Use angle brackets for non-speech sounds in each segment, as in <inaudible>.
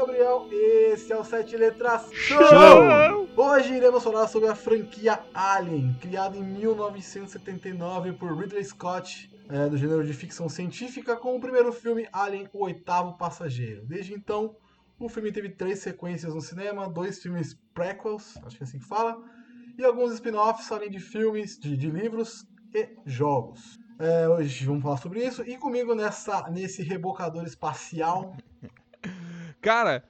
Gabriel, esse é o Sete Letras Show! Hoje iremos falar sobre a franquia Alien, criada em 1979 por Ridley Scott, é, do gênero de ficção científica, com o primeiro filme Alien, o oitavo passageiro. Desde então, o filme teve três sequências no cinema, dois filmes prequels, acho que é assim que fala, e alguns spin-offs, além de filmes, de, de livros e jogos. É, hoje vamos falar sobre isso. E comigo nessa, nesse rebocador espacial. Cara,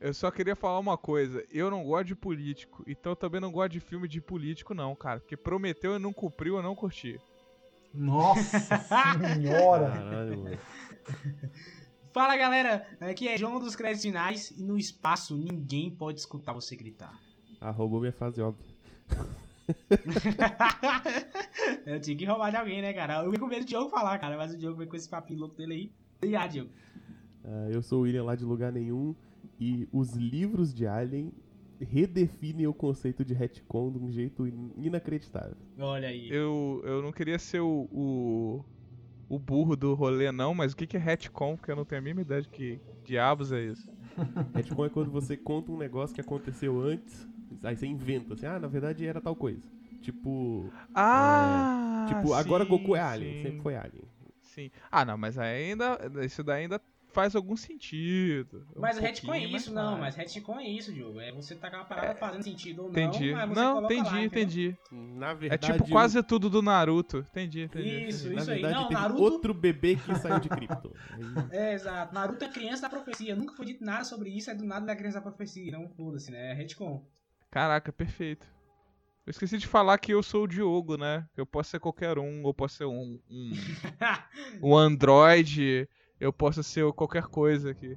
eu só queria falar uma coisa. Eu não gosto de político. Então eu também não gosto de filme de político, não, cara. Porque prometeu e não cumpriu, eu não curti. Nossa <laughs> senhora! Caralho. Fala galera, aqui é João dos Créditos Finais e no espaço ninguém pode escutar você gritar. Ah, roubou minha frase óbvia. <laughs> eu tinha que roubar de alguém, né, cara? Eu ia com medo do Diogo falar, cara, mas o Diogo veio com esse papinho louco dele aí. Obrigado, Diogo. Ah, eu sou o William lá de lugar nenhum e os livros de Alien redefinem o conceito de retcon de um jeito in- inacreditável. Olha aí. Eu, eu não queria ser o, o, o burro do rolê, não, mas o que, que é retcon? Porque eu não tenho a mínima ideia de que diabos é isso. <laughs> Retcon é quando você conta um negócio que aconteceu antes, aí você inventa assim, ah, na verdade era tal coisa. Tipo, Ah! tipo agora sim, Goku é Alien, sim, sempre foi Alien. Sim. Ah, não, mas ainda. Isso daí ainda faz algum sentido. Um Mas o retcon é isso, não, mas retcon é isso, Diogo. É você tacar uma parada fazendo sentido ou não, Entendi. mas você Não, entendi, lá, entendi. Na É verdade, tipo quase tudo do Naruto. Entendi, entendi. Isso, entendi. na isso aí. verdade Não, teve Naruto- outro bebê que saiu de. Aí- <laughs> É, exato. Naruto é criança da profecia. Nunca foi dito nada sobre isso, é do nada da criança da profecia. Não foda-se, né? É retcon. Caraca, perfeito. Eu esqueci de falar que eu sou o Diogo, né? Eu posso ser qualquer um, eu posso ser um, um, <laughs> um android, eu posso ser qualquer coisa aqui.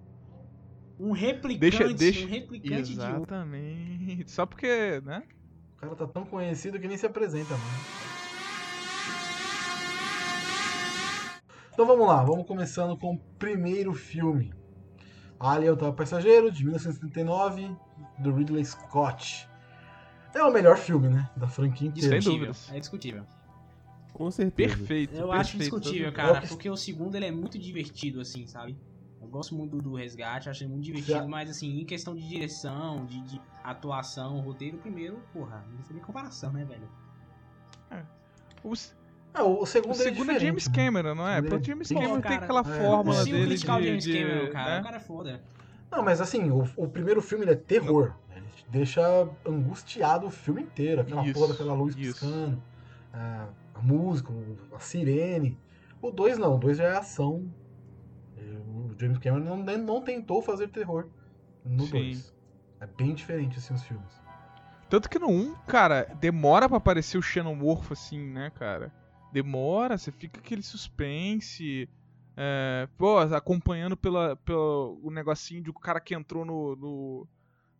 um replicante, Deixa- deixa- um replicante de. Exatamente. Só porque, né? O cara tá tão conhecido que nem se apresenta, mano. Então vamos lá, vamos começando com o primeiro filme. Alien, o Oitavo Passageiro, de 1979, do Ridley Scott. É o melhor filme, né? Da franquia inteira. Sem Discutível. dúvidas. É discutível. Com certeza. Perfeito. Eu perfeito, acho discutível, cara, Eu- porque o segundo ele é muito divertido, assim, sabe? Eu gosto muito do resgate, acho ele muito divertido, Já- mas assim, em questão de direção, de, de atuação, roteiro, o primeiro, porra, não tem nem comparação, né, velho? O, É, o, o segundo, o segundo é, diferente, James né? Cameron, não é? Segundo Pô, é- James Sim. Cameron Pô, tem cara, aquela é, fórmula não consigo dele criticar de, o James de, Cameron, cara, né? o cara é foda. Não, mas assim, o, o primeiro filme ele é terror. Ele deixa angustiado o filme inteiro. Aquela Isso, porra daquela luz isso. piscando, a música, a sirene. O 2 não, o 2 já é ação. E O James Cameron não, nem- não tentou fazer terror no Sim. 2. É bem diferente assim os filmes. Tanto que no 1, cara, demora pra aparecer o xenomorfo assim, né, cara? Demora, você fica aquele suspense. É, pô, acompanhando pela, pelo o negocinho de o cara que entrou no, no-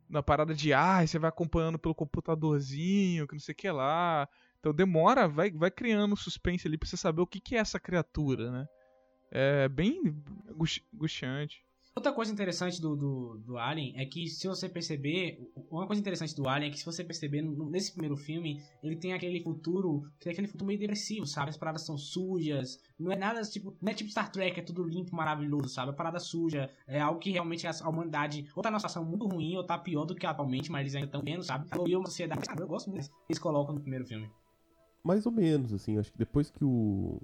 na parada de ar, e você vai acompanhando pelo computadorzinho, que não sei o que lá. Então demora, vai, vai criando suspense ali pra você saber o que, que é essa criatura, né? É bem angusti- angustiante. Outra coisa interessante do, do, do Alien é que, se você perceber, uma coisa interessante do Alien é que, se você perceber, nesse primeiro filme, ele tem aquele futuro, tem aquele futuro meio depressivo, sabe? As paradas são sujas, não é nada tipo, não é tipo Star Trek, é tudo limpo, maravilhoso, sabe? A parada suja, é algo que realmente a humanidade ou tá numa situação muito ruim, ou tá pior do que atualmente, mas eles ainda estão vendo, sabe? E uma sociedade, sabe? Eu gosto muito eles colocam no primeiro filme. Mais ou menos, assim. Acho que depois que o,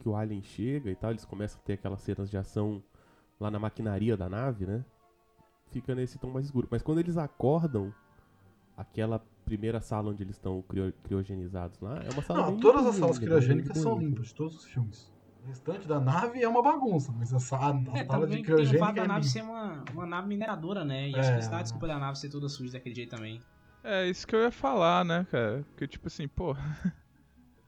que o Alien chega e tal, eles começam a ter aquelas cenas de ação lá na maquinaria da nave, né? Fica nesse tom mais escuro. Mas quando eles acordam, aquela primeira sala onde eles estão crio- criogenizados lá, é uma sala Não, todas as salas bem criogênicas são limpas, de todos os filmes. O restante da nave é uma bagunça, mas a, sa- a É, sala de também tem o fato criogênica da é nave limpa. ser uma, uma nave mineradora, né? E É, acho que a isso dá nave. desculpa da nave ser toda suja daquele jeito também. É isso que eu ia falar, né, cara? Porque, tipo assim, pô. <laughs>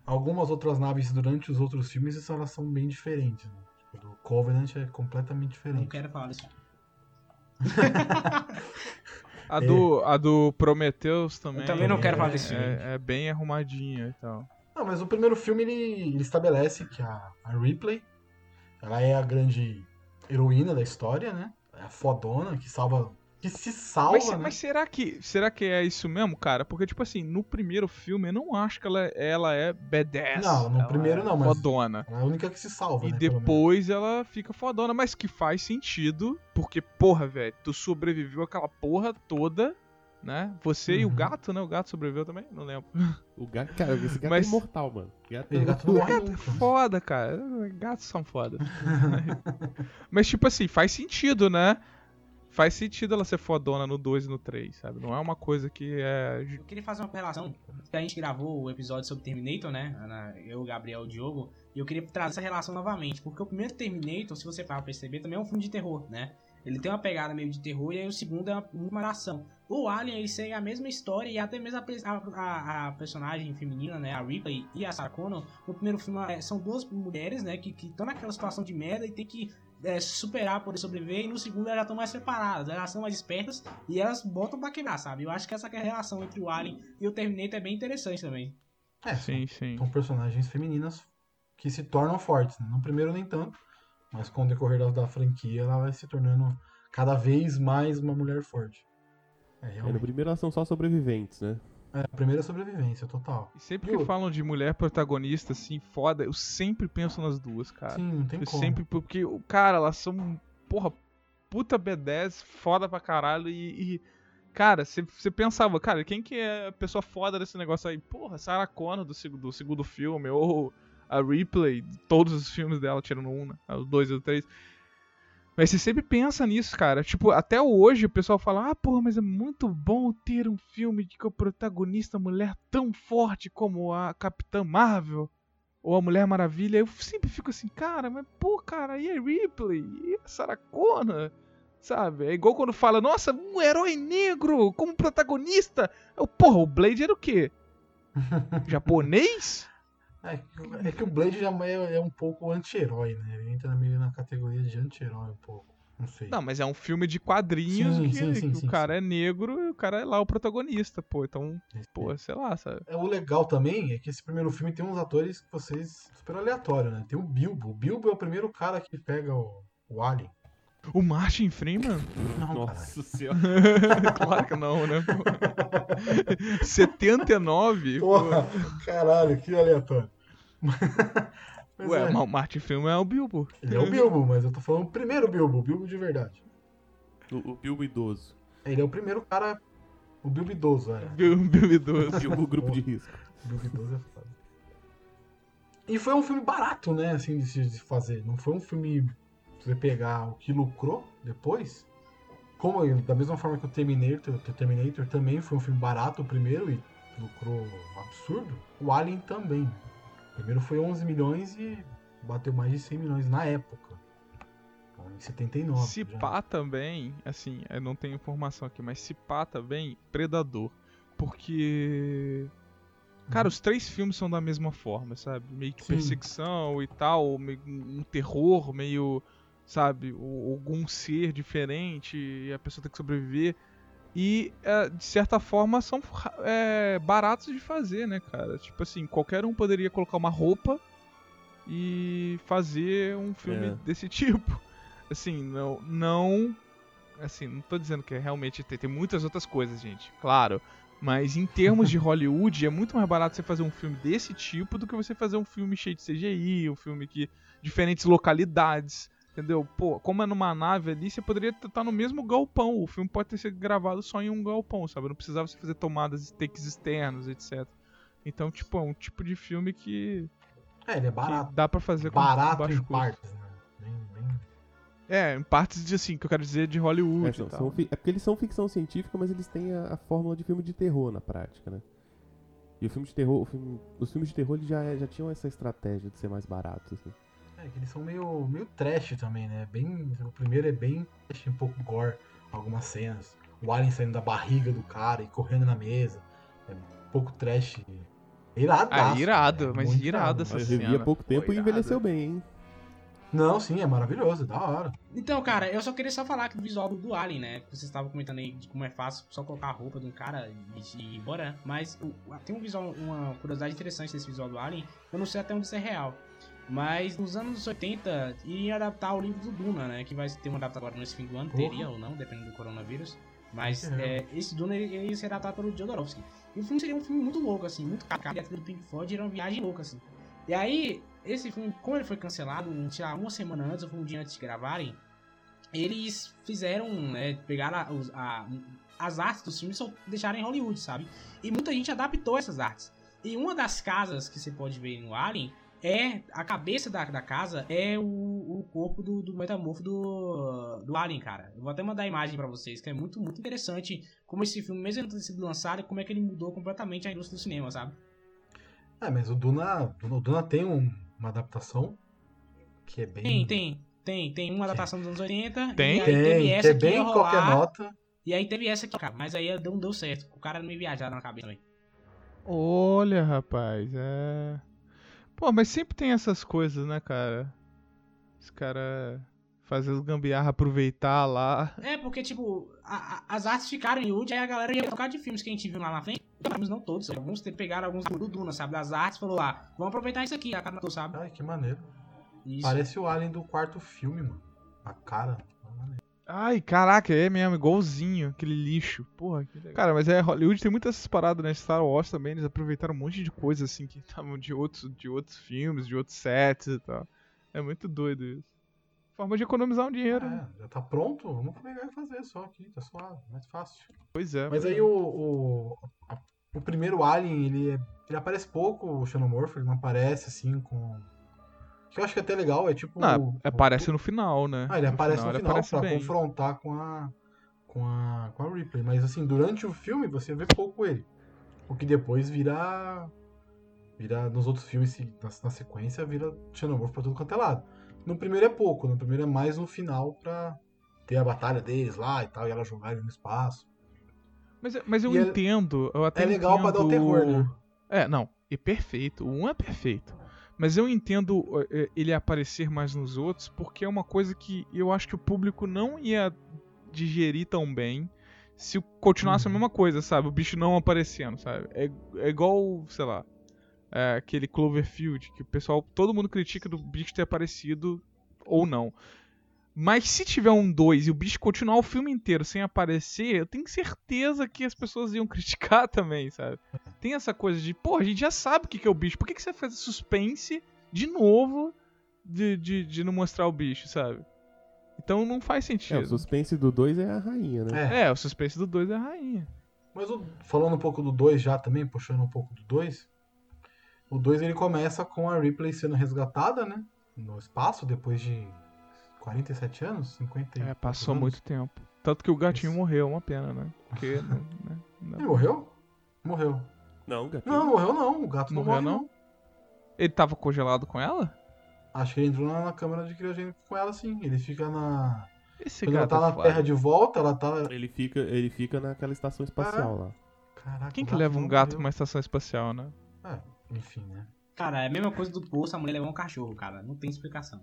Algumas outras naves durante os outros filmes elas são bem diferentes. Né? Tipo, do Covenant é completamente Não diferente. quero falar disso. <laughs> A do, a do Prometheus também. Eu também não quero falar é- desse filme. É, é bem arrumadinha e tal. Não, mas o primeiro filme ele, ele estabelece que a, a Ripley ela é a grande heroína da história, né? É a fodona que salva que se salva, Mas, né? mas será que será que é isso mesmo, cara? Porque, tipo assim, no primeiro filme eu não acho que ela, ela é badass. Não, no Ela primeiro é não, mas- Fodona. Ela é a única que se salva, E né? depois ela fica fodona, mas que faz sentido, porque, porra, velho, tu sobreviveu aquela porra toda, né? Você e o Uhum. gato, né? O gato sobreviveu também? Não lembro. O gato, cara, esse gato Mas- é imortal, mano. Gato gato não morre nunca. Foda, cara. Gatos são foda. <laughs> mas, tipo assim, faz sentido, né? Faz sentido ela ser fodona no 2 e no 3, sabe? Não é uma coisa que é. Eu queria fazer uma relação. A gente gravou o episódio sobre Terminator, né? Eu, Gabriel o Diogo. E eu queria trazer essa relação novamente. Porque o primeiro Terminator, se você parar pra perceber, também é um filme de terror, né? Ele tem uma pegada meio de terror e aí o segundo é uma- ação. O Alien, ele segue a mesma história e até mesmo a- a- a personagem feminina, né? A Ripley e a Sarah Connor. No primeiro filme é, são duas mulheres, né? Que estão naquela situação de merda e tem que é, se superar, poder sobreviver. E no segundo elas já estão mais preparadas, elas são mais espertas e elas botam pra quebrar, sabe? Eu acho que essa que é a relação entre o Alien e o Terminator é bem interessante também. É, Sim, sim. são personagens femininas que se tornam fortes. Né? No primeiro nem tanto, mas com o decorrer da, da franquia ela vai se tornando cada vez mais uma mulher forte. É, É, no realmente. primeiro elas são só sobreviventes, né? É, a primeira sobrevivência, total. E sempre que falam de mulher protagonista, assim, foda, eu sempre penso nas duas, cara. Sim, não tem eu como. sempre, porque, o cara, elas são, porra, puta B10, foda pra caralho e. e, cara, você pensava, cara, quem que é a pessoa foda desse negócio aí? Porra, Sarah Connor do, do segundo filme, ou a Ripley, todos os filmes dela, tirando um, né? Os dois e o três. Mas você sempre pensa nisso, cara. Tipo, até hoje o pessoal fala: ah, porra, mas é muito bom ter um filme que o protagonista uma mulher tão forte como a Capitã Marvel ou a Mulher Maravilha. Eu sempre fico assim, cara, mas pô, cara, e a Ripley? E a Sarah Connor? Sabe? É igual quando fala: nossa, um herói negro como protagonista. Eu, porra, o Blade era o quê? <laughs> Japonês? É, que- é que o Blade já é, é um pouco anti-herói, né? Ele entra meio na categoria de anti-herói um pouco. Não sei. Não, mas é um filme de quadrinhos Sim, que, sim, sim, que sim, o cara é negro e o cara é lá o protagonista, pô. Então, pô, sei lá, sabe? É, o legal também é que esse primeiro filme tem uns atores que vocês. super aleatório, né? Tem o Bilbo. O Bilbo é o primeiro cara que pega o, o Alien. O Martin Freeman? Não, caralho. Nossa senhora. <laughs> claro que não, né? pô. <laughs> 79? pô. Porra, caralho, que aleatório. <laughs> Mas Ué, é, o Martin Freeman é o Bilbo. ele é o Bilbo, mas eu tô falando o primeiro Bilbo, o Bilbo de verdade. O, o Bilbo idoso. Ele é o primeiro cara. O Bilbo idoso, é. Bilbo, Bilbo idoso. O <laughs> Bilbo grupo de risco. O Bilbo idoso é foda. E foi um filme barato, né, assim, de se fazer. Não foi um filme. Você pegar o que lucrou depois. Como da mesma forma que o Terminator, o Terminator também foi um filme barato o primeiro e lucrou um absurdo. O Alien também. Primeiro foi 11 milhões e bateu mais de 100 milhões na época. Então, em 79. Se já. pá também, assim, eu não tenho informação aqui, mas se pá também, Predador. Porque. Cara, os três filmes são da mesma forma, sabe? Meio que Sim. perseguição e tal, meio um terror, meio, sabe, algum ser diferente e a pessoa tem que sobreviver. E, é, de certa forma, são é, baratos de fazer, né, cara? Tipo assim, qualquer um poderia colocar uma roupa e fazer um filme É. desse <laughs> tipo. Assim, não, não. Assim, não tô dizendo que é realmente. Tem, tem muitas outras coisas, gente, claro. Mas em termos de <laughs> Hollywood, é muito mais barato você fazer um filme desse tipo do que você fazer um filme cheio de CGI, um filme que. diferentes localidades. Entendeu? Pô, como é numa nave ali, você poderia estar no mesmo galpão. O filme pode ter sido gravado só em um galpão, sabe? Não precisava você fazer tomadas e takes externos, etc. Então, tipo, é um tipo de filme que, É, ele é barato. dá pra fazer com Barato baixo em custo. partes, né? Bem, bem... É, em partes de assim, que eu quero dizer de Hollywood É, e são- tal. são fi- é porque eles são ficção científica, mas eles têm a, a fórmula de filme de terror na prática, né? E o filme de terror, o filme- os filmes de terror eles já, já tinham essa estratégia de ser mais baratos. Assim. É, que eles são meio, meio trash também, né? Bem, o primeiro é bem trash, um pouco gore, algumas cenas. O Alien saindo da barriga do cara e correndo na mesa. É um pouco trash. Irado, Ah, irado, mas irado essa Mas cena. há pouco tempo e irado. envelheceu bem, hein? Não, sim, é maravilhoso, é da hora. Então, cara, eu só queria só falar do visual do Alien, né? Vocês estavam comentando aí de como é fácil só colocar a roupa de um cara e, e ir embora. Mas o- tem um visual, uma curiosidade interessante desse visual do Alien. Eu não sei até onde isso é real. Mas nos anos 80 iria adaptar o livro do Duna, né? Que vai ter uma adaptação agora nesse fim do ano, teria ou não, dependendo do coronavírus. Mas É. esse Duna ia ser adaptado pelo Jodorowsky. E o filme seria um filme muito louco, assim, muito caro. A do Pink Floyd era uma viagem louca, assim. E aí, esse filme, como ele foi cancelado, sei lá, uma semana antes ou um dia antes de gravarem, eles fizeram, né, pegaram a- a- as artes dos filmes e deixaram em Hollywood, sabe? E muita gente adaptou essas artes. E uma das casas que você pode ver no Alien é a cabeça da, da casa é o, o corpo do, do metamorfo do, do Alien, cara. Eu vou até mandar a imagem pra vocês, que é muito, muito interessante como esse filme, mesmo não ter sido lançado, como é que ele mudou completamente a indústria do cinema, sabe? É, mas o Duna, o Duna tem um- uma adaptação que é bem. Tem, tem, tem, tem uma adaptação dos anos 80. Tem? E aí teve Tem, que essa é que bem ia qualquer nota. E aí teve essa aqui, cara. Mas aí não deu certo. O cara meio viajado na cabeça também. Olha, rapaz, é. Pô, mas sempre tem essas coisas, né, cara? Os caras fazer os gambiarra aproveitar lá. É, porque, tipo, a- a- as artes ficaram em Wood, aí a galera ia tocar de filmes que a gente viu lá na frente. Filmes não todos, alguns pegaram alguns do Duna, sabe? Das artes, falou lá, vamos aproveitar isso aqui, a cara não sabe? Ai, que maneiro. Isso. Parece o Alien do quarto filme, mano. A cara. Ai, caraca, é mesmo, igualzinho, aquele lixo. Porra, que legal. Cara, mas é, Hollywood tem muitas paradas, né? Star Wars também, eles aproveitaram um monte de coisa, assim, que estavam de outros, de outros filmes, de outros sets e tal. É muito doido isso. Forma de economizar um dinheiro, né? É, já tá pronto? Vamos pegar e fazer só aqui, tá suave, mais fácil. Pois é. Mas aí é. o, o, o primeiro Alien, ele, é, ele aparece pouco, o Xenomorph, ele não aparece assim com. Que eu acho que é até legal, é tipo. Não, o- aparece o- no final, né? Ah, ele aparece no ele final aparece pra bem. confrontar com a, com, a, com a Ripley. Mas assim, durante o filme você vê pouco ele. O que depois vira. Vira nos outros filmes, na, na sequência, vira Xenomorph pra tudo quanto é lado. No primeiro é pouco, no primeiro é mais no final pra ter a batalha deles lá e tal, e ela jogar ele no espaço. Mas, mas eu E é- entendo, eu até é legal pra dar o terror, né? É, não, é perfeito, o um é perfeito. Mas eu entendo é, ele aparecer mais nos outros porque é uma coisa que eu acho que o público não ia digerir tão bem se continuasse a Uhum. mesma coisa, sabe? O bicho não aparecendo, sabe? É, é igual, sei lá, é, aquele Cloverfield, que o pessoal, todo mundo critica do bicho ter aparecido ou não. Mas se tiver um 2 e o bicho continuar o filme inteiro sem aparecer, eu tenho certeza que as pessoas iam <laughs> criticar também, sabe? Tem essa coisa de, pô, a gente já sabe o que que é o bicho, por que, que você faz suspense de novo de, de, de não mostrar o bicho, sabe? Então não faz É, sentido. o suspense do 2 é a rainha, né? É. É, o suspense do 2 é a rainha. Mas o- falando um pouco do 2 já também, puxando um pouco do 2, o 2 ele começa com a Ripley sendo resgatada, né? No espaço, depois de 47 anos? 50 e É, passou anos. muito tempo. Tanto que o gatinho Isso. morreu, uma pena, né? Porque. não, <laughs> né? Não. Ele morreu? Morreu. Não, gatinho. Não, morreu não. O gato não Morreu, morreu não? não. Ele tava congelado com ela? Acho que ele entrou na, na câmera de criogênico com ela sim. Ele fica na. Esse Quando ela gato tá é na foda. Terra de volta, ela tá. Ele fica, ele fica naquela estação espacial lá. Caraca, Quem o que leva um gato pra uma estação espacial, né? É, enfim, né? Cara, é a mesma coisa do poço, a mulher levar um cachorro, cara. Não tem explicação.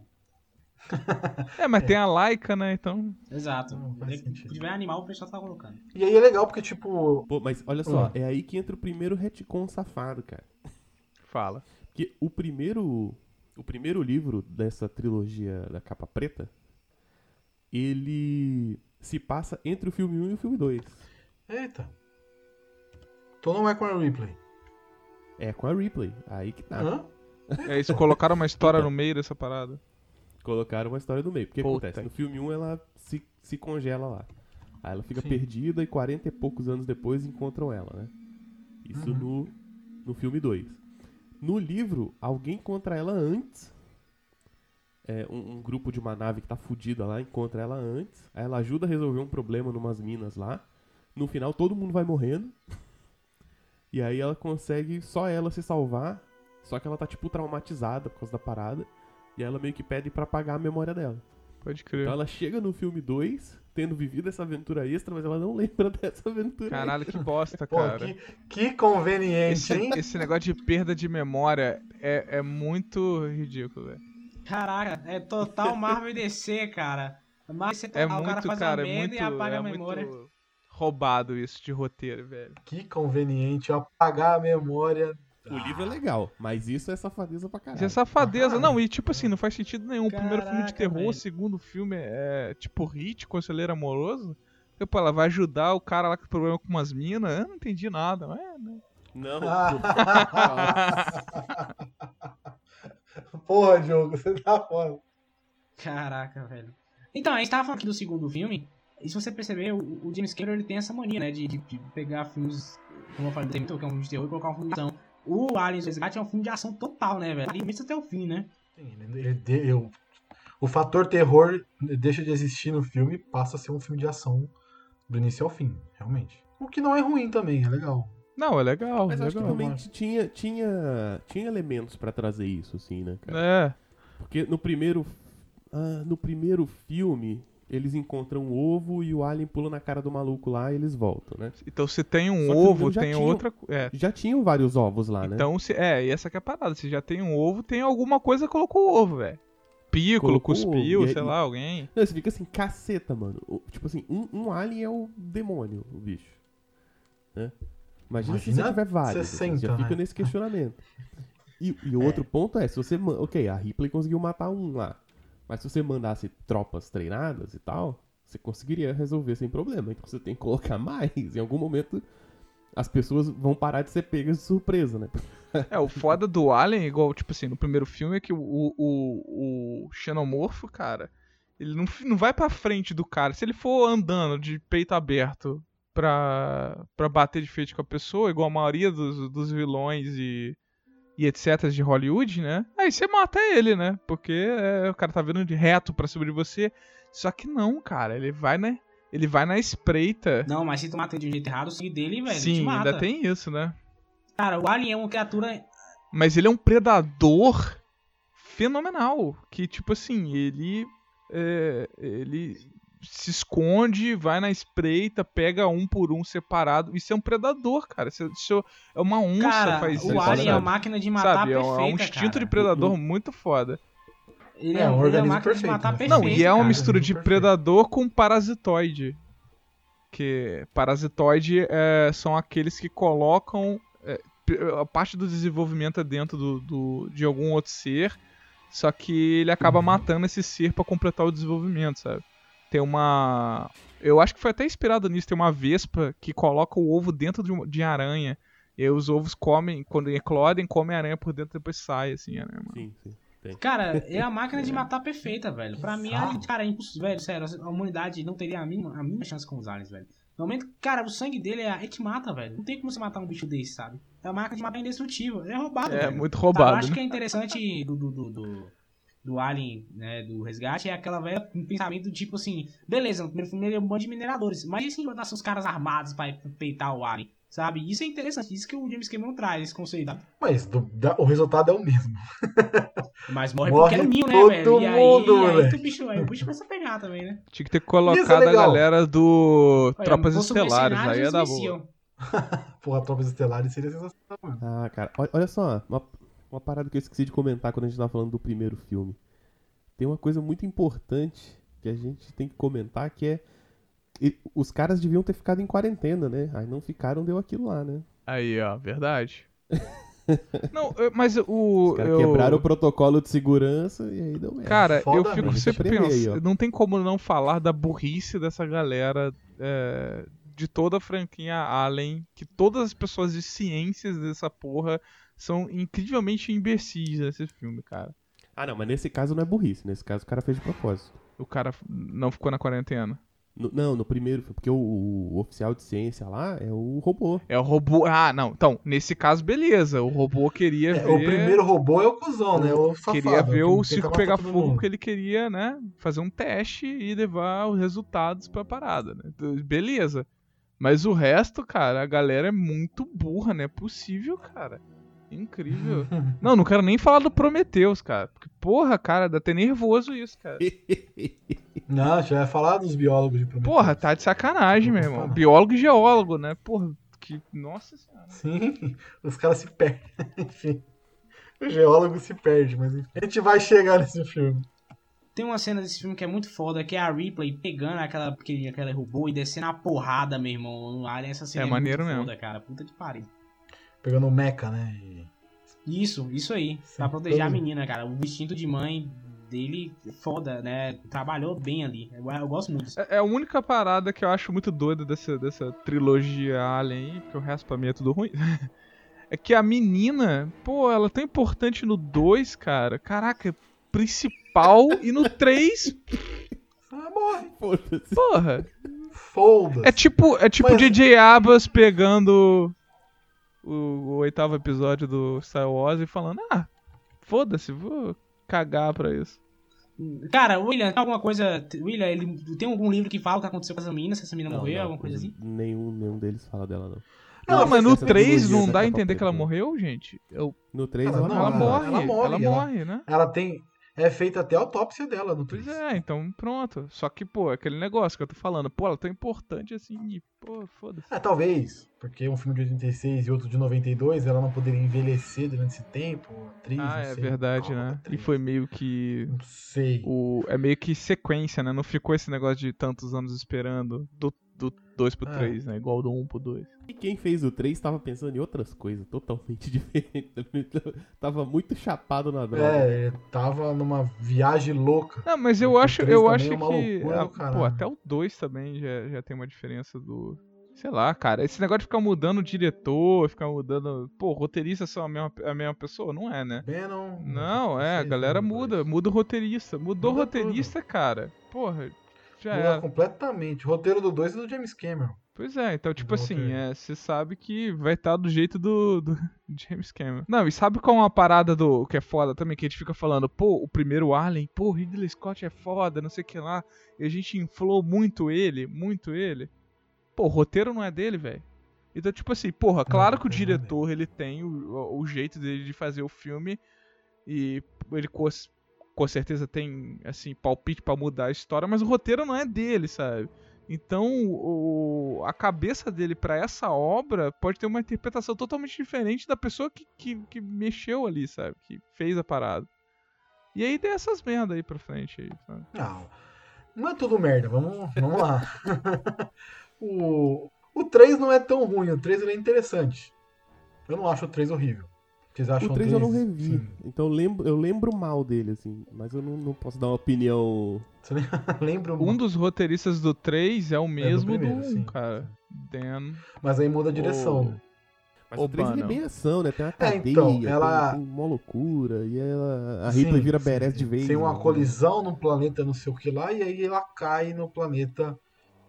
<laughs> É, mas tem a Laika, né? Então. Exato. Se tiver animal, o pessoal tá colocando. E aí é legal porque, tipo. Pô, mas olha só, Hum. é aí que entra o primeiro retcon safado, cara. Fala. Porque o primeiro, o primeiro livro dessa trilogia da capa preta, ele se passa entre o filme 1 e o filme 2. Eita. Então não é com a Ripley. É com a Ripley, aí que tá. Hã? É, eles colocaram uma história no meio dessa parada. Colocaram uma história no meio. Porque Puta acontece? No filme 1 ela se, se congela lá. Aí ela fica Sim. perdida e 40 e poucos anos depois encontram ela, né? Isso Uhum. no, no filme 2. No livro, alguém encontra ela antes. É, um, um grupo de uma nave que tá fudida lá encontra ela antes. Aí ela ajuda a resolver um problema numas minas lá. No final, todo mundo vai morrendo. <laughs> E aí ela consegue só ela se salvar. Só que ela tá, tipo, traumatizada por causa da parada. E ela meio que pede pra apagar a memória dela. Pode crer. Então ela chega no filme 2, tendo vivido essa aventura extra, mas ela não lembra <laughs> dessa aventura. Caralho, que bosta, Pô, cara. que, que conveniente, Esse, hein? esse negócio de perda de memória é, é muito ridículo, velho. Caraca, é total Marvel e DC, cara. Marvel e DC É total, o cara muito, faz cara, a é merda muito, e apaga é a memória. muito roubado isso de roteiro, velho. Que conveniente. Apagar a memória. O livro é legal, mas isso é safadeza pra caralho. Isso é safadeza. Ah, Não, e tipo assim, não faz sentido nenhum. O primeiro filme de Caraca, terror, velho. o segundo filme é tipo Hit, Conselheiro Amoroso. Pô, ela vai ajudar o cara lá com problema com umas minas. Eu não entendi nada. Mas, é, né? Não, <laughs> Porra, Diogo, você tá foda. Caraca, velho. Então, a gente tava falando aqui do segundo filme. E se você perceber, o, o James Cameron ele tem essa mania, né? De, de- de pegar filmes, como eu falei, que é um filme de terror e colocar um filme de ação. O Aliens Resgate é um filme de ação total, né, velho? Começa até o fim, né? Sim, ele- eu- o fator terror deixa de existir no filme, passa a ser um filme de ação do início ao fim, realmente. O que não é ruim também, é legal. Não, é legal. mas acho que legal. também tinha, tinha, tinha elementos pra trazer isso, assim, né, cara? É. Porque no primeiro, ah, no primeiro filme, eles encontram o ovo e o alien pula na cara do maluco lá e eles voltam, né? Então se tem um ovo, já tem tinha- outra. É. Já tinham vários ovos lá, né? Então, se, é, e essa que é a parada. Se já tem um ovo, tem alguma coisa que colocou o ovo, velho. Piccolo, cuspiu, ovo, sei aí- lá, alguém. Não, você fica assim, caceta, mano. O- Tipo assim, um, um alien é o demônio, o bicho. Né? Imagina, se Imagina você tiver vários. assim, 60, já fica né? nesse questionamento. <laughs> E, e o outro ponto é, se você. Ok, a Ripley conseguiu matar um lá. Mas se você mandasse tropas treinadas e tal, você conseguiria resolver sem problema. Então você tem que colocar <laughs> mais. Em algum momento as pessoas vão parar de ser pegas de surpresa, né? <laughs> É, o foda do Alien, igual, tipo assim, no primeiro filme, é que o, o, o xenomorfo, cara, ele não, não vai pra frente do cara. Se ele for andando de peito aberto pra, pra bater de frente com a pessoa, igual a maioria dos, dos vilões e, e etc de Hollywood, né? Aí você mata ele, né? Porque é, o cara tá vindo de reto pra cima de você. Só que não, cara, ele vai, né? Ele vai na espreita. Não, mas se tu mata ele de um jeito errado, o sangue dele, velho, te Sim, mata. ainda tem isso, né? Cara, o Alien é uma criatura. Mas ele é um predador fenomenal. Que, tipo assim, ele. é, ele se esconde, vai na espreita, pega um por um separado. Isso é um predador, cara. Isso, isso é uma onça Cara, faz o isso. Alien é uma máquina de matar Sabe, é um- perfeita, é um instinto cara. de predador muito foda. Ele É, é, um ele é uma organismo máquina de perfeito, matar né? perfeita. Não, e é uma cara. mistura de Perfeito. predador com parasitoide. Que parasitoide é, são aqueles que colocam. é, a parte do desenvolvimento é dentro do, do- de algum outro ser. Só que ele acaba Uhum. matando esse ser pra completar o desenvolvimento, sabe? Tem uma. Eu acho que foi até inspirado nisso. Tem uma vespa que coloca o ovo dentro de, um- de aranha. E os ovos comem, quando eclodem, comem a aranha por dentro e depois sai, assim, a aranha. mano. Sim, sim. Tem. Cara, é a máquina de matar perfeita, velho. Pra mim, ali, cara, é impossível, velho. Sério, a humanidade não teria a mínima, a mínima chance com os aliens, velho. No momento, cara, o sangue dele é, ele te mata, velho. Não tem como você matar um bicho desse, sabe? É uma máquina de matar indestrutível. É roubado, É, velho. muito Tá, eu roubado. acho né? que é interessante do, do, do, do, do Alien, né, do resgate, é aquela velha um pensamento tipo assim, beleza, no primeiro filme ele é um bando de mineradores, mas e se botasse os caras armados pra peitar o Alien? Sabe? Isso é interessante, isso que o James Cameron traz, esse conceito. Mas do- da- o resultado é o mesmo. <laughs> Mas morre, Morre pequenininho, né, todo velho? E aí, mundo, aí, moleque. o bicho, aí o bicho começa a pegar também, né? Tinha que ter Isso é colocado a galera do Olha, Tropas Estelares, aí ia dar boa. <laughs> Porra, Tropas Estelares seria sensacional. mano. Ah, cara, olha, olha só, uma, uma parada que eu esqueci de comentar quando a gente tava falando do primeiro filme. Tem uma coisa muito importante que a gente tem que comentar que é. e- os caras deviam ter ficado em quarentena, né? Aí não ficaram, deu aquilo lá, né? Aí, ó, verdade. <laughs> Não, eu- mas o. Os caras eu... quebraram o protocolo de segurança e aí deu merda. Cara, Foda eu fico mesmo. sempre pensando. Não tem como não falar da burrice dessa galera é, de toda a franquia Allen. Que todas as pessoas de ciências dessa porra são incrivelmente imbecis nesse filme, cara. Ah, não, mas nesse caso não é burrice. Nesse caso o cara fez de propósito. O cara não ficou na quarentena. No- não, no primeiro, porque o, o oficial de ciência lá é o robô. É o robô. Ah, não. Então, nesse caso, beleza. O robô queria É, ver. o primeiro robô é o cuzão, né? O safado. queria ver o circo pegar fogo porque ele queria, né, fazer um teste e levar os resultados pra parada, né? Então, Beleza. Mas o resto, cara, a galera é muito burra, não é possível, cara. Incrível. não, não quero nem falar do Prometheus, cara. Porque, porra, cara, dá até nervoso isso, cara. <laughs> Não, a gente vai falar dos biólogos de Prometheus. Porra, tá de sacanagem, meu irmão. Biólogo e geólogo, né? Porra, que. Nossa senhora. Sim, <laughs> os caras se perdem. <laughs> Enfim. O geólogo se perde, mas enfim. A gente vai chegar nesse filme. Tem uma cena desse filme que é muito foda, que é a Ripley pegando aquela, aquele, aquela robô e descendo a porrada, meu irmão, no Alien. Essa cena É é, maneiro muito mesmo. foda, cara. Puta que pariu. Pegando o mecha, né? E Isso, isso aí. Pra Sim, proteger a todo- menina, cara. O instinto de mãe dele, foda, né? Trabalhou bem ali. Eu, eu gosto muito. disso. É é a única parada que eu acho muito doida dessa, dessa trilogia Alien aí, porque o resto pra mim é tudo ruim. <laughs> É que a menina, pô, ela é tão importante no 2, cara. Caraca, principal. e no 3, Ah, morre. Foda-se. porra. Foda-se. É tipo, é tipo Mas- DJ Abbas pegando o, o oitavo episódio do Star Wars e falando: Ah, foda-se, vou cagar pra isso. Cara, William, tem alguma coisa. William, ele tem algum livro que fala o que aconteceu com essa menina, se essa menina Não, morreu, não, alguma coisa assim? Nenhum, nenhum deles fala dela, não. Não, Não, mas no essa 3 trilogia não dá a entender que ela morreu, gente. Eu- No 3 Ela ela, não, ela, ela- morre, ela morre, ela ela- morre, né? Ela tem. É feita até a autópsia dela no 3. é, então pronto. Só que, pô, aquele negócio que eu tô falando. Pô, ela é tão importante assim e, pô, foda-se. É, talvez, porque um filme de 86 e outro de 92, ela não poderia envelhecer durante esse tempo. Atriz, Ah, é sei, verdade, qual né? E atriz. foi meio que. Não sei. O, é meio que sequência, né? Não ficou esse negócio de tantos anos esperando do, do 2 pro É. 3, né? Igual do 1 pro 2. E quem fez o 3 tava pensando em outras coisas, totalmente <laughs> diferentes. tava muito chapado na droga. É, tava numa viagem louca. Não, mas eu acho, 3 eu acho é que. loucura ah, pô, até o 2 também já, já tem uma diferença do. Sei lá, cara. Esse negócio de ficar mudando o diretor, ficar mudando. Pô, roteirista são a mesma, a mesma pessoa? Não é, né? Bannon. Não, é, a galera não, muda, muda o roteirista. Mudou o Muda roteirista, cara. Porra, já Muda era. completamente. O roteiro do 2 é do James Cameron. Pois é, então, tipo assim, é, você sabe que vai estar do jeito do, do <laughs> James Cameron. Não, e sabe qual é uma parada do que é foda também? Que a gente fica falando, pô, o primeiro Alien, pô, Ridley Scott é foda, não sei o que lá. E a gente inflou muito ele, muito ele. Pô, o roteiro não é dele, velho. Então, tipo assim, porra, claro que o é diretor, ele tem o, o- o jeito dele de fazer o filme. E ele com, certeza tem, assim, palpite pra mudar a história, mas o roteiro não é dele, sabe? Então, o, a cabeça dele pra essa obra pode ter uma interpretação totalmente diferente da pessoa que, que, que mexeu ali, sabe? Que fez a parada. E aí deu essas merda aí pra frente aí, sabe? Não, não é tudo merda. Vamos, vamos lá. <laughs> o, o 3 não é tão ruim. O 3 ele é interessante. Eu não acho o 3 horrível. Vocês acham O 3 eu não revi, Sim. então eu lembro, eu lembro mal dele, assim, mas eu não, não posso dar uma opinião. <laughs> Lembra Um dos roteiristas do 3 é o mesmo do, primeiro, 1, sim. cara. Dan. Mas aí muda a direção. O- Mas Ô, o 3 ele é bem ação, né? Tem uma É, cadeia, então, tem- ela- tem, uma loucura, e ela, a Sim, Ripley vira sim. de vez. Tem uma né? colisão num planeta não sei o que lá, e aí ela cai no planeta.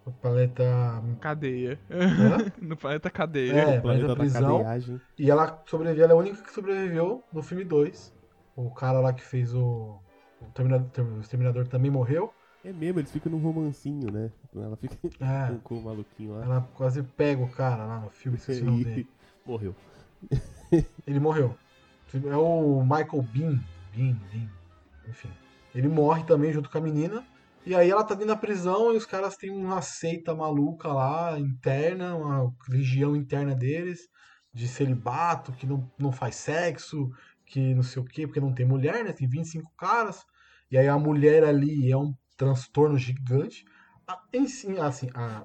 No planeta. Cadeia. Hã? <laughs> no planeta Cadeia. É, planeta planeta da prisão. E ela sobreviveu, ela é a única que sobreviveu no filme 2. O cara lá que fez o. O Terminador, o Exterminador também morreu. É mesmo, eles ficam num romancinho, né? Ela fica <laughs> É, com, com o maluquinho lá. ela quase pega o cara lá no filme, esqueci o nome <laughs> dele. Morreu. Ele morreu. É o Michael Bean. Bean, Bean. Enfim. Ele morre também junto com a menina. E aí ela tá dentro da prisão e os caras têm uma seita maluca lá, interna, uma religião interna deles, de celibato, que não, não faz sexo, que não sei o quê, porque não tem mulher, né? Tem 25 caras. E aí a mulher ali é um transtorno gigante. Ah, em si, assim, a-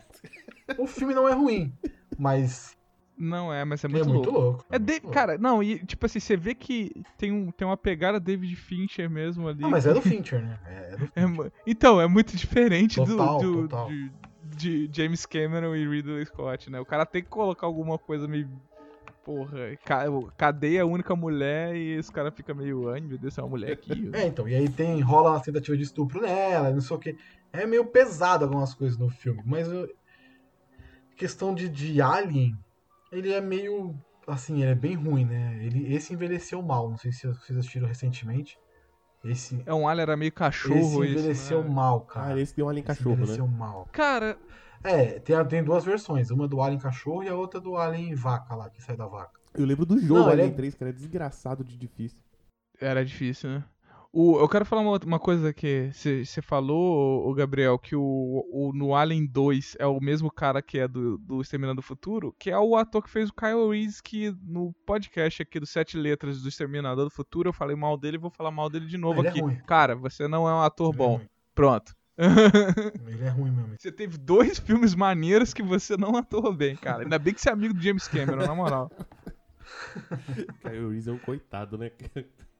o filme não é ruim, mas Não é, mas é é muito, muito, louco. louco. É de... muito louco. Cara, não, e tipo assim, você vê que tem, um, tem uma pegada David Fincher mesmo ali. Ah, mas é do <laughs> Fincher, né? É do É Fincher. mu- então, é muito diferente do- Total, do, total. De, de James Cameron e Ridley Scott, né? O cara tem que colocar alguma coisa meio. Porra, ca- cadeia é a única mulher e os caras ficam meio. Ai meu Deus, é uma mulher aqui. <laughs> É, então, e aí tem, rola uma tentativa de estupro nela, não sei o que. É meio pesado algumas coisas no filme, mas eu- questão de, de Alien, ele é meio, assim, ele é bem ruim, né? Ele, esse envelheceu mal, não sei se vocês assistiram recentemente. Esse, É um alien era meio cachorro esse isso. envelheceu né? mal, cara. Ah, esse tem um alien Esse cachorro, né? envelheceu mal. Cara, É, tem, tem duas versões, uma do Alien cachorro e a outra do Alien vaca lá, que sai da vaca. Eu lembro do jogo Não, Alien é- 3, que era desgraçado de difícil. era difícil, né? O, eu quero falar uma, uma coisa que você falou, o Gabriel, que o, o- no Alien 2 é o mesmo cara que é do, do Exterminador do Futuro, que é o ator que fez o Kyle Reese, que no podcast aqui do Sete Letras do Exterminador do Futuro eu falei mal dele e vou falar mal dele de novo Ele é aqui. ruim. Cara, você não é um ator Ele é bom. ruim. Pronto. <laughs> Ele é ruim mesmo. Você teve dois filmes maneiros que você não atuou bem, cara. Ainda bem que você é amigo do James Cameron, na moral. <laughs> Kyle Reese é um coitado, né? <laughs>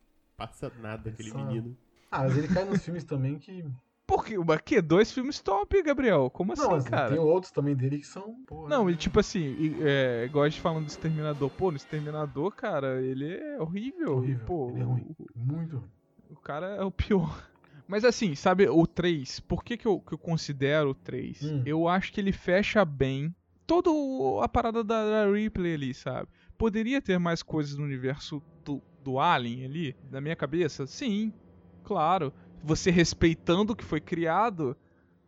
Passa nada aquele Só- menino. Ah, mas ele cai nos filmes também que. Por quê? Mas que? Dois filmes top, Gabriel? Como assim, não, mas cara? tem outros também dele que são. Porra, Não, ele tipo assim, e- é, igual a gente falando do Exterminador. Pô, no Exterminador, cara, ele é horrível. Horrível, Pô, ele é ruim. Muito ruim. O cara é o pior. <laughs> Mas assim, sabe, o 3, por que, que, eu, que eu considero o 3? Hum. Eu acho que ele fecha bem toda a parada da, da Ripley ali, sabe? Poderia ter mais coisas no universo do, do Alien ali, na minha cabeça? Sim, claro. Você respeitando o que foi criado,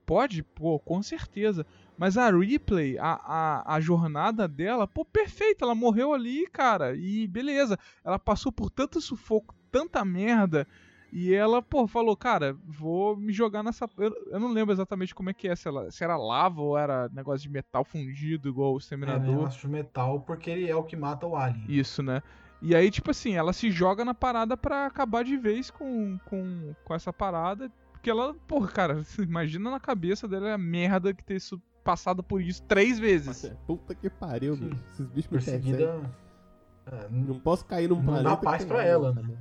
pode, pô, com certeza. Mas a Ripley, a, a, a jornada dela, pô, perfeita. Ela morreu ali, cara. E beleza. Ela passou por tanto sufoco, tanta merda. E ela, pô, falou, cara, vou me jogar nessa. Eu, eu não lembro exatamente como é que é, se, ela, se era lava ou era negócio de metal fundido, igual o É, Exterminador. negócio de metal, porque ele é o que mata o Alien. Isso, né? E aí, tipo assim, ela se joga na parada pra acabar de vez com, com, com essa parada. Porque ela, porra, cara, <laughs> imagina na cabeça dela a merda que ter isso, passado por isso três vezes. Puta que pariu, bicho. Esses bichos me. Perseguida. É, Não posso cair num Não planeta. dá que paz pra ela, tá né? bom.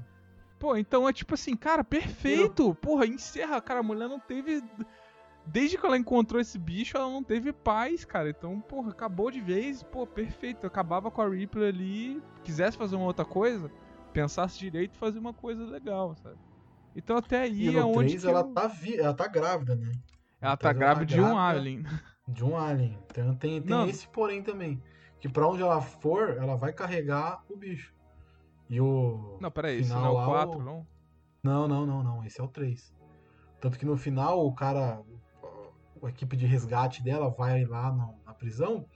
Pô, então é tipo assim, cara, perfeito! Porra, encerra, cara, a mulher não teve. Desde que ela encontrou esse bicho, ela não teve paz, cara. Então, porra, acabou de vez, pô, perfeito. Acabava com a Ripley ali, quisesse fazer uma outra coisa, pensasse direito e fazer uma coisa legal, sabe? Então até aí E é onde 3 que ela, eu- tá vi... ela tá grávida, né? ela tá 3 grávida de um alien. De um alien. Então tem, tem Não. esse porém também. Que pra onde ela for, ela vai carregar o bicho. E o. Não, peraí, esse não é o lá, 4, o- não? Não, não, não, não. Esse é o 3. Tanto que no final o cara. A equipe de resgate dela vai lá no- na prisão.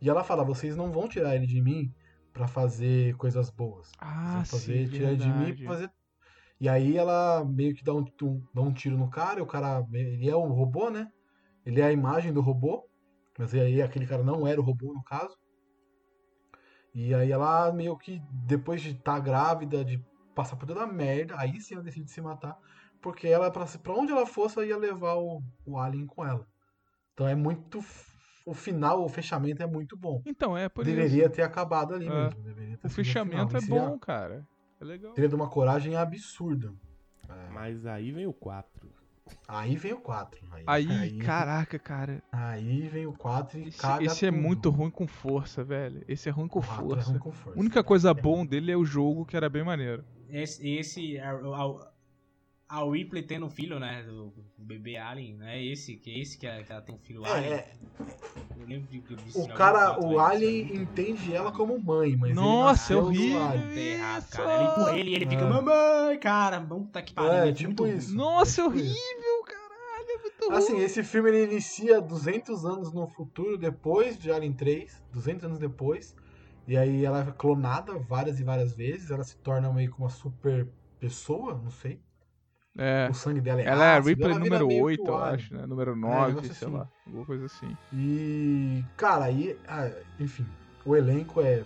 E ela fala: vocês não vão tirar ele de mim pra fazer coisas boas. Vocês Ah, vão sim, fazer, tirar ele de mim pra fazer. E aí ela meio que dá um, tum- dá um tiro no cara, e o cara. Ele é um robô, né? Ele é a imagem do robô. Mas aí aquele cara não era o robô, no caso. E aí ela meio que, depois de estar grávida, de passar por toda a merda, aí sim ela decide se matar. Porque ela, pra, pra onde ela fosse, ela ia levar o, o Alien com ela. Então é muito. O final, o fechamento é muito bom. Então, é por Deveria isso. ter acabado ali É. mesmo. Deveria ter O fechamento final. é seria- bom, cara. É legal. Seria de uma coragem absurda. É. Mas aí vem o 4. Aí vem o 4. Aí, Aí, caraca, cara. Aí vem o 4 e Esse, caga esse é tudo. muito ruim com força, velho. Esse é ruim com é força. ruim com força. A única coisa É bom dele é o jogo, que era bem maneiro. Esse, esse a, a, a Ripley tendo um filho, né? Do bebê Alien, né? Esse, que é esse que, ela- que ela tem um filho É, Alien. é, Eu lembro de, de, de o cara, o Alien isso é muito- entende ela como mãe, mas Nossa, ele é nasceu do horrível. Alien. Errado, Isso! cara. Ele empurra ele e ele fica, É. mamãe, cara, puta que pariu. É, muito tipo ruim. isso. Nossa, é tipo horrível, caralho. É muito ruim. Assim, esse filme ele inicia 200 anos no futuro, depois de Alien 3, 200 anos depois. E aí ela é clonada várias e várias vezes, ela se torna meio que uma super pessoa, não sei. É. O sangue dela é Ela é a Ripley número meio que 8, o eu acho, né? Número um 9, negócio sei assim. lá. Alguma coisa assim. E, cara, aí, ah, enfim, o elenco é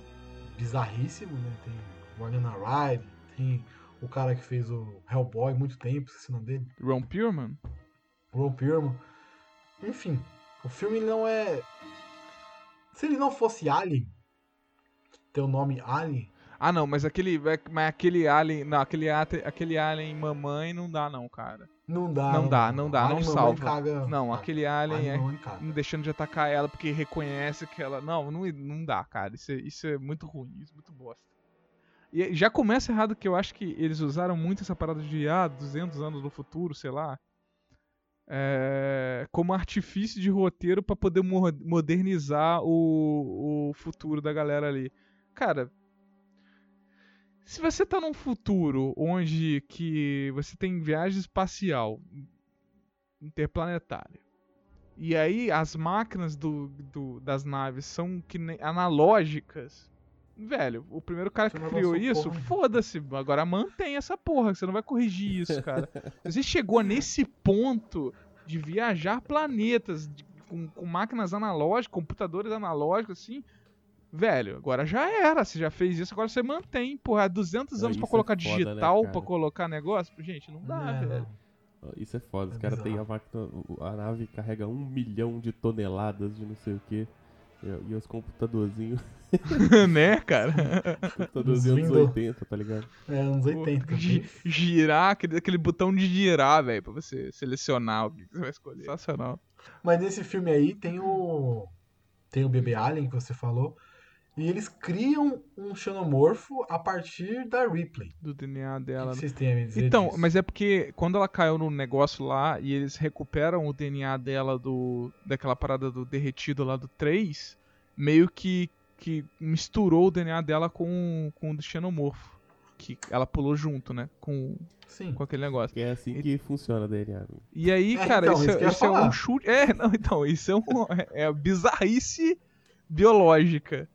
bizarríssimo, né? Tem Winona Ryder, tem o cara que fez o Hellboy há muito tempo, esqueci o nome dele, Ron Perlman? o Ron Perlman. Enfim, o filme não é... Se ele não fosse Alien, ter o nome Alien, Ah, não, mas aquele, mas aquele alien, não, aquele, aquele alien mamãe não dá não, cara. não dá. Não dá, não dá, não salva. Caga, Não, aquele alien é caga. não deixando de atacar ela porque reconhece que ela. Não, não, não dá, cara. Isso é, isso é muito ruim, isso é muito bosta. E já começa errado que eu acho que eles usaram muito essa parada de ah, 200 anos no futuro, sei lá. é, como artifício de roteiro pra poder mo- modernizar o, o futuro da galera ali. Cara, se você tá num futuro onde que você tem viagem espacial interplanetária e aí as máquinas do, do- das naves são que analógicas. Velho, o primeiro cara que criou isso, foda-se. Agora mantém essa porra, você não vai corrigir isso, cara. Você chegou nesse ponto de viajar planetas de- com, com máquinas analógicas, computadores analógicos, assim. Velho, agora já era. Você já fez isso, agora você mantém. Porra, 200 Ah, anos pra isso é colocar foda, né, digital, cara? pra colocar negócio. Gente, não dá, É, velho. não. Isso é foda. Os É caras têm a máquina. A nave carrega um milhão de toneladas de não sei o que. E, os computadorzinhos. <laughs> né, cara? <laughs> computadorzinhos anos Windows. 80, tá ligado? É, anos 80. Gi- girar, aquele, aquele botão de girar, velho, pra você selecionar o que que você vai escolher. Sensacional. Mas nesse filme aí tem o. Tem o bebê Alien que você falou. E eles criam um xenomorfo a partir da Ripley. Do DNA O dela. que né? vocês têm a me dizer Então, disso? mas é porque quando ela caiu no negócio lá e eles recuperam o DNA dela do daquela parada do derretido lá do 3, meio que, que misturou o DNA dela com, com o do xenomorfo. Que ela pulou junto, né? Com, Sim. com aquele negócio. Que é assim que funciona a DNA. E aí, É, cara, então, isso, isso é- isso é um chute. É, não, então, isso é, um, é a bizarrice biológica.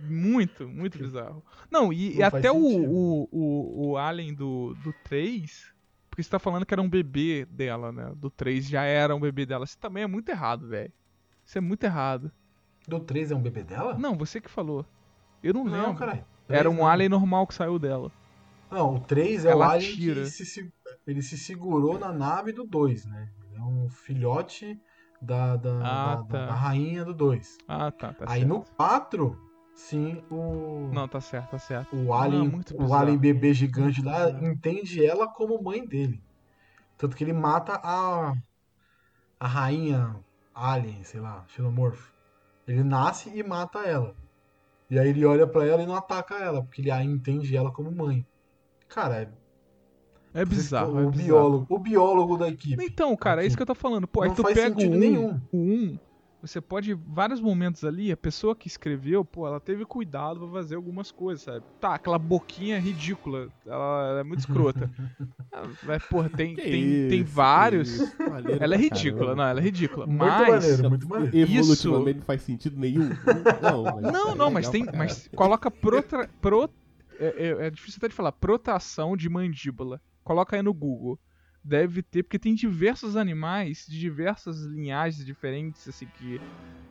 Muito, muito bizarro. Não, e, e Não faz até o, o, o, o Alien do, do 3. Porque você tá falando que era um bebê dela, né? Do 3 já era um bebê dela. Isso também é muito errado, velho. Isso é muito errado. Do 3 é um bebê dela? Não, você que falou. Eu não, Não, lembro. caralho. Era um não. alien normal que saiu dela. Não, o 3 é Ela o alien tira. que se, ele se segurou na nave do 2, né? Ele é um filhote da, da, Ah, da- da- tá. da rainha do 2. Ah, tá, tá Aí certo. no 4, sim, o. Não, tá certo, tá certo. O alien, Não, muito o alien bebê gigante lá Bizarro. entende ela como mãe dele. Tanto que ele mata a a rainha alien, sei lá, xenomorfo. Ele nasce e mata ela. E aí ele olha pra ela e não ataca ela, porque ele aí entende ela como mãe. Cara, é É bizarro. o é bizarro. biólogo, o biólogo da equipe. Então, cara, é isso que eu tô falando. Pô, aí Não tu faz pega o sentido 1, nenhum. o 1, você pode, vários momentos ali, a pessoa que escreveu, pô, ela teve cuidado pra fazer algumas coisas, sabe? Tá, aquela boquinha ridícula, ela, ela é muito escrota. <laughs> Ah, Mas, porra, tem, Que tem, tem isso, vários. isso, maneiro Ela é ridícula, caramba. não, ela é ridícula. Muito mas. maneiro, muito maneiro. Evolutivamente não faz sentido nenhum. Não, mas Não, é não, mas tem. Mas coloca protra, pro, é, é- é difícil até de falar. Protração de mandíbula. Coloca aí no Google. Deve ter, porque tem diversos animais de diversas linhagens diferentes, assim, que,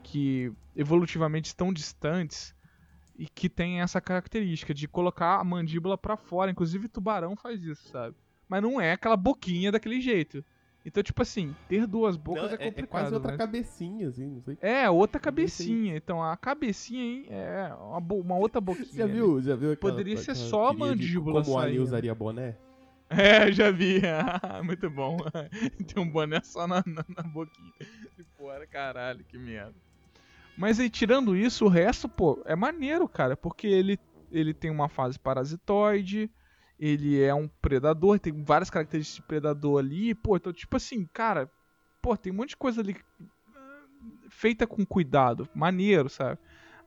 que evolutivamente estão distantes e que tem essa característica de colocar a mandíbula pra fora. Inclusive tubarão faz isso, sabe? Mas não é aquela boquinha daquele jeito. Então, tipo assim, ter duas bocas Não, é é, é complicado. quase outra mas- cabecinha, assim, não sei. é, outra cabecinha. Então a cabecinha aí é uma, uma outra <laughs> boquinha. Já ali. viu, já viu aquela, Poderia ser aquela só a mandíbula Como o saindo. usaria boné? <laughs> É, já vi. <laughs> Muito bom. <laughs> Tem um boné só na, na, na boquinha. De fora, caralho, que merda. Mas aí, tirando isso, o resto, pô, é maneiro, cara. Porque ele, ele tem uma fase parasitoide. Ele é um predador, tem várias características de predador ali. Pô, então, tipo assim, cara, pô, tem um monte de coisa ali ah, feita com cuidado, maneiro, sabe?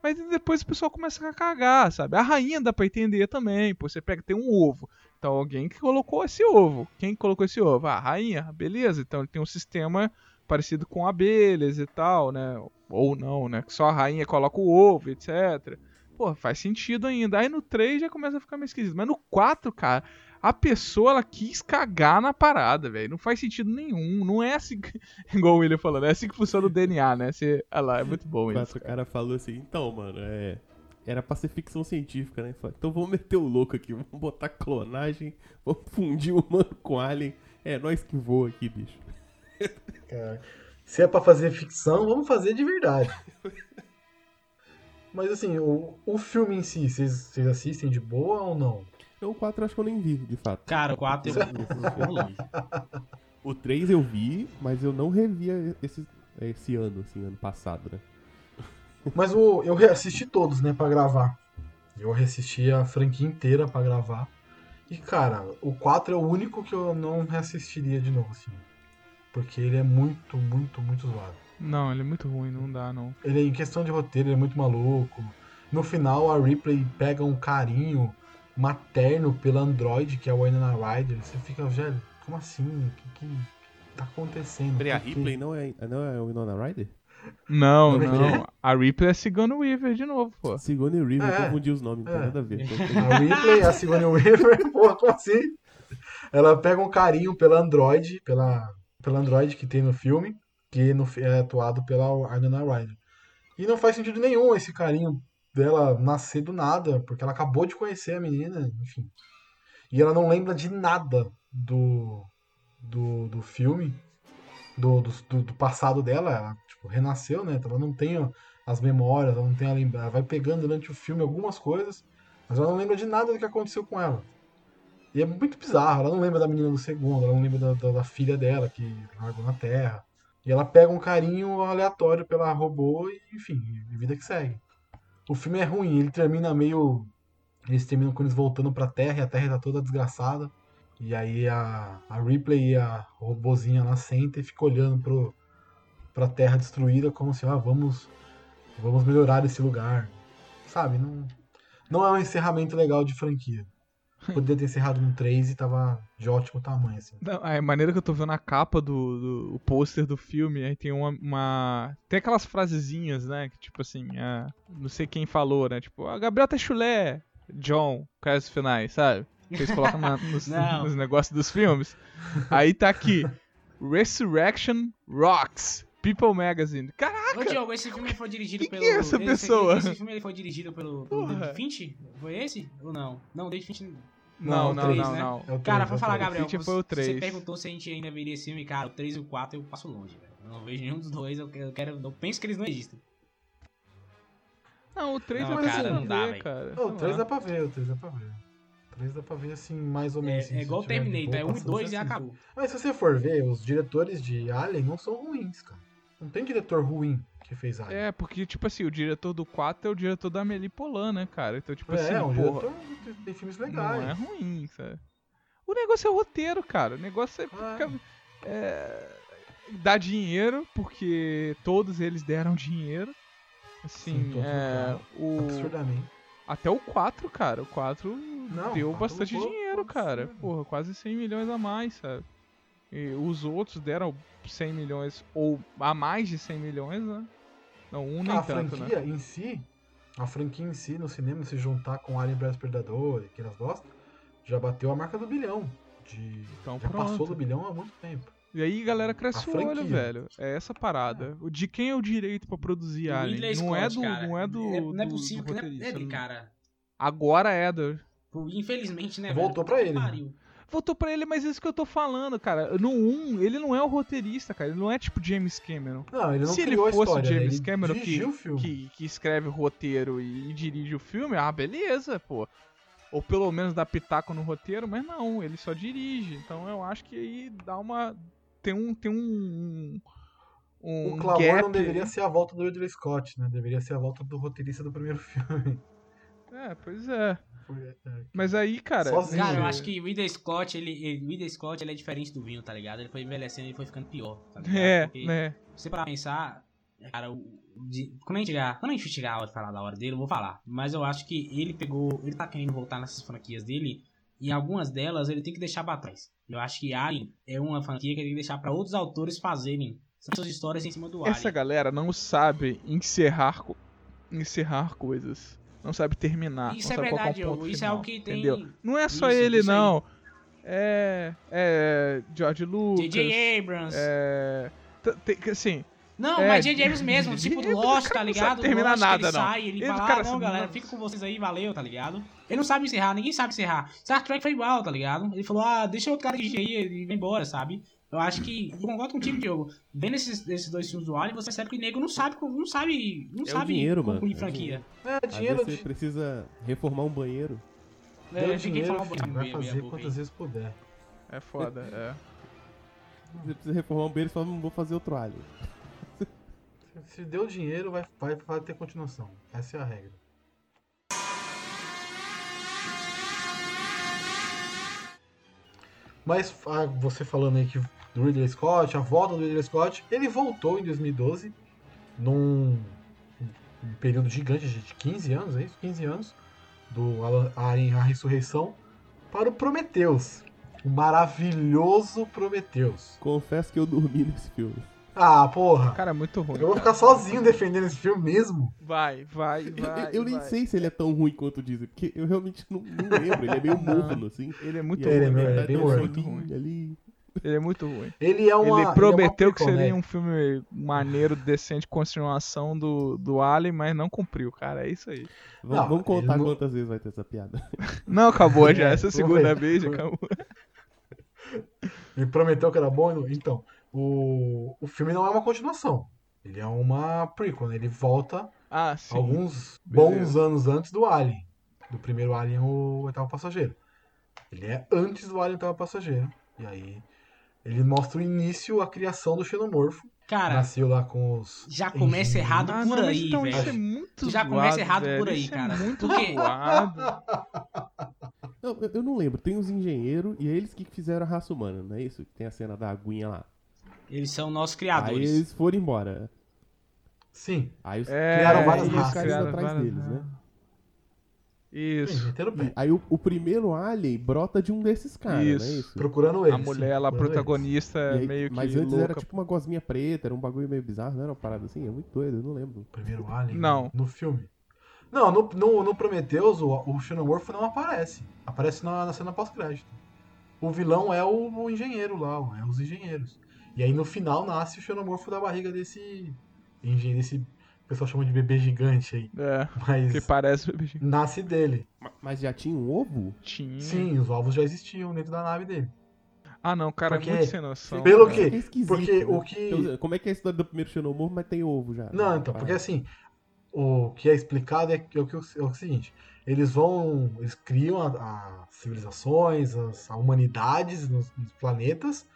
Mas depois o pessoal começa a cagar, sabe? A rainha dá pra entender também. Pô, você pega, tem um ovo. Então alguém que colocou esse ovo. Quem colocou esse ovo? Ah, a rainha, beleza. Então ele tem um sistema parecido com abelhas e tal, né? Ou não, né? Que só a rainha coloca o ovo, etc. Pô, faz sentido ainda. Aí no 3 já começa a ficar meio esquisito. Mas no 4, cara, a pessoa ela quis cagar na parada, velho. Não faz sentido nenhum. Não é assim que. <laughs> Igual o William falando, é assim que funciona o DNA, né? Você... Olha lá, é muito bom Mas isso. o cara falou assim, então, mano, é. Era pra ser ficção científica, né? Falei, Então vamos meter o louco aqui, vamos botar clonagem, vamos fundir o humano com alien. É nós que voa aqui, bicho. Cara, se é pra fazer ficção, vamos fazer de verdade. Mas assim, o, o filme em si, vocês assistem de boa ou não? Eu, o 4 acho que eu nem vi, de fato. Cara, o 4 eu, vi. O 3 eu vi, mas eu não revia esse, esse ano, assim, ano passado, né? Mas o, eu reassisti todos, né, pra gravar. Eu reassisti a franquia inteira pra gravar. E, cara, o 4 é o único que eu não reassistiria de novo, assim. Porque ele é muito, muito, muito zoado. Não, ele é muito ruim, não dá, não. Ele, em questão de roteiro, ele é muito maluco. No final, a Ripley pega um carinho materno pela Android, que é a Winona Ryder. Você fica, velho, como assim? O que, que tá acontecendo? Peraí, a? Ripley não é, não é o Winona Ryder? Não, é não. A Ripley é Sigourney Weaver de novo, pô. Sigourney River, É. eu confundi os nomes, não tem É. nada a ver. <laughs> A Ripley, a Sigourney Weaver, <laughs> porra, como assim? Ela pega um carinho pela Android, pela, pela Android que tem no filme, que no, é atuado pela Winona Ryder. E não faz sentido nenhum esse carinho dela nascer do nada, porque ela acabou de conhecer a menina, enfim. E ela não lembra de nada do, do, do filme. do, do, do- do passado dela, ela tipo, renasceu, né? Então ela não tem as memórias, ela não tem a lembra, ela vai pegando durante o filme algumas coisas, mas ela não lembra de nada do que aconteceu com ela. E é muito bizarro, ela não lembra da menina do segundo, ela não lembra da, da- da filha dela que largou na Terra. E ela pega um carinho aleatório pela robô e, enfim, vida que segue. O filme é ruim, ele termina meio. Eles terminam com eles voltando pra Terra e a Terra tá toda desgraçada. E aí a, a Ripley e a robozinha lá sentem e ficam olhando pro, pra Terra destruída como se, ah, vamos, vamos melhorar esse lugar. Sabe? Não, não é um encerramento legal de franquia. Poderia ter encerrado no 3 e tava de ótimo tamanho, assim. Não, a maneira que eu tô vendo a capa do, do o pôster do filme, aí tem uma, uma- Tem aquelas frasezinhas, né? Que tipo assim, ah, não sei quem falou, né? Tipo, a Gabriel tá chulé, John, quais finais, sabe? Que eles colocam na- <laughs> nos, nos negócios dos filmes. Aí tá aqui. Resurrection Rocks. People Magazine. Caraca! Ô, Diogo, esse filme foi dirigido Que pelo. é essa esse- pessoa? Esse, filme ele foi dirigido pelo, pelo. David Finch? Foi esse? Ou não? Não, David Finch. Não, Não, não, três, não, né? não. É Cara, 3, pra é falar, 3. Gabriel, Finch você, foi o você três. perguntou se a gente ainda veria esse filme, cara, o 3 e o 4 eu passo longe, velho. Eu não vejo nenhum dos dois, eu quero, eu quero- eu penso que eles não existem. Não, o 3 Não, é cara, não dá, ver, cara. Não, o Sei 3 lá. dá pra ver, o 3 dá pra ver. O 3 dá pra ver assim, mais ou menos. assim, É, é se igual o Terminator, é boa 1 e passando, 2 você e assiste. acabou. Mas se você for ver, os diretores de Alien não são ruins, cara. Não tem diretor ruim que fez Alien. É, porque, tipo assim, o diretor do 4 é o diretor da Amélie Polan, né, cara? Então, tipo É, assim, é um porra, diretor tem filmes não legais. é ruim, sabe? O negócio é o roteiro, cara. O negócio é, Ah. é, dar dinheiro, porque todos eles deram dinheiro. Assim, Sim, é, o, Absurdamente. até o 4, cara. O 4 Não, deu o 4 bastante dinheiro, cara. Porra, quase 100 milhões a mais, sabe? E os outros deram 100 milhões, ou a mais de 100 milhões, né? Não, um nem a tanto, franquia né? em si, a franquia em si no cinema, se juntar com Alien vs Predador e que elas gostam, já bateu a marca do bilhão. De... Então já passou pronto. do bilhão há muito tempo. E aí, galera, cresce A o olho, velho. É essa parada. O De quem é o direito pra produzir Alien? Não é Scott, do, cara. não é do, É- Não é do- possível do que não é dele, cara. Agora é do. Infelizmente, né, Voltou velho? pra ele, Pariu. Voltou pra ele, mas é isso que eu tô falando, cara. No 1, ele não é o roteirista, cara. Ele não é tipo James Cameron. Não, ele não Se ele fosse história, o né? James ele Cameron filme. Que, que escreve o roteiro e, e dirige o filme, ah, beleza, pô. Ou pelo menos dá pitaco no roteiro, mas não, ele só dirige. Então eu acho que aí dá uma. Tem um. Tem um. Um O clamor gap não deveria ser a volta do Ridley Scott, né? Deveria ser a volta do roteirista do primeiro <laughs> filme. É, pois é. É, Mas aí, cara. Sozinho. Cara, eu Sim. acho que o Ridley Scott, ele, ele, o Ridley Scott, ele é diferente do vinho, tá ligado? Ele foi envelhecendo e foi ficando pior, tá ligado? É, Porque né? você pra pensar, cara, o- de- quando a gente chegar, quando a gente chegar a hora de falar da hora dele, eu vou falar. Mas eu acho que ele pegou, ele tá querendo voltar nessas franquias dele, e algumas delas ele tem que deixar pra trás. Eu acho que Alien é uma franquia que ele tem que deixar pra outros autores fazerem suas histórias em cima do Essa Alien. galera não sabe encerrar, encerrar coisas. Não sabe terminar. Isso não é sabe um verdade, ponto Diogo. Isso é final, algo que tem. Entendeu? Não é só Isso, ele, isso não. É. É. George Lucas. J.J. Abrams. É. Assim, Não, É, mas J.J. Abrams mesmo, J.J. tipo Lost, o tá não ligado? sabe terminar Lost, nada, ele não. sai, ele Esse fala, cara ah, não, assim, galera, não- fica com vocês aí, valeu, tá ligado? Ele não sabe encerrar, ninguém sabe encerrar. Star Trek foi igual, tá ligado? Ele falou, ah, deixa outro cara dirigir aí, ele vai embora, sabe? Eu acho que, eu concordo contigo, Diogo. Vendo esses, esses dois filmes do Alien, você percebe que o nego não sabe, não sabe, não É sabe dinheiro, mano, é o franquia. É, dinheiro você precisa reformar um banheiro. É, ninguém dinheiro, fala um filho, vai fazer quantas vezes puder. é foda, <laughs> é. Você precisa reformar um banheiro e fala, não vou fazer outro alien. Se deu dinheiro, vai, vai, vai ter continuação. Essa é a regra. Mas ah, você falando aí que do Ridley Scott, a volta do Ridley Scott, ele voltou em 2012, num um período gigante de 15 anos, é isso? 15 anos, do Alien A Ressurreição, para o Prometheus. O maravilhoso Prometheus. Confesso que eu dormi nesse filme. Ah, porra! Cara, é muito ruim. Eu vou cara. ficar sozinho defendendo esse filme mesmo. Vai, vai, <laughs> Eu- vai. eu, eu nem vai. sei se ele é tão ruim quanto dizem, porque eu realmente não, não lembro. Ele é meio <laughs> morno, assim. Ele é muito E aí, Ele é ruim. ele é bem morno. soninho ali. Ele é muito ruim. Ele é uma. ele prometeu que ele é uma seria prequel, um filme maneiro, decente, continuação do, do Alien, mas não cumpriu, cara. É isso aí. Vamos, Não, vamos contar ele não- quantas vezes vai ter essa piada. <laughs> Não, acabou já. É, Essa segunda vez já acabou. Ele prometeu que era bom e não. Então, o, o filme não é uma continuação. Ele é uma prequel, né? Ele volta Ah, sim. alguns beleza. bons anos antes do Alien. Do primeiro Alien, o oitavo passageiro. Ele é antes do Alien, o oitavo passageiro. E aí ele mostra o início, a criação do xenomorfo. Cara, Nasceu lá com os. já começa engenheiros. errado Ah, por não, aí, então isso é velho. muito Já zoado, começa errado velho. por aí, Isso cara. É muito Porque- eu, eu não lembro. Tem os engenheiros e é eles que fizeram a raça humana, não é isso? Que tem a cena da aguinha lá. Eles são nossos Aí criadores. eles foram embora. Sim. Aí os, É, Criaram várias raças. criaram atrás várias deles, né? Isso. Aí o, o primeiro Alien brota de um desses caras, não é Isso. isso? Procurando eles. A mulher procurando protagonista, aí- meio que mas antes louca. era tipo uma gosminha preta, era um bagulho meio bizarro, não era uma parada assim? É muito doido, eu não lembro. Primeiro Alien. Não. No filme. Não, no, no, no Prometheus, o, o xenomorfo não aparece. Aparece na, na cena pós-crédito. O vilão é o, o engenheiro lá, é os engenheiros. E aí no final nasce o xenomorfo da barriga desse engenheiro, desse o pessoal chama de bebê gigante aí. É, Mas que parece bebê gigante. nasce dele. Mas já tinha um ovo? Tinha. Sim, os ovos já existiam dentro da nave dele. Ah, não, cara, Porque- é muito sem noção. Pelo quê? É esquisito, Porque né? o que. Como é que é a história do primeiro xenomorfo, mas tem ovo já? Não, então, porque assim, o que é explicado é, que- é o, que, é o seguinte: eles vão. Eles criam as civilizações, as a humanidades nos, nos planetas,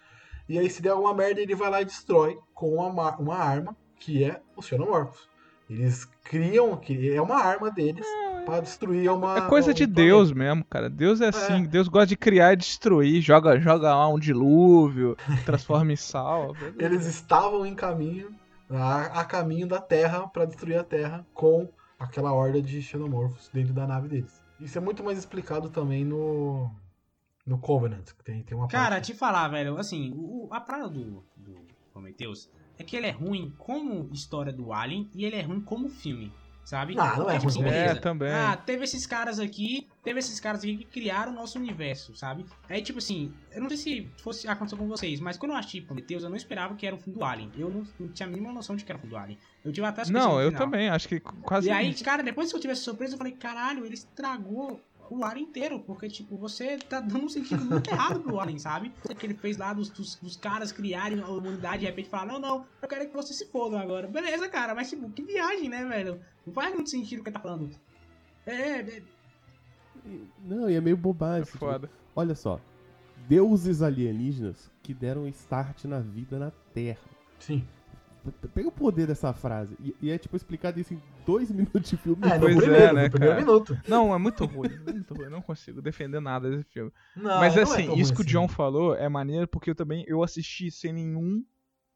e aí se der alguma merda, ele vai lá e destrói com uma, ma- uma arma que é os xenomorfos. Eles criam, que é uma arma deles pra destruir uma. É coisa um de planeta. Deus mesmo, cara. Deus é assim, Deus gosta de criar e destruir. Joga, joga lá um dilúvio, <laughs> transforma em sal. Eles estavam em caminho, a, a caminho da Terra pra destruir a Terra com aquela horda de xenomorfos dentro da nave deles. Isso é muito mais explicado também no no Covenant, que tem, tem uma Cara, parte. te falar, velho, assim, o, a parada do, do Prometheus é que ele é ruim como história do Alien e ele é ruim como filme, sabe? Ah, não é ruim como É, também. Ah, teve esses caras aqui, teve esses caras aqui que criaram o nosso universo, sabe? Aí, tipo assim, eu não sei se fosse acontecer com vocês, mas quando eu assisti Prometheus, eu não esperava que era um filme do Alien. Eu não, não tinha a mínima noção de que era um filme do Alien. Eu tive até esquecido Não, no eu também, acho que quase. E aí, cara, depois que eu tive essa surpresa, eu falei, caralho, ele estragou o Alien inteiro, porque, tipo, você tá dando um sentido muito errado pro Alien, sabe? O que ele fez lá dos, dos, dos caras criarem a humanidade e de repente falar, não, não, eu quero que você se foda agora. Beleza, cara, mas, tipo, que viagem, né, velho? Não faz muito sentido o que ele tá falando. É, é, Não, e é meio é bobagem. tipo, foda. olha só. Deuses alienígenas que deram start na vida na Terra. Sim. Pega o poder dessa frase. E, e é tipo explicado isso em dois <laughs> minutos de filme. É, no Pois é, primeiro, né, no primeiro cara? minuto. Não, é muito ruim. Muito ruim. Eu não consigo defender nada desse filme. Não, Mas não é assim, tão isso que o assim. John falou é maneiro porque eu também eu assisti sem nenhum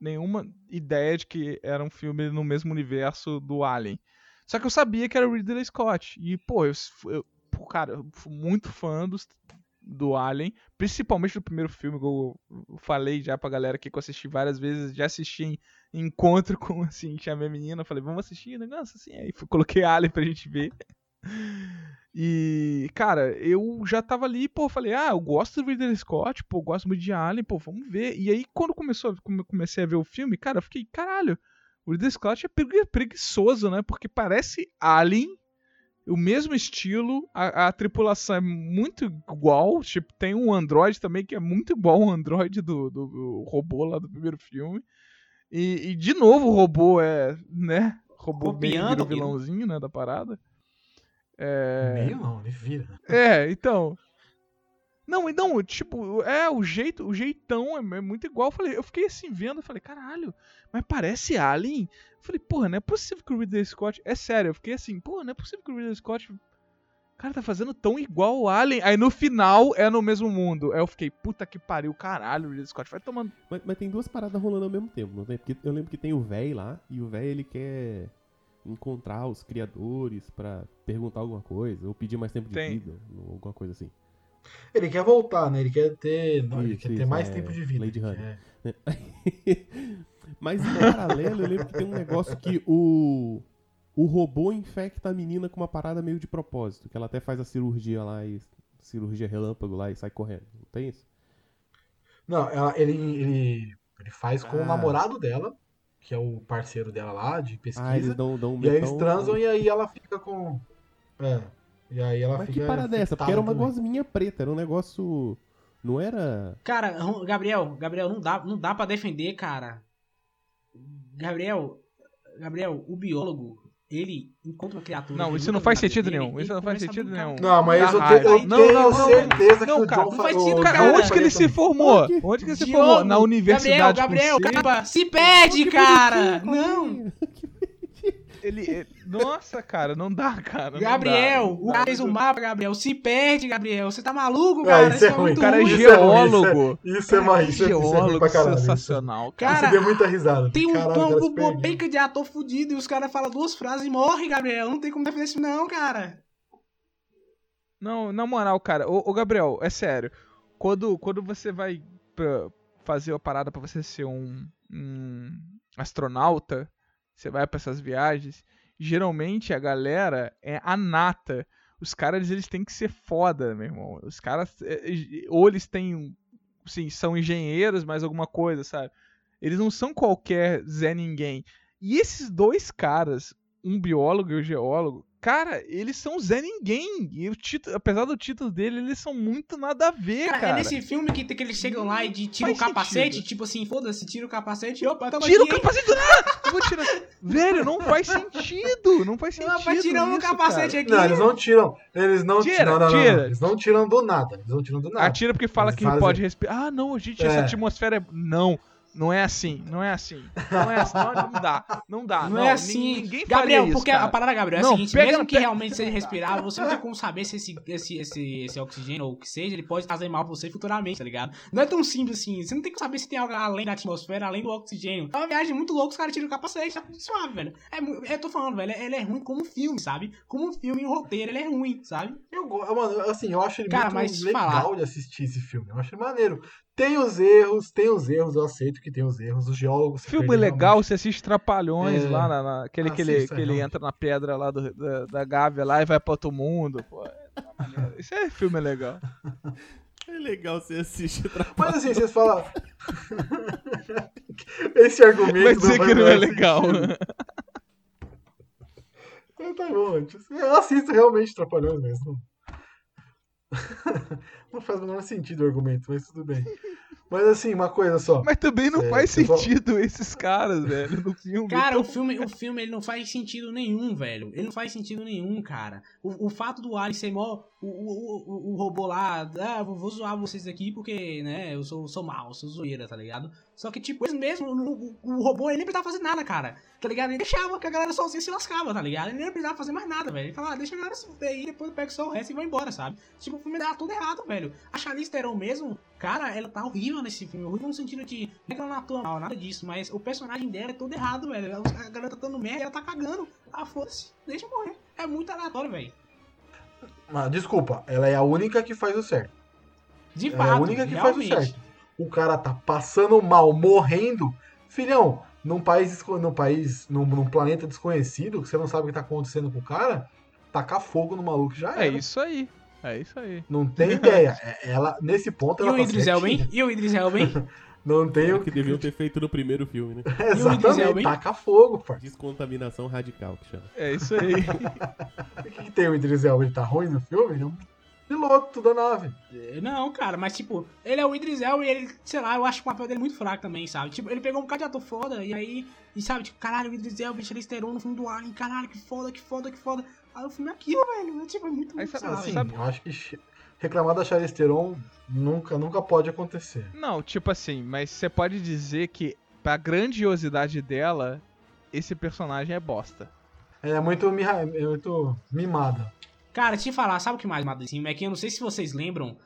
nenhuma ideia de que era um filme no mesmo universo do Alien. Só que eu sabia que era o Ridley Scott. E, pô, eu, eu pô, cara, eu fui muito fã dos, do Alien, principalmente do primeiro filme, que eu falei já pra galera aqui que eu assisti várias vezes, já assisti em encontro <laughs> com, assim, chamei a menina, falei, vamos assistir, negócio assim, aí coloquei <laughs> Alien pra gente ver. E, cara, eu já tava ali, pô, falei, ah, eu gosto do Ridley Scott, pô, gosto muito de Alien, pô, vamos ver. E aí, quando começou, comecei a ver o filme, cara, eu fiquei, caralho, o Ridley Scott é pregui- preguiçoso, né? Porque parece Alien, o mesmo estilo, a, a tripulação é muito igual, tipo, tem um android também que é muito igual ao android do, do, do robô lá do primeiro filme. E, e, de novo o robô é, né? Robô meio Copiando o aquilo. vilãozinho, né, da parada. É... Meio não, ele vira. É, então. Não, e não, tipo, é o jeito, o jeitão é, é muito igual. Eu falei, eu fiquei assim vendo, eu falei, caralho, mas parece Alien. Eu falei, porra, não é possível que o Ridley Scott. É sério, eu fiquei assim, porra, não é possível que o Ridley Scott. Cara, tá fazendo tão igual o Alien. Aí no final é no mesmo mundo. Aí eu fiquei, puta que pariu, caralho, o Ridley Scott vai tomando. Mas, mas tem duas paradas rolando ao mesmo tempo, não tem? Porque eu lembro que tem o véi lá, e o véi ele quer encontrar os criadores pra perguntar alguma coisa, ou pedir mais tempo de Tem. vida, alguma coisa assim. Ele quer voltar, né? Ele quer ter, não, ele Isso, quer ter isso, mais é, tempo de vida. Lady Honey. quer- Mas em paralelo, eu lembro que tem um negócio que o, o robô infecta a menina com uma parada meio de propósito, que ela até faz a cirurgia lá, e cirurgia relâmpago lá e sai correndo. Não tem isso? Não, ela- ele, ele, ele faz com o Ah. namorado dela, que é o parceiro dela lá de pesquisa. Ah, eles dão, dão E aí eles transam e aí ela fica com. É. E aí ela Mas fica. que parada é essa? Porque era uma também. gosminha preta, era um negócio Não era. Cara, Gabriel, Gabriel, não dá, não dá pra defender, cara. Gabriel, Gabriel, o biólogo, ele encontra uma criatura. Não, isso não faz sentido dele, nenhum. Isso não faz a sentido brincar. nenhum. Não, mas eu, te- eu Não, tenho não, não, certeza não, que o cara, John não fa- faz o sentido, cara. Onde que ele se formou? Onde? Onde que ele se formou? Na universidade Gabriel, Gabriel, se perde, cara! Não! Ele, ele- Nossa, cara, não dá, cara. não Gabriel, dá, o fez o mapa, Gabriel. Se perde, Gabriel. Você tá maluco, Ah, cara? isso é ruim. muito O cara é Isso é geólogo. Isso é mais. Isso é, isso é Geólogo sensacional, cara. Cara, Isso deu muita risada. Tem um, uma, penca de ator fudido e os caras falam duas frases e morre, Gabriel. Não tem como defender isso, não, cara. Não, na moral, cara, ô, ô, Gabriel, é sério. Quando, quando você vai pra fazer a parada pra você ser um, um astronauta, você vai pra essas viagens, geralmente a galera é a nata. Os caras, eles têm que ser foda, meu irmão. Os caras, é, é, ou eles têm, sim, são engenheiros, mais alguma coisa, sabe? Eles não são qualquer Zé Ninguém. E esses dois caras, um biólogo e um geólogo, cara, eles são Zé Ninguém. E o título, apesar do título dele, eles são muito nada a ver, Cara, cara. é nesse filme que, que eles chegam lá e de, tira o Faz capacete, sentido. tipo assim, foda-se, tira o capacete e opa, Tira o aqui, hein? capacete do nada! Eu vou tirar. Velho, não faz sentido. Não faz sentido. Não, vai tirar o capacete cara. aqui. Não, eles não tiram. Eles não Tira, tiram. Não, não, tira. não. Eles não tiram do nada. Eles não tiram do nada. Atira porque fala Eles que fazem- pode respirar. Ah, não, gente, essa É. atmosfera é. Não. Não é assim, não é assim. Não é assim, não, não dá, não dá. Não, é assim. Ninguém Gabriel, faria isso, porque cara. a parada, Gabriel, é Não, a seguinte, pega mesmo na- que pega- realmente seja respirar, você não tem como saber se esse, esse, esse, esse oxigênio ou o que seja, ele pode fazer mal pra você futuramente, tá ligado? Não é tão simples assim. Você não tem como saber se tem algo além da atmosfera, além do oxigênio. É uma viagem muito louca, os caras tiram o capacete, tá suave, velho. É, eu tô falando, velho, ele é ruim como filme, sabe? Como filme e roteiro, ele é ruim, sabe? Eu, mano, assim, eu acho ele Cara, muito mas legal falar- de assistir esse filme. Eu acho ele maneiro. Tem os erros, tem os erros, eu aceito que tem os erros. Os geólogos. Filme legal, você assiste Trapalhões É. lá, na, na- aquele que ele, que ele entra na pedra lá do- da, da Gávea lá e vai pra outro mundo. Pô, é maneiro. Isso é filme legal. <laughs> É legal você assistir Mas assim, vocês falam. <laughs> Esse argumento. Vai dizer não que não é legal. Então tá bom. Eu assisto realmente Trapalhões mesmo. Não faz o menor sentido o argumento, mas tudo bem. Mas assim, uma coisa só. Mas também não É, faz sentido esses caras, velho, no filme. Cara, o filme, o filme ele não faz sentido nenhum, velho. Ele não faz sentido nenhum, cara. O, o fato do Alien ser mó. O, o, o, o robô lá, ah, vou vou zoar vocês aqui porque, né, eu sou, sou mal, sou zoeira, tá ligado? Só que, tipo, eles mesmo, o, o, o robô, ele nem precisava fazer nada, cara. Tá ligado? Ele deixava que a galera sozinha se lascava, tá ligado? Ele nem precisava fazer mais nada, velho. Ele falava, ah, deixa a galera se fuder aí, depois eu pego só o resto e vou embora, sabe? Tipo, o filme dava tudo errado, velho. A Charlize Theron mesmo, cara, ela tá horrível nesse filme. Horrível no sentido de. Não é que ela não atua mal, nada disso, mas o personagem dela é todo errado, velho. A galera tá dando merda e ela tá cagando. Ah, foda-se, deixa eu morrer. É muito aleatório, velho. Ah, desculpa, ela é a única que faz o certo. De Ela fato, é a única que realmente. faz o certo. O cara tá passando mal, morrendo. Filhão, num país, num país, num, num planeta desconhecido, que você não sabe o que tá acontecendo com o cara, tacar fogo no maluco já É era. isso aí. É isso aí. Não tem ideia. <laughs> É- Ela, nesse ponto, E ela o tá Idris certinha. E o Idris Elba, hein? <laughs> Não tem É o que deviam ter feito no primeiro filme, né? o Idris <laughs> Exatamente, taca fogo, parça. Descontaminação radical que chama. É isso aí. O que, que tem o Idris Elba? Ele tá ruim no filme? Ele é um piloto da nave. Não, cara, mas tipo, ele é o Idris Elba e ele, sei lá, eu acho o papel dele muito fraco também, sabe? Tipo, ele pegou um bocado de ator foda e aí, e sabe, tipo, caralho, o Idris Elba, Charlize Theron no filme do Alien, caralho, que foda, que foda, que foda. Aí o filme é aquilo, velho, é, tipo, é muito, Aí muito, sabe- Assim, sabe- eu acho que reclamar da Charlize Theron nunca, nunca pode acontecer. Não, tipo assim, mas você pode dizer que, pra grandiosidade dela, esse personagem é bosta. É muito, é muito mimada. Cara, te falar, sabe o que mais mata desse filme? É que eu não sei se vocês lembram.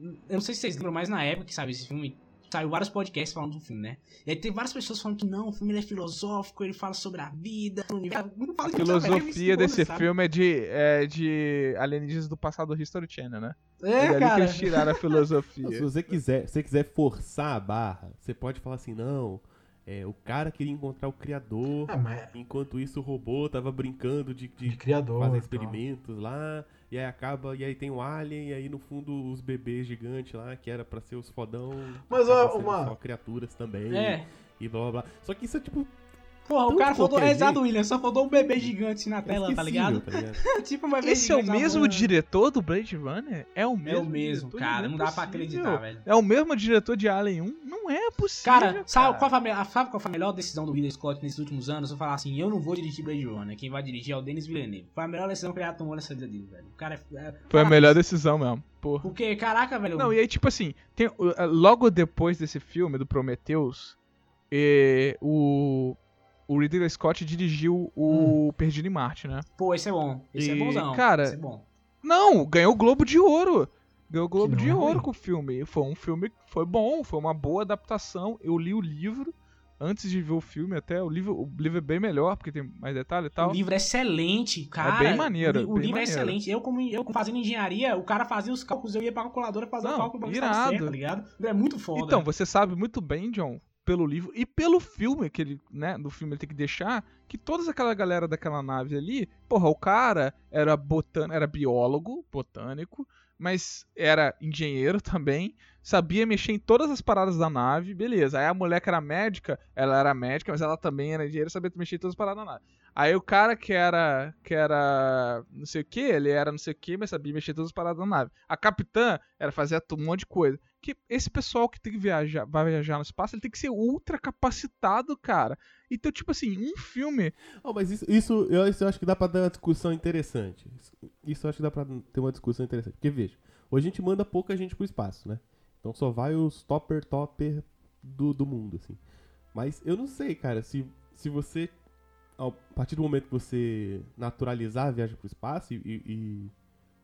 Eu não sei se vocês lembram, mas na época que saiu esse filme, saiu vários podcasts falando do filme, né? E aí tem várias pessoas falando que não, o filme ele é filosófico, ele fala sobre a vida, o universo. Não fala A velho, filosofia é desse sabe? filme é de, é de alienígenas do passado do History Channel, né? É, é ali que cara. eles tiraram a <laughs> Não, se filosofia. você quiser, se você quiser forçar a barra, você pode falar assim, não, é, o cara queria encontrar o criador, É, mas enquanto isso o robô tava brincando de, de de criador. fazer e tal. experimentos lá, e aí acaba, e aí tem o alien, e aí no fundo os bebês gigantes lá, que era pra ser os fodão, Mas, ó, uma- só criaturas também, É. e blá blá blá. Só que isso é tipo, Porra, o cara faltou. qualquer Exato, William, só faltou um bebê gigante assim na É tela, tá ligado? tá ligado? <laughs> tipo um bebê Esse é o mesmo diretor do Blade Runner? É o É mesmo. o mesmo, cara. Não dá pra acreditar, velho. É o mesmo diretor de Alien 1? Não é possível. Cara, sabe qual, foi a, me- sabe qual foi a melhor decisão do Ridley Scott nesses últimos anos? Eu falar assim, eu não vou dirigir Blade Runner, quem vai dirigir é o Denis Villeneuve. Foi a melhor decisão que ele tomou nessa vida dele, velho. O cara é... é- Foi a melhor decisão mesmo. Porra. Porque, caraca, velho... Não, e aí, tipo assim, tem, uh, logo depois desse filme, do Prometheus, eh, o, o Ridley Scott dirigiu o Perdido em Marte, né? Pô, esse é bom. Esse é E, bonzão. cara, Esse é bom. Não, ganhou o Globo de Ouro. Ganhou o Globo de é Ouro com o filme. Foi um filme que foi bom, foi uma boa adaptação. Eu li o livro antes de ver o filme até. O livro, o livro é bem melhor, porque tem mais detalhe e tal. O livro é excelente, cara. bem maneiro, O, o bem livro é maneiro. excelente. Eu, como eu fazendo engenharia, o cara fazia os cálculos, eu ia pra calculadora fazer Não, o cálculo pra irado. certo, tá ligado? É muito foda. Então, você sabe muito bem, John, pelo livro e pelo filme que ele, né, do filme ele tem que deixar que toda aquela galera daquela nave ali, porra, o cara era botan era biólogo, botânico, mas era engenheiro também, sabia mexer em todas as paradas da nave, beleza. Aí a mulher que era médica, ela era médica, mas ela também era engenheira, sabia mexer em todas as paradas da nave. Aí o cara que era que era não sei o que, ele era não sei o que, mas sabia mexer em todas as paradas da nave. A capitã era fazer um monte de coisa que esse pessoal que tem que viajar, vai viajar no espaço, ele tem que ser ultra capacitado, cara. Então, tipo assim, um filme. Oh, mas isso, isso, eu, isso eu acho que dá pra dar uma discussão interessante. Isso, isso eu acho que dá pra ter uma discussão interessante. Porque, veja, hoje a gente manda pouca gente pro espaço, né? Então só vai os topper topper do, do mundo, assim. Mas eu não sei, cara, se, se você, a partir do momento que você naturalizar a viagem pro espaço e, e- e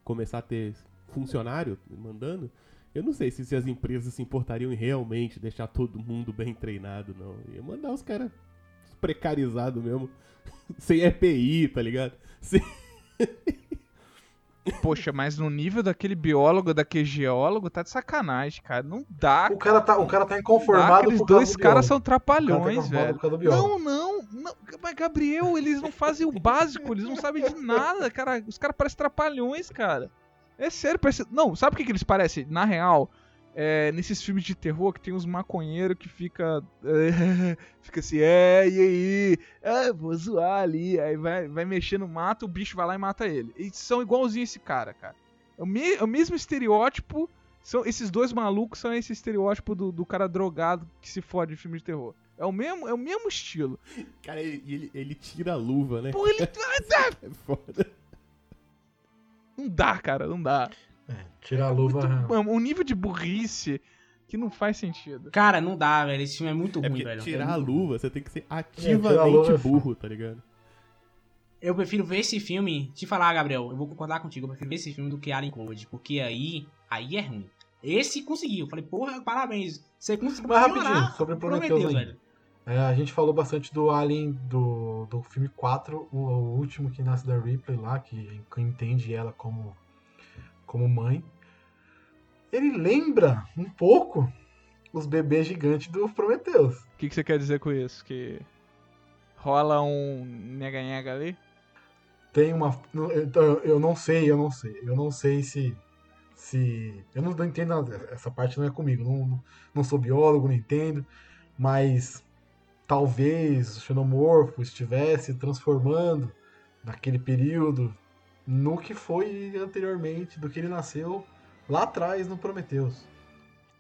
começar a ter funcionário mandando, eu não sei se, se as empresas se importariam em realmente deixar todo mundo bem treinado, não. Ia mandar os caras precarizados mesmo, <laughs> sem EPI, tá ligado? Sem... <laughs> Poxa, mas no nível daquele biólogo, daquele geólogo, tá de sacanagem, cara. Não dá. O cara tá, o cara tá dá. inconformado Aqueles causa dois do caras são cara tá trapalhões, inconformado velho. Não, não, não. Mas, Gabriel, eles não fazem o básico, eles não sabem de nada, cara. Os caras parecem trapalhões, cara. É sério, parece. Não, sabe o que, que eles parecem? Na real, é, nesses filmes de terror que tem uns maconheiros que fica. é, <laughs> fica assim, é, e aí? É, vou zoar ali. Aí vai, vai mexer no mato, o bicho vai lá e mata ele. Eles são igualzinho esse cara, cara. É o, me- é o mesmo estereótipo. São, esses dois malucos são esse estereótipo do, do cara drogado que se fode em filme de terror. É o mesmo, é o mesmo estilo. Cara, ele, ele, ele tira a luva, né? Pô, ele. <laughs> É foda. Não dá, cara, não dá. É, tirar a luva. Mano, um nível de burrice que não faz sentido. Cara, não dá, velho. Esse filme é muito É ruim, velho. tirar É a muito- luva, você tem que ser a ativamente é burro, tá ligado? Eu prefiro ver esse filme. Te falar, Gabriel, eu vou concordar contigo. Eu prefiro ver esse filme do que Alien Code. Porque aí. Aí é ruim. Esse conseguiu. Falei, porra, parabéns. Você conseguiu. Mas rapidinho, sobre Prometheus Prometheus, velho. É, a gente falou bastante do Alien do, do filme 4, o, o último que nasce da Ripley lá, que, que entende ela como, como mãe. Ele lembra um pouco os bebês gigantes do Prometheus. O que, que você quer dizer com isso? Que rola um nega-nega ali? Tem uma. Então, eu não sei, eu não sei. Eu não sei se. se eu não, entendo nada. Essa parte não é comigo. Não, não sou biólogo, não entendo. Mas talvez o xenomorfo estivesse transformando naquele período no que foi anteriormente, do que ele nasceu lá atrás no Prometheus.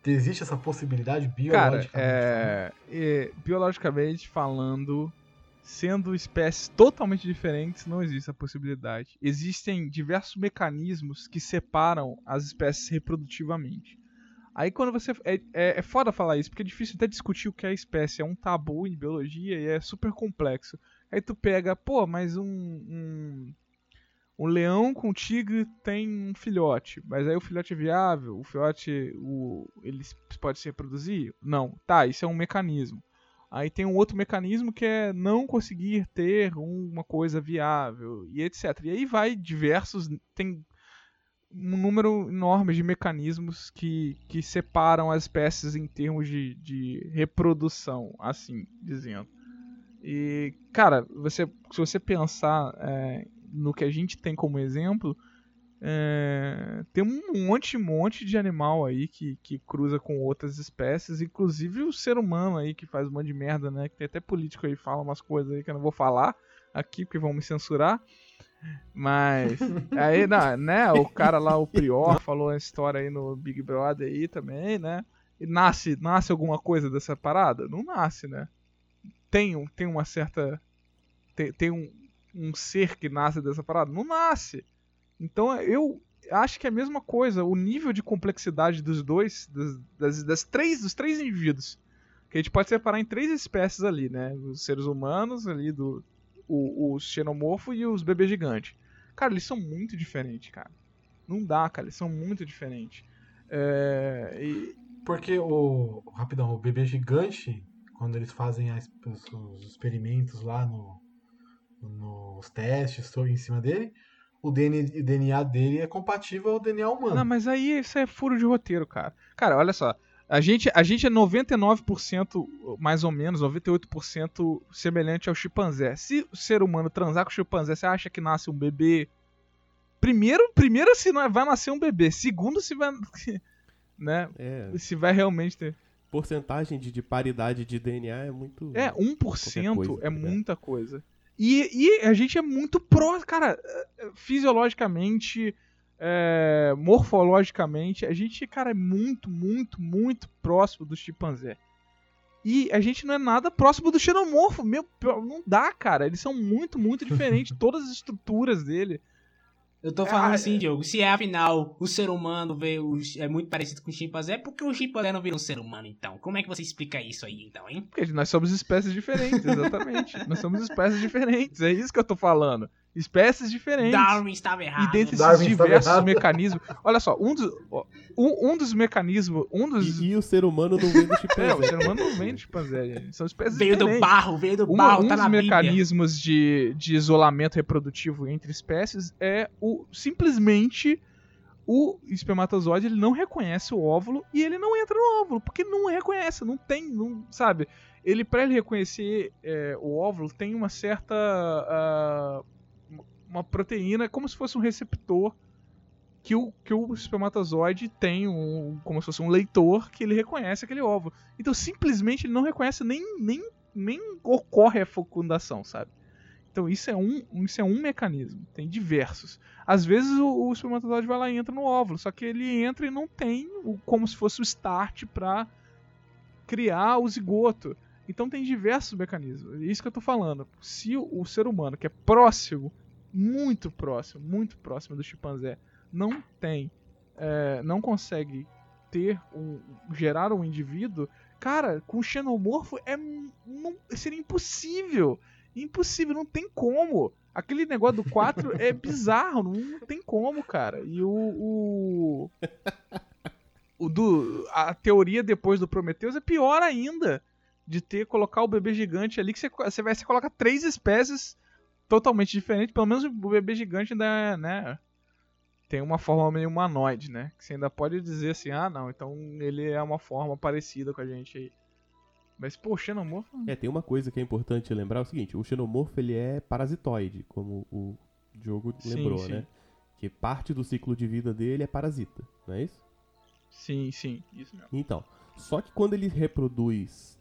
Existe essa possibilidade Cara, biologicamente? falando? é, é, biologicamente falando, sendo espécies totalmente diferentes, não existe a possibilidade. Existem diversos mecanismos que separam as espécies reprodutivamente. Aí quando você. É, é, é foda falar isso, porque é difícil até discutir o que é espécie. É um tabu em biologia e é super complexo. Aí tu pega, pô, mas um. um um leão com tigre tem um filhote, mas aí o filhote é viável, o filhote o, ele pode se reproduzir? Não, tá, isso é um mecanismo. Aí tem um outro mecanismo que é não conseguir ter uma coisa viável e etc. E aí vai diversos, tem um número enorme de mecanismos que, que separam as espécies em termos de, de reprodução, assim dizendo. E, cara, você, se você pensar é, no que a gente tem como exemplo, É, tem um monte, monte de animal aí que, que cruza com outras espécies, inclusive o ser humano aí que faz um monte de merda, né? Que tem até político aí que fala umas coisas aí que eu não vou falar aqui porque vão me censurar. Mas aí, <laughs> não, né, o cara lá, o Prior, falou a história aí no Big Brother aí também, né? E nasce, nasce alguma coisa dessa parada? Não nasce, né? Tem, tem uma certa. Tem, tem um, um ser que nasce dessa parada? Não nasce. Então eu acho que é a mesma coisa, o nível de complexidade dos dois, das, das, das, três, dos três indivíduos. Que a gente pode separar em três espécies ali, né? Os seres humanos ali, do, o, xenomorfo e os bebês gigantes. Cara, eles são muito diferentes, cara. Não dá, cara, eles são muito diferentes. É, e... Porque o. Rapidão, o bebê gigante, quando eles fazem as, os experimentos lá no, nos testes em cima dele, o DNA dele é compatível ao DNA humano. Não, mas aí isso é furo de roteiro, cara. Cara, olha só. A gente, a gente é 99% mais ou menos, 98% semelhante ao chimpanzé. Se o ser humano transar com o chimpanzé, você acha que nasce um bebê? Primeiro, primeiro se não é, vai nascer um bebê. Segundo, se vai. <laughs> Né? É. Se vai realmente ter. Porcentagem de, de paridade de DNA é muito. É, 1% coisa, é né? muita coisa. E, e a gente é muito próximo, cara, fisiologicamente, é, morfologicamente, a gente, cara, é muito, muito, muito próximo do chimpanzé. E a gente não é nada próximo do xenomorfo. Meu, não dá, cara. Eles são muito, muito diferentes. <laughs> Todas as estruturas dele. Eu tô falando ah, assim, Diogo, se é afinal o ser humano veio, é muito parecido com o chimpanzé, por que o chimpanzé não vira um ser humano então? Como é que você explica isso aí então, hein? Porque nós somos espécies diferentes, exatamente. <laughs> nós somos espécies diferentes, é isso que eu tô falando espécies diferentes. Darwin estava errado. E dentre esses diversos mecanismos. Olha só, um dos, um, um dos mecanismos. Um dos... E, e, o ser humano não vem do <laughs> chimpanzé. É, o ser humano não vem do chimpanzé. São espécies veio diferentes. do barro, veio do barro. Um, tá um dos mecanismos de, de isolamento reprodutivo entre espécies é o simplesmente o espermatozoide ele não reconhece o óvulo e ele não entra no óvulo, porque não reconhece, não tem, não, sabe? Ele, para ele reconhecer é, o óvulo, tem uma certa. Uh, uma proteína como se fosse um receptor que o, que o espermatozoide tem um, como se fosse um leitor que ele reconhece aquele ovo. Então simplesmente ele não reconhece nem, nem, nem ocorre a fecundação, sabe? Então isso é um, isso é um mecanismo, tem diversos. Às vezes o, o espermatozoide vai lá e entra no óvulo, só que ele entra e não tem o, como se fosse o start para criar o zigoto. Então tem diversos mecanismos. É isso que eu tô falando. Se o, o ser humano que é próximo muito próximo, muito próximo do chimpanzé, não tem, é, não consegue ter um, gerar um indivíduo, cara, com xenomorfo é não, seria impossível, impossível, não tem como. Aquele negócio do 4 é <laughs> bizarro, não, não, tem como, cara. E o, o, o do a teoria depois do Prometheus é pior ainda de ter colocar o bebê gigante ali que você, você vai você coloca três espécies totalmente diferente. Pelo menos o bebê gigante ainda é, né? Tem uma forma meio humanoide, né? Que você ainda pode dizer assim, ah não, então ele é uma forma parecida com a gente aí. Mas, pô, o xenomorfo... É, tem uma coisa que é importante lembrar, é o seguinte, o xenomorfo ele é parasitoide, como o Diogo lembrou, sim, sim. né? Que parte do ciclo de vida dele é parasita, não é isso? Sim, sim, isso mesmo. Então, só que quando ele reproduz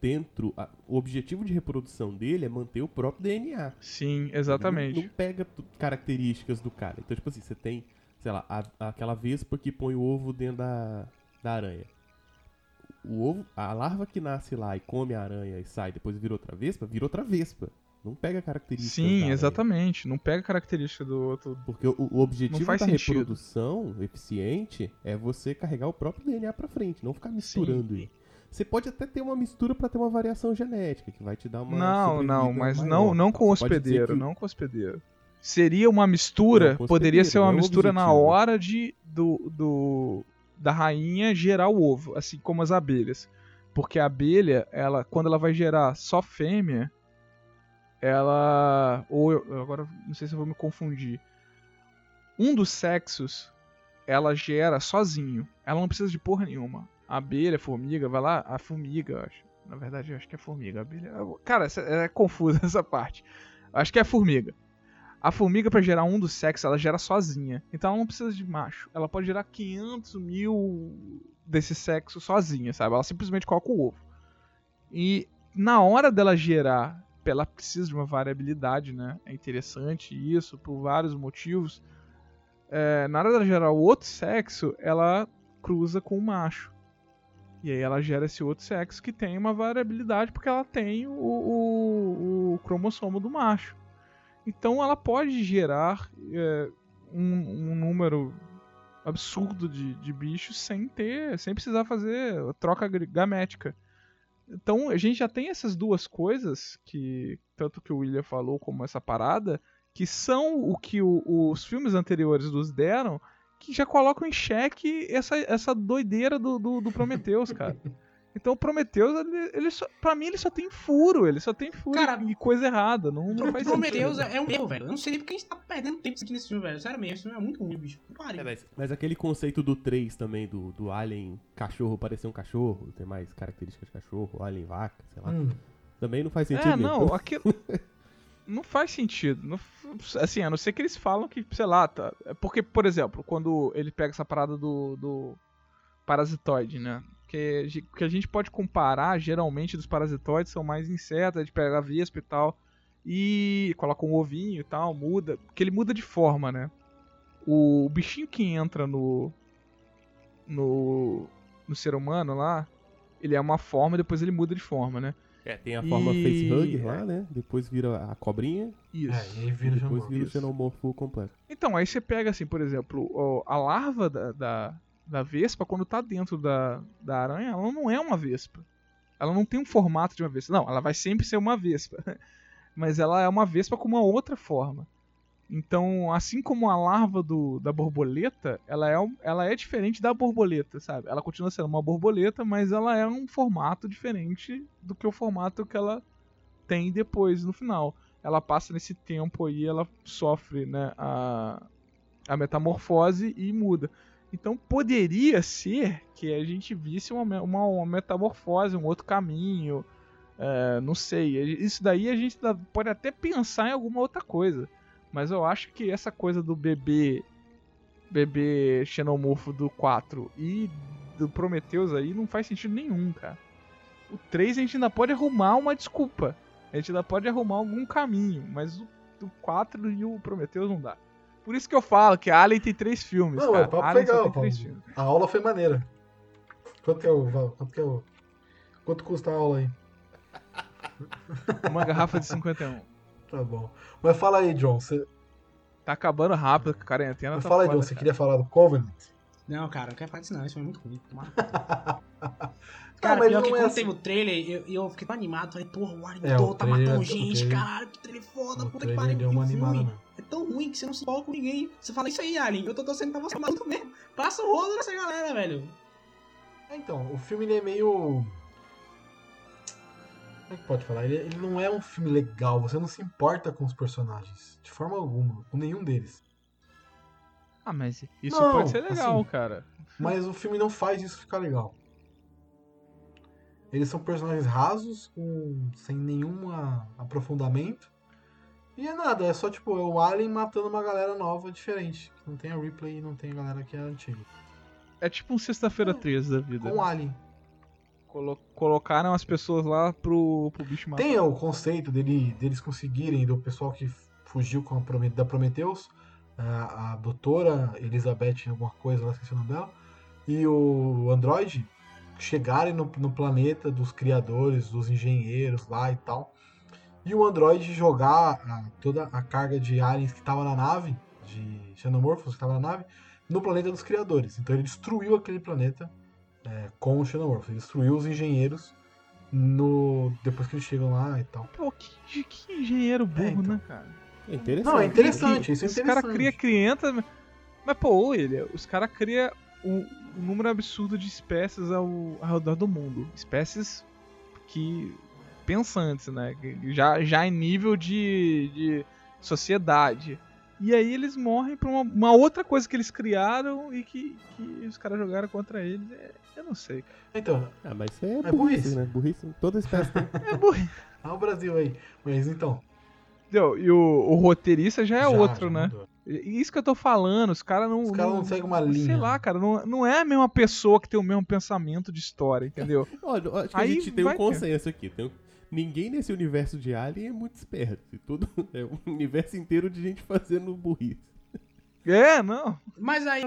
dentro. A, o objetivo de reprodução dele é manter o próprio DNA. Sim, exatamente. Não, não pega características do cara. Então, tipo assim, você tem, sei lá, a, aquela vespa que põe o ovo dentro da, da aranha. O ovo, a larva que nasce lá e come a aranha e sai, depois vira outra vespa, vira outra vespa. Não pega características Sim, exatamente. Não pega característica do outro. Porque o, o objetivo da sentido. reprodução eficiente é você carregar o próprio DNA pra frente, não ficar misturando Sim. Você pode até ter uma mistura para ter uma variação genética, que vai te dar uma. Não, não, mas maior. não, não com hospedeiro, que... não com hospedeiro. Seria uma mistura, não, poderia ser uma é mistura na hora de do, do da rainha gerar o ovo, assim como as abelhas. Porque a abelha, ela quando ela vai gerar só fêmea, ela ou eu, agora não sei se eu vou me confundir. Um dos sexos ela gera sozinho. Ela não precisa de porra nenhuma abelha, formiga, vai lá, a formiga, acho. Na verdade, eu acho que é formiga. Abelha. Cara, é, é confusa <laughs> essa parte. Acho que é formiga. A formiga, pra gerar um dos sexos, ela gera sozinha. Então ela não precisa de macho. Ela pode gerar 500 mil desse sexo sozinha, sabe? Ela simplesmente coloca o ovo. E na hora dela gerar, ela precisa de uma variabilidade, né? É interessante isso, por vários motivos. É, na hora dela gerar o outro sexo, ela cruza com o macho. E aí ela gera esse outro sexo que tem uma variabilidade porque ela tem o, o, o cromossomo do macho. Então ela pode gerar é, um, um, número absurdo de, de bichos sem ter, sem precisar fazer troca gamética. Então a gente já tem essas duas coisas que tanto que o William falou como essa parada que são o que o, os filmes anteriores nos deram que já colocam em xeque essa, essa doideira do, do, do Prometheus, cara. <laughs> Então o Prometheus, ele, ele só, pra mim, ele só tem furo, ele só tem furo Cara, e coisa errada. Não, não faz Prometheus sentido. é um erro, velho. Eu não sei nem porque a gente tá perdendo tempo aqui nesse filme, velho. Sério mesmo, esse filme é muito ruim, bicho. Pare. É, mas, mas aquele conceito do 3 também, do, do alien cachorro parecer um cachorro, ter mais características de cachorro, alien vaca, sei lá. Hum. Também não faz sentido É, não, aquilo. <laughs> não faz sentido. Não assim, a não ser que eles falam que, sei lá, tá. é Porque, por exemplo, quando ele pega essa parada do, do parasitoide, né? Que, que a gente pode comparar, geralmente, dos parasitoides são mais insetos, a gente pega a vespa e tal. E coloca um ovinho e tal, muda. Porque ele muda de forma, né? O bichinho que entra no. No. No ser humano lá, ele é uma forma depois ele muda de forma, né? É, tem a forma E- facehugger lá, né? Depois vira a cobrinha Isso. É, e vira e depois vira o xenomorfo completo. Então, aí você pega assim, por exemplo, a larva da, da, da vespa, quando tá dentro da, da aranha, ela não é uma vespa. Ela não tem um formato de uma vespa. Não, ela vai sempre ser uma vespa. <laughs> Mas ela é uma vespa com uma outra forma. Então, assim como a larva do, da borboleta, ela é, ela é diferente da borboleta, sabe? Ela continua sendo uma borboleta, mas ela é um formato diferente do que o formato que ela tem depois, no final. Ela passa nesse tempo aí, ela sofre né, a, a metamorfose e muda. Então poderia ser que a gente visse uma, uma, uma metamorfose, um outro caminho. é, não sei. Isso daí a gente pode até pensar em alguma outra coisa. Mas eu acho que essa coisa do bebê. Bebê xenomorfo do 4 e do Prometheus aí não faz sentido nenhum, cara. O 3 a gente ainda pode arrumar uma desculpa. A gente ainda pode arrumar algum caminho. Mas o, o 4 e o Prometheus não dá. Por isso que eu falo que Alien tem três filmes, Não, cara. o papo Alien legal, tem três filmes. A aula foi maneira. Quanto que é o. Quanto que é o. Quanto custa a aula aí? Uma garrafa de 51. Tá bom. Mas fala aí, John. Você... Tá acabando rápido, a quarentena Mas tá fala aí, foda, John. Você cara. queria falar do Covenant? Não, cara, não quero falar disso não, isso foi muito ruim. <laughs> Cara, mas pior que é quando assim. teve o trailer, eu, eu fiquei tão animado, falei, porra, o Alien É, o tá trailer- matando gente, trailer- caralho, que trailer foda, puta que pariu, deu uma animada. É tão ruim que você não se empolga com ninguém. Você fala, isso aí, Alien, eu tô torcendo pra você maluco mesmo. Passa o rolo nessa galera, velho. É, Então, o filme ele é meio. Como é que pode falar? Ele, ele não é um filme legal, você não se importa com os personagens. De forma alguma, com nenhum deles. Ah, mas isso Não, pode ser legal, assim, cara. Mas o filme não faz isso ficar legal. Eles são personagens rasos, com, sem nenhum aprofundamento. E é nada, é só tipo, é o Alien matando uma galera nova, diferente. Não tem a Ripley e não tem a galera que é antiga. É tipo um sexta-feira Não, 13 da vida. Com o Alien. Colo- colocaram as pessoas lá pro, pro bicho matar. Tem o conceito dele, deles conseguirem, do pessoal que fugiu com a da Prometheus, a, a doutora Elizabeth, alguma coisa lá, esqueci o nome dela, e o Android chegarem no, no planeta dos criadores, dos engenheiros lá e tal, e o Android jogar a- toda a carga de aliens que estava na nave, de xenomorfos que estava na nave, no planeta dos criadores. Então ele destruiu aquele planeta é, com os xenomorfos, ele destruiu os engenheiros no depois que eles chegam lá e tal. Pô, que, que engenheiro burro, então. né, cara? É interessante. Não, é interessante, isso é Os caras criam criança. Mas, pô, ele, os caras criam um, um número absurdo de espécies ao, ao redor do mundo. Espécies que. pensantes, né? Já, já em nível de, de sociedade. E aí eles morrem por uma, uma outra coisa que eles criaram e que, que os caras jogaram contra eles. É, eu não sei. Então, Ah, mas isso é, É burrice, burrice. né? Burrice, toda espécie tem. <laughs> É burro. ah, o Brasil aí. Mas então, Entendeu? E o, o roteirista já é Já, outro, já né? mudou. Isso que eu tô falando, os caras não. Os caras não seguem uma linha. Sei lá, cara, não, não é a mesma pessoa que tem o mesmo pensamento de história, entendeu? <laughs> Olha, acho que Aí a gente tem um vai ter. consenso aqui. tem um- Ninguém nesse universo de Alien é muito esperto. Tudo <laughs> é um universo inteiro de gente fazendo burrice. É, não. Mas aí,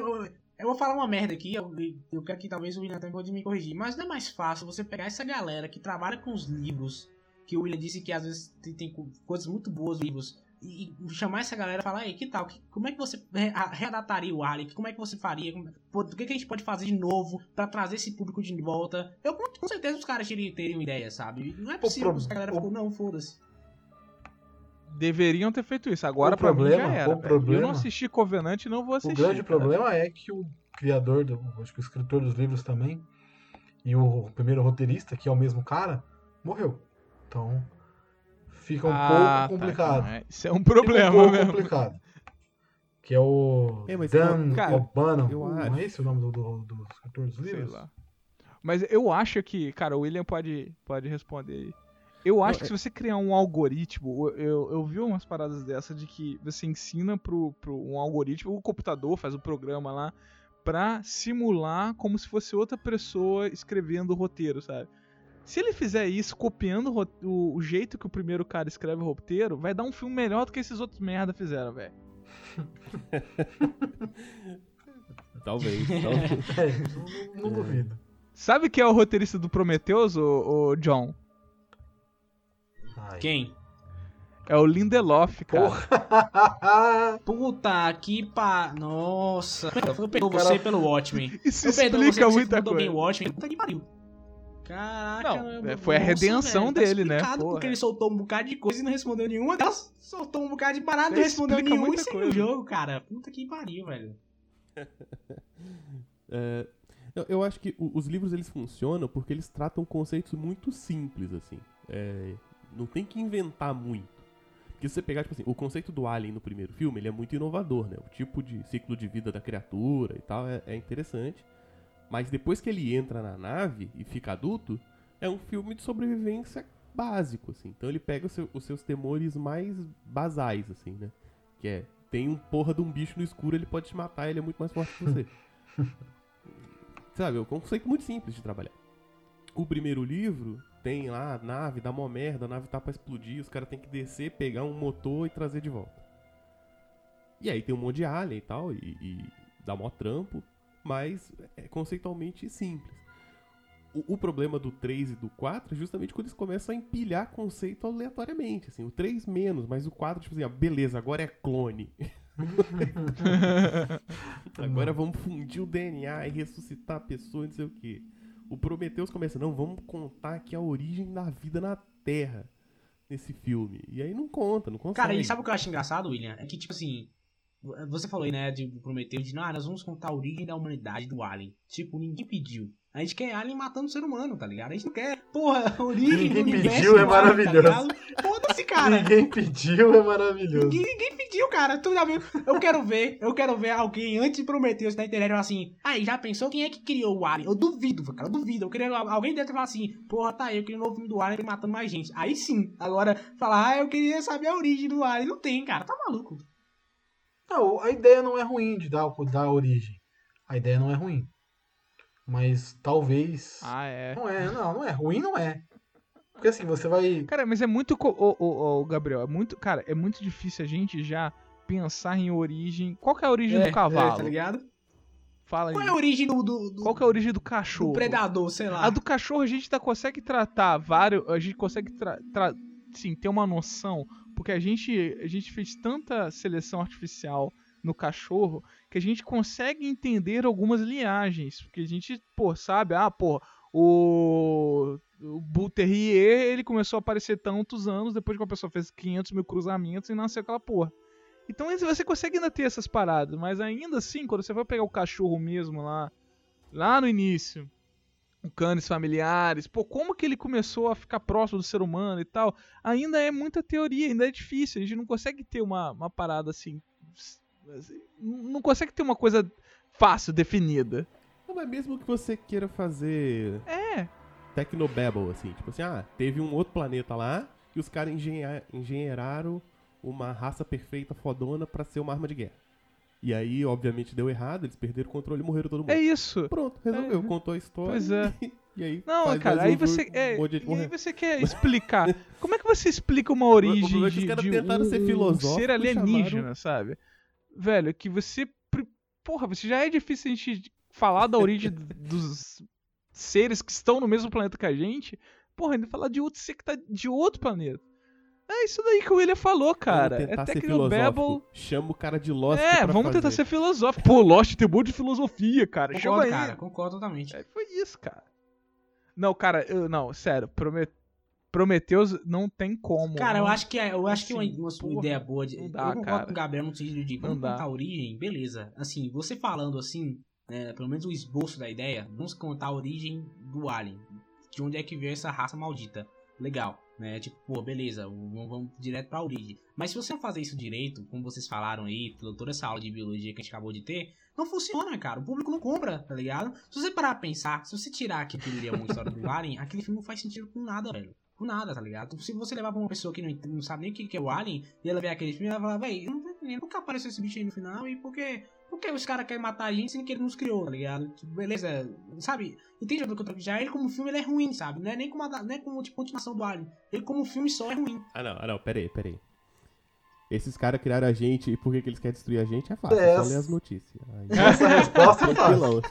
eu, vou falar uma merda aqui, eu, eu quero que talvez o William também pode me corrigir. Mas não é mais fácil você pegar essa galera que trabalha com os livros, que o William disse que às vezes tem, tem co- coisas muito boas nos livros, e, e chamar essa galera e falar, aí, que tal? Que- como é que você re- readaptaria o Alien? Como é que você faria? Como- pô, O que, que a gente pode fazer de novo pra trazer esse público de volta? Eu com, com certeza os caras teriam, teriam ideia, sabe? Não é possível que a galera o- ficou, não, foda-se. Deveriam ter feito isso. Agora O pra mim problema- já era. o velho. Eu problema- não assisti Covenant e não vou O assistir. grande cara. problema é que o criador, do, acho que o escritor dos livros também, e o primeiro roteirista, que é o mesmo cara, morreu. Então, fica um Ah, pouco tá, complicado. então é- Isso é um Fica problema um pouco mesmo. complicado. Que é o É, Dan cara, O'Bannon. Não é esse o nome do, do, do escritor dos Sei livros? lá. Mas eu acho que, cara, o William pode, pode responder aí. Eu acho Não, que se você criar um algoritmo, eu, eu, vi umas paradas dessa de que você ensina pro, pro um algoritmo, o computador faz o programa lá, pra simular como se fosse outra pessoa escrevendo o roteiro, sabe? Se ele fizer isso, copiando o, o jeito que o primeiro cara escreve o roteiro, vai dar um filme melhor do que esses outros merda fizeram, velho. <laughs> Talvez. talvez. <laughs> É, não, não duvido. Sabe quem é o roteirista do Prometheus, o, o John? Ai. Quem? É o Lindelof, cara. Porra! <laughs> Puta que pa... Nossa. Eu perdoo Cara- você pelo Watchmen. <laughs> Isso Eu explica você você muita bem coisa. o Watchmen. Puta que pariu. Caraca. Não, eu- é, foi a redenção velho, tá dele, né? Porra. Porque ele soltou um bocado de coisa e não respondeu nenhuma delas. Soltou um bocado de parada e não respondeu nenhuma e seguiu o jogo, cara. Puta que pariu, velho. <laughs> É, eu, acho que os livros eles funcionam porque eles tratam conceitos muito simples, assim. É, não tem que inventar muito. Porque se você pegar, tipo assim, o conceito do Alien no primeiro filme, ele é muito inovador, né? O tipo de ciclo de vida da criatura e tal é, é interessante. Mas depois que ele entra na nave e fica adulto, é um filme de sobrevivência básico, assim. Então ele pega os, seu- os seus temores mais basais, assim, né? Que é, tem um porra de um bicho no escuro, ele pode te matar, ele é muito mais forte que você. <laughs> Sabe, é um conceito muito simples de trabalhar. O primeiro livro tem lá a nave, dá mó merda, a nave tá pra explodir, os caras têm que descer, pegar um motor e trazer de volta. E aí tem um monte de alien e tal, e, e dá mó trampo, mas é conceitualmente simples. O, o problema do 3 e do 4 é justamente quando eles começam a empilhar conceito aleatoriamente. Assim, o 3 menos, mas o 4, tipo assim, ah, beleza, agora é clone. <laughs> Agora vamos fundir o DNA e ressuscitar a pessoa não sei o que. O Prometheus começa, não, vamos contar aqui a origem da vida na Terra nesse filme. E aí não conta, não consegue. Cara, e sabe o que eu acho engraçado, William? É que, tipo assim, você falou aí, né, de Prometeu, de, ah, nós vamos contar a origem da humanidade do Alien. Tipo, ninguém pediu. A gente quer Alien matando o ser humano, tá ligado? A gente não quer, porra, a origem Ninguém do pediu, é Alien, maravilhoso. Tá? Foda-se, cara. Ninguém pediu, é maravilhoso. Ninguém, ninguém pediu, cara. Tu já viu? Eu quero ver, eu quero ver alguém antes de Prometheus na internet falar assim, aí, já pensou quem é que criou o Alien? Eu duvido, cara, eu duvido. Eu queria, alguém deve falar assim, porra, tá aí, eu queria um novo filme do Alien matando mais gente. Aí sim. Agora, falar, ah, eu queria saber a origem do Alien. Não tem, cara, tá maluco. Não, a ideia não é ruim de dar, dar origem. A ideia não é ruim. Mas talvez. Ah, é. Não é, não, não é. Ruim não é. Porque assim, você vai. Cara, mas é muito. Ô, ô, ô, Gabriel, é muito. Cara, é muito difícil a gente já pensar em origem. Qual que é a origem É, do cavalo? é, tá ligado? Fala aí. Qual é a origem do, do, do, Qual que é a origem do do cachorro? predador, sei lá? A do cachorro a gente ainda consegue tratar vários. A gente consegue tra, tra- sim, ter uma noção. Porque a gente, a gente fez tanta seleção artificial no cachorro que a gente consegue entender algumas linhagens. Porque a gente, pô, sabe, ah, pô, o. O Bull Terrier, ele começou a aparecer tantos anos depois que uma pessoa fez 500 mil cruzamentos e nasceu aquela porra. Então você consegue ainda ter essas paradas, mas ainda assim, quando você vai pegar o cachorro mesmo lá, lá no início, o canes familiares, pô, como que ele começou a ficar próximo do ser humano e tal, ainda é muita teoria, ainda é difícil, a gente não consegue ter uma, uma parada assim, não consegue ter uma coisa fácil, definida. Não, mas mesmo que você queira fazer É, Tecnobabble, assim, tipo assim, ah, teve um outro planeta lá e os caras engenha- engenheiraram uma raça perfeita, fodona, pra ser uma arma de guerra. E aí, obviamente, deu errado, eles perderam o controle e morreram todo mundo. É isso. Pronto, resolveu, É. contou a história. Pois é. <laughs> E aí, Não, cara, aí você, é, um e aí você quer <laughs> explicar. Como é que você explica uma origem é os de, de um, ser filosóficos ser e alienígena, chamaram- sabe? Velho, que você. Porra, você já é difícil a gente falar da origem <laughs> dos seres que estão no mesmo planeta que a gente. Porra, ainda falar de outro ser que tá de outro planeta. É isso daí que o William falou, cara. Vamos É tentar ser Technobabble. filosófico. Chama o cara de Lost É, pra vamos tentar fazer. ser filosófico. Pô, Lost tem um monte de filosofia, cara. Chama Concordo, aí. cara, concordo totalmente. É, foi isso, cara. Não, cara, eu, não, sério, Promet... Prometheus não tem como. Cara, eu acho que, é- eu acho que uma, Assim, uma porra, ideia boa de. não eu dá, concordo cara. com o Gabriel no sentido de vamos contar a origem, beleza. Assim, você falando assim, né, pelo menos o esboço da ideia, vamos contar a origem do Alien. De onde é que veio essa raça maldita. Legal, né? Tipo, pô, beleza, vamos, vamos direto pra origem. Mas se você não fazer isso direito, como vocês falaram aí, toda- essa aula de biologia que a gente acabou de ter, não funciona, cara. O público não compra, tá ligado? Se você parar pra pensar, se você tirar que aquilo ali é uma história do Alien, aquele filme não faz sentido com nada, velho. Com nada, tá ligado? Se você levar pra uma pessoa que não, não sabe nem o que que é o Alien, e ela ver aquele filme, ela vai falar, por que apareceu esse bicho aí no final e por que, por que os caras querem matar a gente sendo que ele nos criou, tá ligado? Tipo, beleza, sabe? Entende o que eu tô Já ele como filme, ele é ruim, sabe? Não é nem como, a- não é como tipo, continuação do Alien. Ele como filme só é ruim. Ah, não, ah, não, peraí, peraí. Esses caras criaram a gente e por que, que eles querem destruir a gente é fácil, É, é só ler as notícias. Aí, Essa resposta é fácil.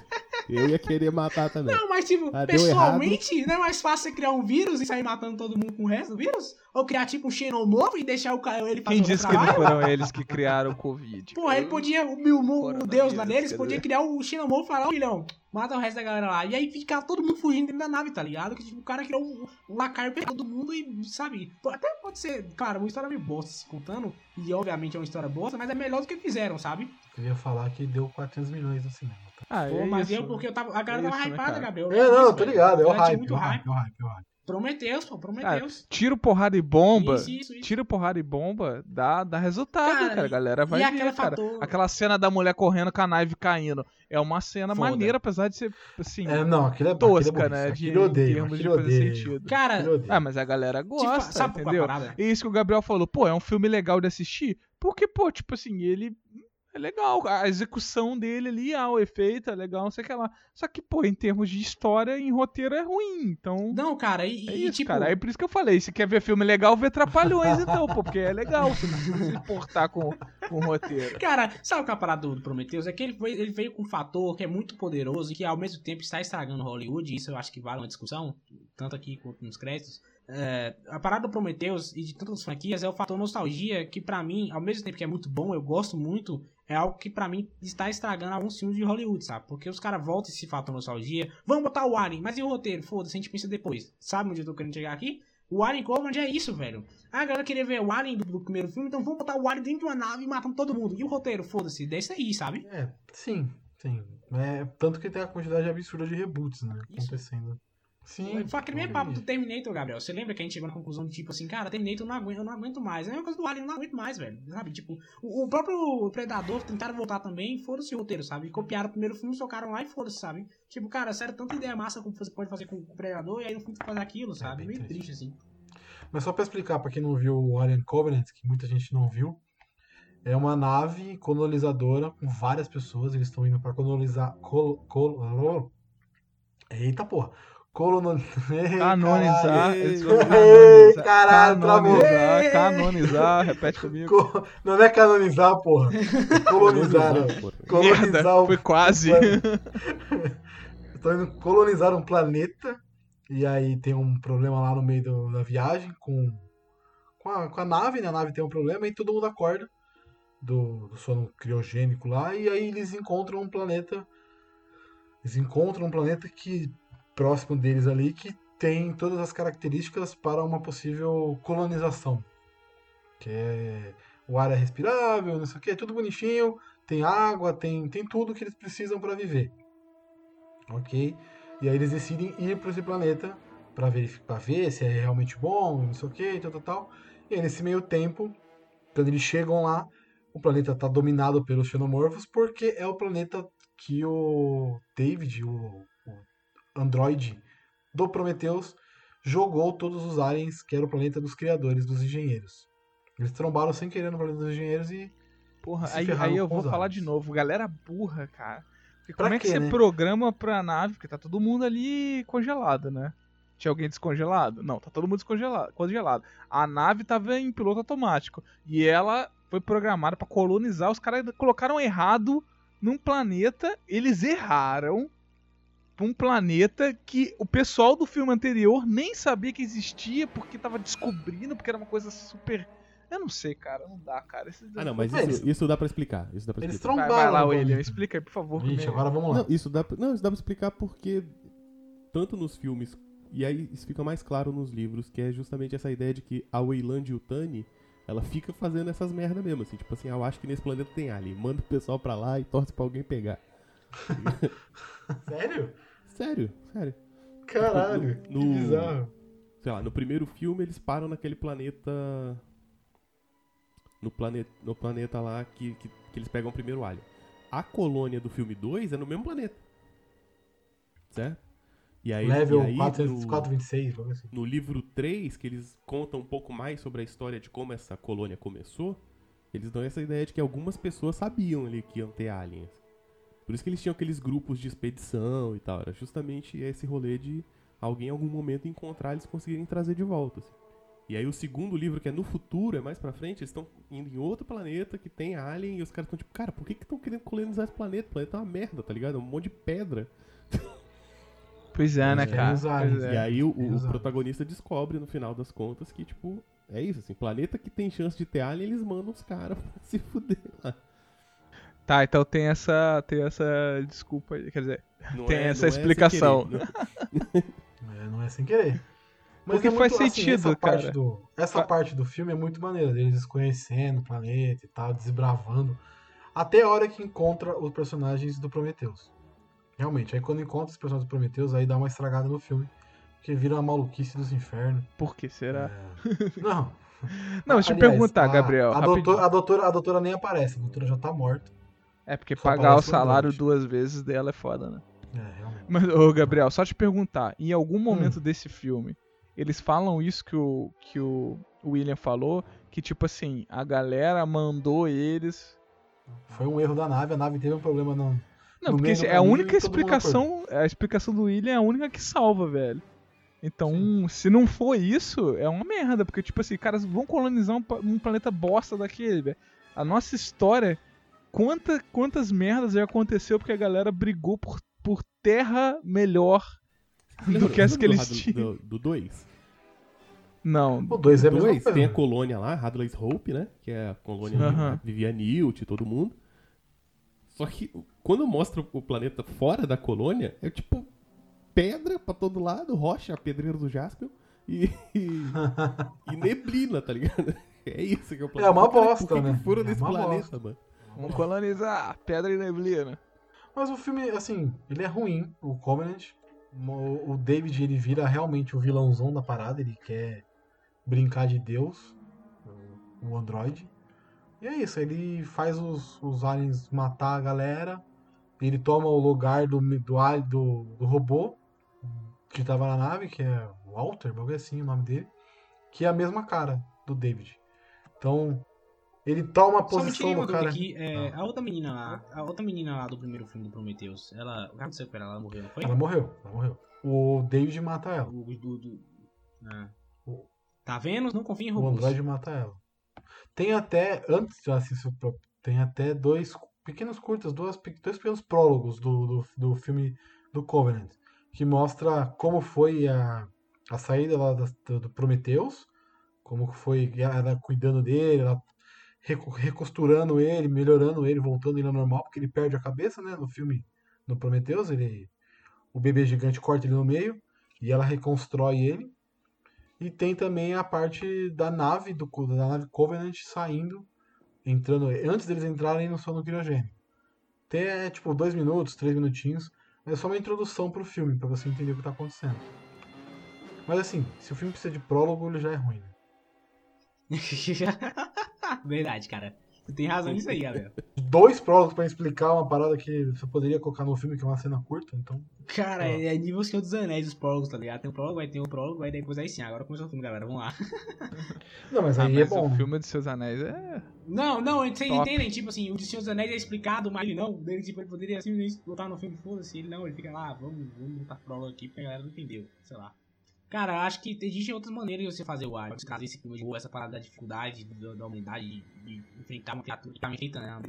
Eu ia querer matar também. Não, mas tipo, Ah, pessoalmente, não é mais fácil você criar um vírus e sair matando todo mundo com o resto do vírus? Ou criar tipo um xenomorfo e deixar o cara ele fazer Quem disse que não foram eles que criaram o Covid? Porra, ele podia, o, o, o, deus lá deles podia dizer. criar o xenomorfo e falar, ô filhão, mata o resto da galera lá. E aí ficar todo mundo fugindo dentro da nave, tá ligado? Que tipo, o cara criou um, um lacaio pra todo mundo e, sabe? Pô, Até pode ser, claro, uma história meio bosta se contando, e obviamente é uma história bosta, mas é melhor do que fizeram, sabe? Eu ia falar que deu 400 milhões no cinema. tá? Ah, Pô, é mas isso. eu, porque eu tava, a galera É tava isso, né, hypada, cara? Gabriel. É, não, Isso, tô ligado. É o hype, muito é o hype. é o hype, é o hype. Prometeus, pô, Cara, Prometeus. tiro, porrada e bomba. Isso, isso, isso. Tiro, porrada e bomba dá, dá resultado, Cara, cara. A galera vai e ver, aquela cara. fator- Aquela cena da mulher correndo com a nave caindo. É uma cena Foda. maneira, apesar de ser, assim, É, não, aquilo é tosca, aquilo é né? De, eu em odeio, termos de fazer odeio. sentido. Cara, odeio. Ah, mas a galera gosta, sabe é entendeu? E isso que o Gabriel falou, pô, é um filme legal de assistir, porque, pô, tipo assim, ele é legal, a execução dele ali, ah, o efeito é legal, não sei o que lá. Só que, pô, em termos de história, em roteiro é ruim, então... Não, cara, e, É e, isso, tipo, cara. Aí por isso que eu falei, se quer ver filme legal, vê Trapalhões <laughs> então, pô, porque é legal, você não precisa se importar com, com o roteiro. Cara, sabe o que é a parada do, Prometheus? É que ele veio, ele veio com um fator que é muito poderoso e que ao mesmo tempo está estragando Hollywood, e isso eu acho que vale uma discussão, tanto aqui quanto nos créditos. É, a parada do Prometheus e de tantas franquias é o fator nostalgia, que pra mim, ao mesmo tempo que é muito bom, eu gosto muito, é algo que pra mim está estragando alguns filmes de Hollywood, sabe? Porque os caras voltam esse fator nostalgia, vamos botar o Alien, mas e o roteiro? Foda-se, a gente pensa depois. Sabe onde eu tô querendo chegar aqui? O Alien Covenant é isso, velho. Ah, a galera queria ver o Alien do, do primeiro filme, então vamos botar o Alien dentro de uma nave e matando todo mundo. E o roteiro, foda-se, desse aí, sabe? É, sim, sim. É, tanto que tem a quantidade absurda de reboots, né? Isso. Acontecendo. Sim. Foi aquele mesmo papo do Terminator, Gabriel. Você lembra que a gente chegou na conclusão de tipo assim, cara, Terminator não aguento, eu não aguento mais. É a mesma coisa do Alien, eu não aguento mais, velho. Sabe? Tipo, o, o próprio Predador tentaram voltar também, foda-se o roteiro, sabe? Copiaram o primeiro filme, socaram lá e foda-se, sabe? Tipo, cara, sério, tanta ideia massa como você pode fazer com o Predador e aí no fim tu faz aquilo, sabe? bem Meio triste. triste, assim. Mas só pra explicar pra quem não viu o Alien Covenant, que muita gente não viu, é uma nave colonizadora com várias pessoas. Eles estão indo pra colonizar. Col, col, eita porra! Colono... Ei, Canonizar. Ei, canonizar, caralho, travou. canonizar, canonizar, repete comigo. Co- Não é canonizar, porra. Colonizar. Colonizar Merda, o foi quase. Estão indo colonizar um planeta. E aí tem um problema lá no meio do- da viagem com, com, a, com a nave, né? A nave tem um problema e todo mundo acorda do, do sono criogênico lá. E aí eles encontram um planeta. Eles encontram um planeta que próximo deles ali que tem todas as características para uma possível colonização. Que é o ar é respirável, não sei o que, é tudo bonitinho, tem água, tem, tem tudo que eles precisam para viver. Ok? E aí eles decidem ir para esse planeta para verificar, ver se é realmente bom, não sei o que, tal, tal, tal. E aí nesse meio tempo, quando eles chegam lá, o planeta está dominado pelos xenomorfos porque é o planeta que o David, o androide do Prometheus, jogou todos os aliens, que era o planeta dos criadores, dos engenheiros. Eles trombaram sem querer no planeta dos engenheiros e. Porra, aí, aí eu vou falar aliens. de novo. Galera burra, cara. Porque Pra como é que quê, você né? programa pra nave? Porque tá todo mundo ali congelado, né? Tinha alguém descongelado? Não, tá todo mundo descongelado. Congelado. A nave tava em piloto automático. E ela foi programada pra colonizar. Os caras colocaram errado num planeta. Eles erraram pra um planeta que o pessoal do filme anterior nem sabia que existia porque tava descobrindo, porque era uma coisa super. Eu não sei, cara. Não dá, cara. Esses- Ah, não, mas É, isso, isso dá pra explicar. Isso dá pra Eles explicar. Vai, trombaram. vai lá, no William. Explica aí, por favor. Vixe, agora vamos lá. Não, isso dá, pra- não, isso dá pra explicar porque tanto nos filmes e aí isso fica mais claro nos livros, que é justamente essa ideia de que a Weyland Yutani, ela fica fazendo essas merda mesmo, assim, tipo assim, ah, eu acho que nesse planeta tem alien, manda o pessoal pra lá e torce pra alguém pegar. <laughs> Sério? Sério, sério. Caralho, No- que no- bizarro. Sei lá, no primeiro filme eles param naquele planeta no planeta, no planeta lá que, que, que eles pegam o primeiro alien. A colônia do filme 2 é no mesmo planeta. Certo? E aí, Level e aí 4, no- 426, algo assim. no livro 3, que eles contam um pouco mais sobre a história de como essa colônia começou, eles dão essa ideia de que algumas pessoas sabiam ali que iam ter aliens. Por isso que eles tinham aqueles grupos de expedição e tal. Era justamente esse rolê de alguém em algum momento encontrar eles conseguirem trazer de volta. assim. E aí o segundo livro, que é no futuro, é mais pra frente, eles estão indo em outro planeta que tem alien e os caras estão tipo, cara, por que que estão querendo colonizar esse planeta? O planeta é uma merda, tá ligado? É um monte de pedra. <laughs> Pois é, né, Eles cara? é. E aí o, o Exato. protagonista descobre no final das contas que, tipo, é isso, assim, planeta que tem chance de ter alien, eles mandam os caras pra <laughs> se fuder lá. Tá, então tem essa, tem essa desculpa aí, quer dizer, Não Tem é- essa não é sem explicação. querer, não- <laughs> É, não é sem querer. Porque é faz muito, sentido, essa parte cara. Do, essa Fa- parte do filme é muito maneira, deles conhecendo o planeta e tal, desbravando. Até a hora que encontra os personagens do Prometheus. Realmente, aí quando encontra os personagens do Prometheus, aí dá uma estragada no filme. Porque vira uma maluquice dos infernos. por que será? É. <laughs> Não. Não, deixa eu perguntar, a- Gabriel. A doutora, a, doutora, a doutora nem aparece, a doutora já tá morta. É porque só pagar o salário duas vezes dela é foda, né? É, realmente. Mas, ô Gabriel, só te perguntar, em algum Hum. momento desse filme, eles falam isso que o, que o William falou, que tipo assim, a galera mandou eles. Foi um erro da nave, a nave teve um problema não. Não, No porque é a única explicação. A explicação do William é a única que salva, velho. Então, se não for isso, é uma merda, porque, tipo assim, caras vão colonizar um, um planeta bosta daquele, velho. A nossa história, quanta, quantas merdas já aconteceu porque a galera brigou por, por terra melhor do que as que eles tinham. Do 2? Não, O 2 é dois tem a colônia lá, Hadley's Hope, né? Que é a colônia Sim. onde Aham. vivia Newt e todo mundo. Só que quando mostra o planeta fora da colônia, é tipo pedra pra todo lado, rocha, pedreiro do Jaspion e, e, <laughs> e neblina, tá ligado? <laughs> É isso que é o planeta. uma Cara, bosta, né? Foram É nesse uma planeta, bosta. mano. Vamos colonizar pedra e neblina. Mas o filme, assim, ele é ruim, o Covenant. O o David, ele vira realmente o vilãozão da parada, ele quer brincar de Deus, o- o androide. E é isso, ele faz os, os aliens matar a galera, ele toma o lugar do, do, do, do robô que tava na nave, que é Walter, bagulho assim o nome dele, que é a mesma cara do David. Então, ele toma a Só me posição uma do cara. aqui. é, a outra menina lá, a outra menina lá do primeiro filme do Prometheus, ela. O que aconteceu com ela? Ela morreu, não foi? Ela morreu, ela morreu. O David mata ela. O, do, do- ah. O- Tá vendo? Não confia em O robôs. Android mata ela. Tem até, antes de assistir, o tem até dois pequenos curtas, duas, dois pequenos prólogos do, do, do filme do Covenant, que mostra como foi a, a saída lá da- do, Prometheus, como foi ela cuidando dele, ela recosturando ele, melhorando ele, voltando ele ao normal, porque ele perde a cabeça, né, no filme no Prometheus, ele o bebê gigante corta ele no meio e ela reconstrói ele. E tem também a parte da nave do da nave Covenant saindo, entrando antes deles entrarem no sono criogênico. Tem é, tipo dois minutos, três minutinhos, é só uma introdução pro filme pra você entender o que tá acontecendo. Mas assim, se o filme precisa de prólogo, ele já é ruim. Né? <laughs> Verdade, cara. Tu tem razão nisso aí, Gabriel. dois prólogos pra explicar uma parada que você poderia colocar no filme, que é uma cena curta, então. Cara, Ah. é nível Senhor dos Anéis os prólogos, tá ligado? Tem o prólogo, aí tem o prólogo, aí depois aí sim. Agora começou o filme, galera. Vamos lá. <laughs> Não, mas Ah, aí é mas bom. o filme dos seus anéis é. Não, não, vocês entendem? Tipo assim, o de Senhor dos Anéis é explicado, mas ele não. Ele, tipo, ele poderia simplesmente botar no filme, foda-se. Ele não, ele fica lá, vamos, vamos botar prólogo aqui, porque a galera não entendeu. Sei lá. Cara, acho que existem outras maneiras de você fazer o ar. Trazer esse clima de boa, essa parada da dificuldade da, da humanidade de, de enfrentar uma criatura que tá feita, né?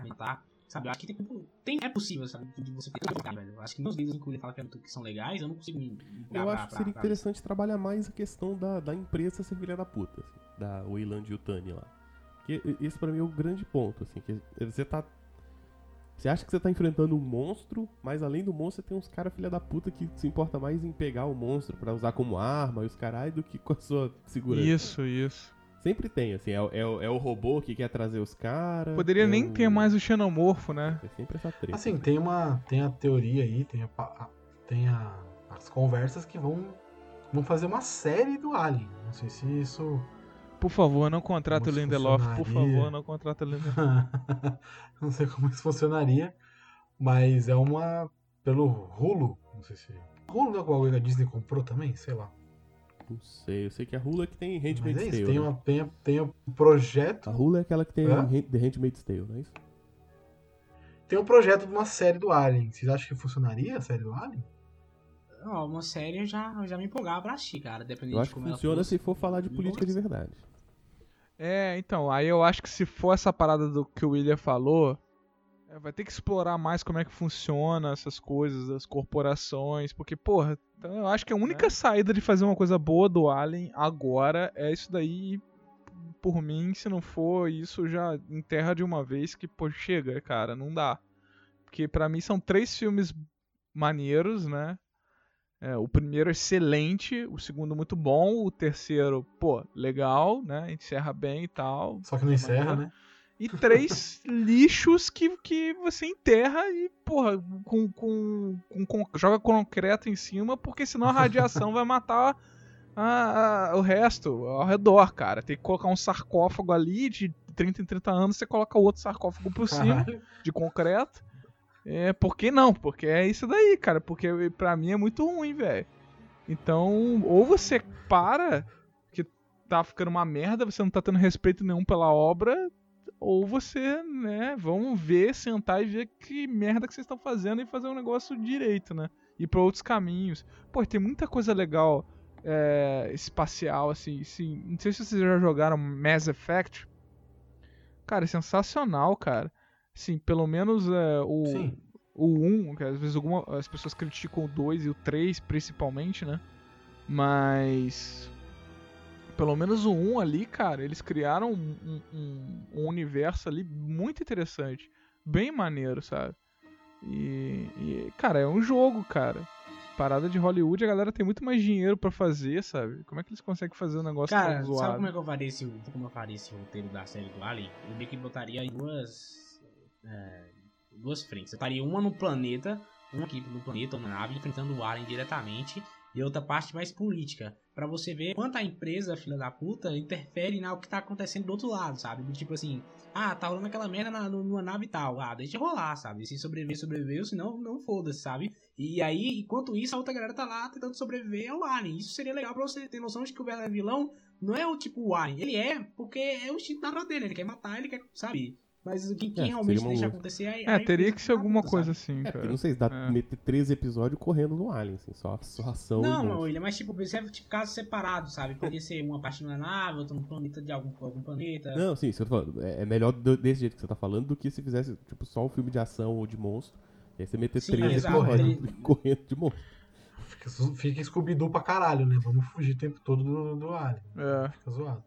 Sabe, eu acho que tem, tem, é possível, sabe, de você ter velho. Eu acho que meus vídeos que ele fala que, é- que são legais, eu não consigo me. Eu pra- acho que pra- seria pra- interessante trabalhar mais a questão da, da empresa ser filha da puta, assim, da Wayland Yutani lá. Que esse pra mim é o grande ponto, assim, que você tá. Você acha que você tá enfrentando um monstro, mas além do monstro você tem uns caras filha da puta que se importa mais em pegar o monstro pra usar como arma e os caralho do que com a sua segurança. Isso, isso. Sempre tem, assim, é, o- é, é o robô que quer trazer os caras. Poderia é nem o- ter mais o xenomorfo, né? É sempre essa treta. Assim, tem uma. Tem a teoria aí, tem, a, a- tem a- as conversas que vão. Vão fazer uma série do Alien. Não sei se isso. Por favor, não contrata o Lindelof. Por favor, não contrata o Lindelof. não sei como isso funcionaria. Mas é uma. Pelo Hulu. Não sei se. Hulu não é o que a Disney comprou também? Sei lá. Não sei, eu sei que a Hulu é que tem Mas Handmaid's é isso, Tale. tem, né? uma, tem, tem o projeto. A Hulu é aquela que tem Hã? The Handmaid's Tale, não é isso? Tem um projeto de uma série do Alien. Vocês acham que funcionaria a série do Alien? Ó, uma série eu já, eu já me empolgava pra assistir, cara. Dependendo Eu de acho que como ela funciona se for falar de política de verdade. É, então, aí eu acho que se for essa parada do que o William falou, é, vai ter que explorar mais como é que funciona essas coisas das corporações, porque, porra, então eu acho que a única saída de fazer uma coisa boa do Alien agora é isso daí. Por mim, se não for isso, já enterra de uma vez que, pô, chega, cara, não dá. Porque pra mim são três filmes maneiros, né? É, o primeiro excelente, o segundo muito bom, o terceiro, pô, legal, né? Encerra bem e tal. Só que não encerra, né? E três <laughs> lixos que, que você enterra e, porra, com, com, com- com- joga concreto em cima, porque senão a radiação vai matar a- a- o resto ao redor, cara. Tem que colocar um sarcófago ali de 30 em 30 anos, você coloca outro sarcófago por cima Caralho. de concreto. É, por que não? Porque é isso daí, cara. Porque pra mim é muito ruim, velho. Então, ou você para, que tá ficando uma merda, você não tá tendo respeito nenhum pela obra, ou você, né, vamos ver, sentar e ver que merda que vocês estão fazendo e fazer um negócio direito, né? Ir pra outros caminhos. Pô, tem muita coisa legal é, espacial, assim, assim. Não sei se vocês já jogaram Mass Effect. Cara, é sensacional, cara. Sim, pelo menos é, o, Sim. o 1, que às vezes alguma, as pessoas criticam o 2 e o 3 principalmente, né? Mas. Pelo menos o 1 ali, cara, eles criaram um, um- um- universo ali muito interessante. Bem maneiro, sabe? E, e, cara, é um jogo, cara. Parada de Hollywood, a galera tem muito mais dinheiro pra fazer, sabe? Como é que eles conseguem fazer um negócio Cara, tão sabe zoado? como é que eu faria esse, como eu faria esse roteiro da série do Alien? Eu meio que botaria em duas. É, duas frentes. Eu estaria uma no planeta, uma aqui no planeta, uma nave, enfrentando o Alien diretamente, e outra parte mais política. Pra você ver quanto a empresa, filha da puta, interfere no que tá acontecendo do outro lado, sabe? Tipo assim, ah, tá rolando aquela merda na, numa nave tal. Ah, deixa rolar, sabe? Se sobreviver, sobreviveu, senão não foda-se, sabe? E aí, enquanto isso, a outra galera tá lá tentando sobreviver ao Alien. Isso seria legal pra você ter noção de que o verdadeiro vilão não é o tipo o Alien. Ele é porque é o instinto natural dele. Ele quer matar, ele quer, sabe? Mas quem, quem É, realmente seria uma deixa acontecer é. É, teria que ser alguma coisa assim, É, cara. porque não sei se dá É. meter três episódios correndo no Alien, assim, só, só ação. Não, monstro. William, mas tipo, isso é tipo caso separado, sabe? Poderia ser uma parte na nave, outra no planeta de algum, algum planeta. Não, sim, isso que eu tô falando. É é melhor do- desse jeito que você tá falando do que se fizesse, tipo, só um filme de ação ou de monstro. E aí você meter Sim, três episódios <laughs> correndo de monstro. Fica, fica Scooby-Doo pra caralho, né? Vamos fugir o tempo todo do, do Alien. É. Fica zoado.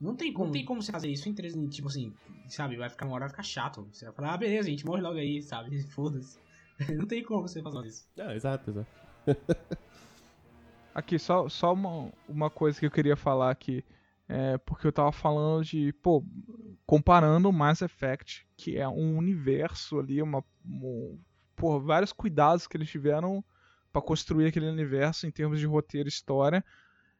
Não tem como, não tem como você fazer isso em três, tipo assim, sabe? Vai ficar uma hora, vai ficar chato. Você vai falar, ah, beleza, a gente morre logo aí, sabe? <laughs> Foda-se. Não tem como você fazer isso. Não, exato, exato. Aqui, só, só uma, uma coisa que eu queria falar aqui. É porque eu tava falando de, pô, comparando o Mass Effect, que é um universo ali, uma, um, pô, vários cuidados que eles tiveram pra construir aquele universo em termos de roteiro e história.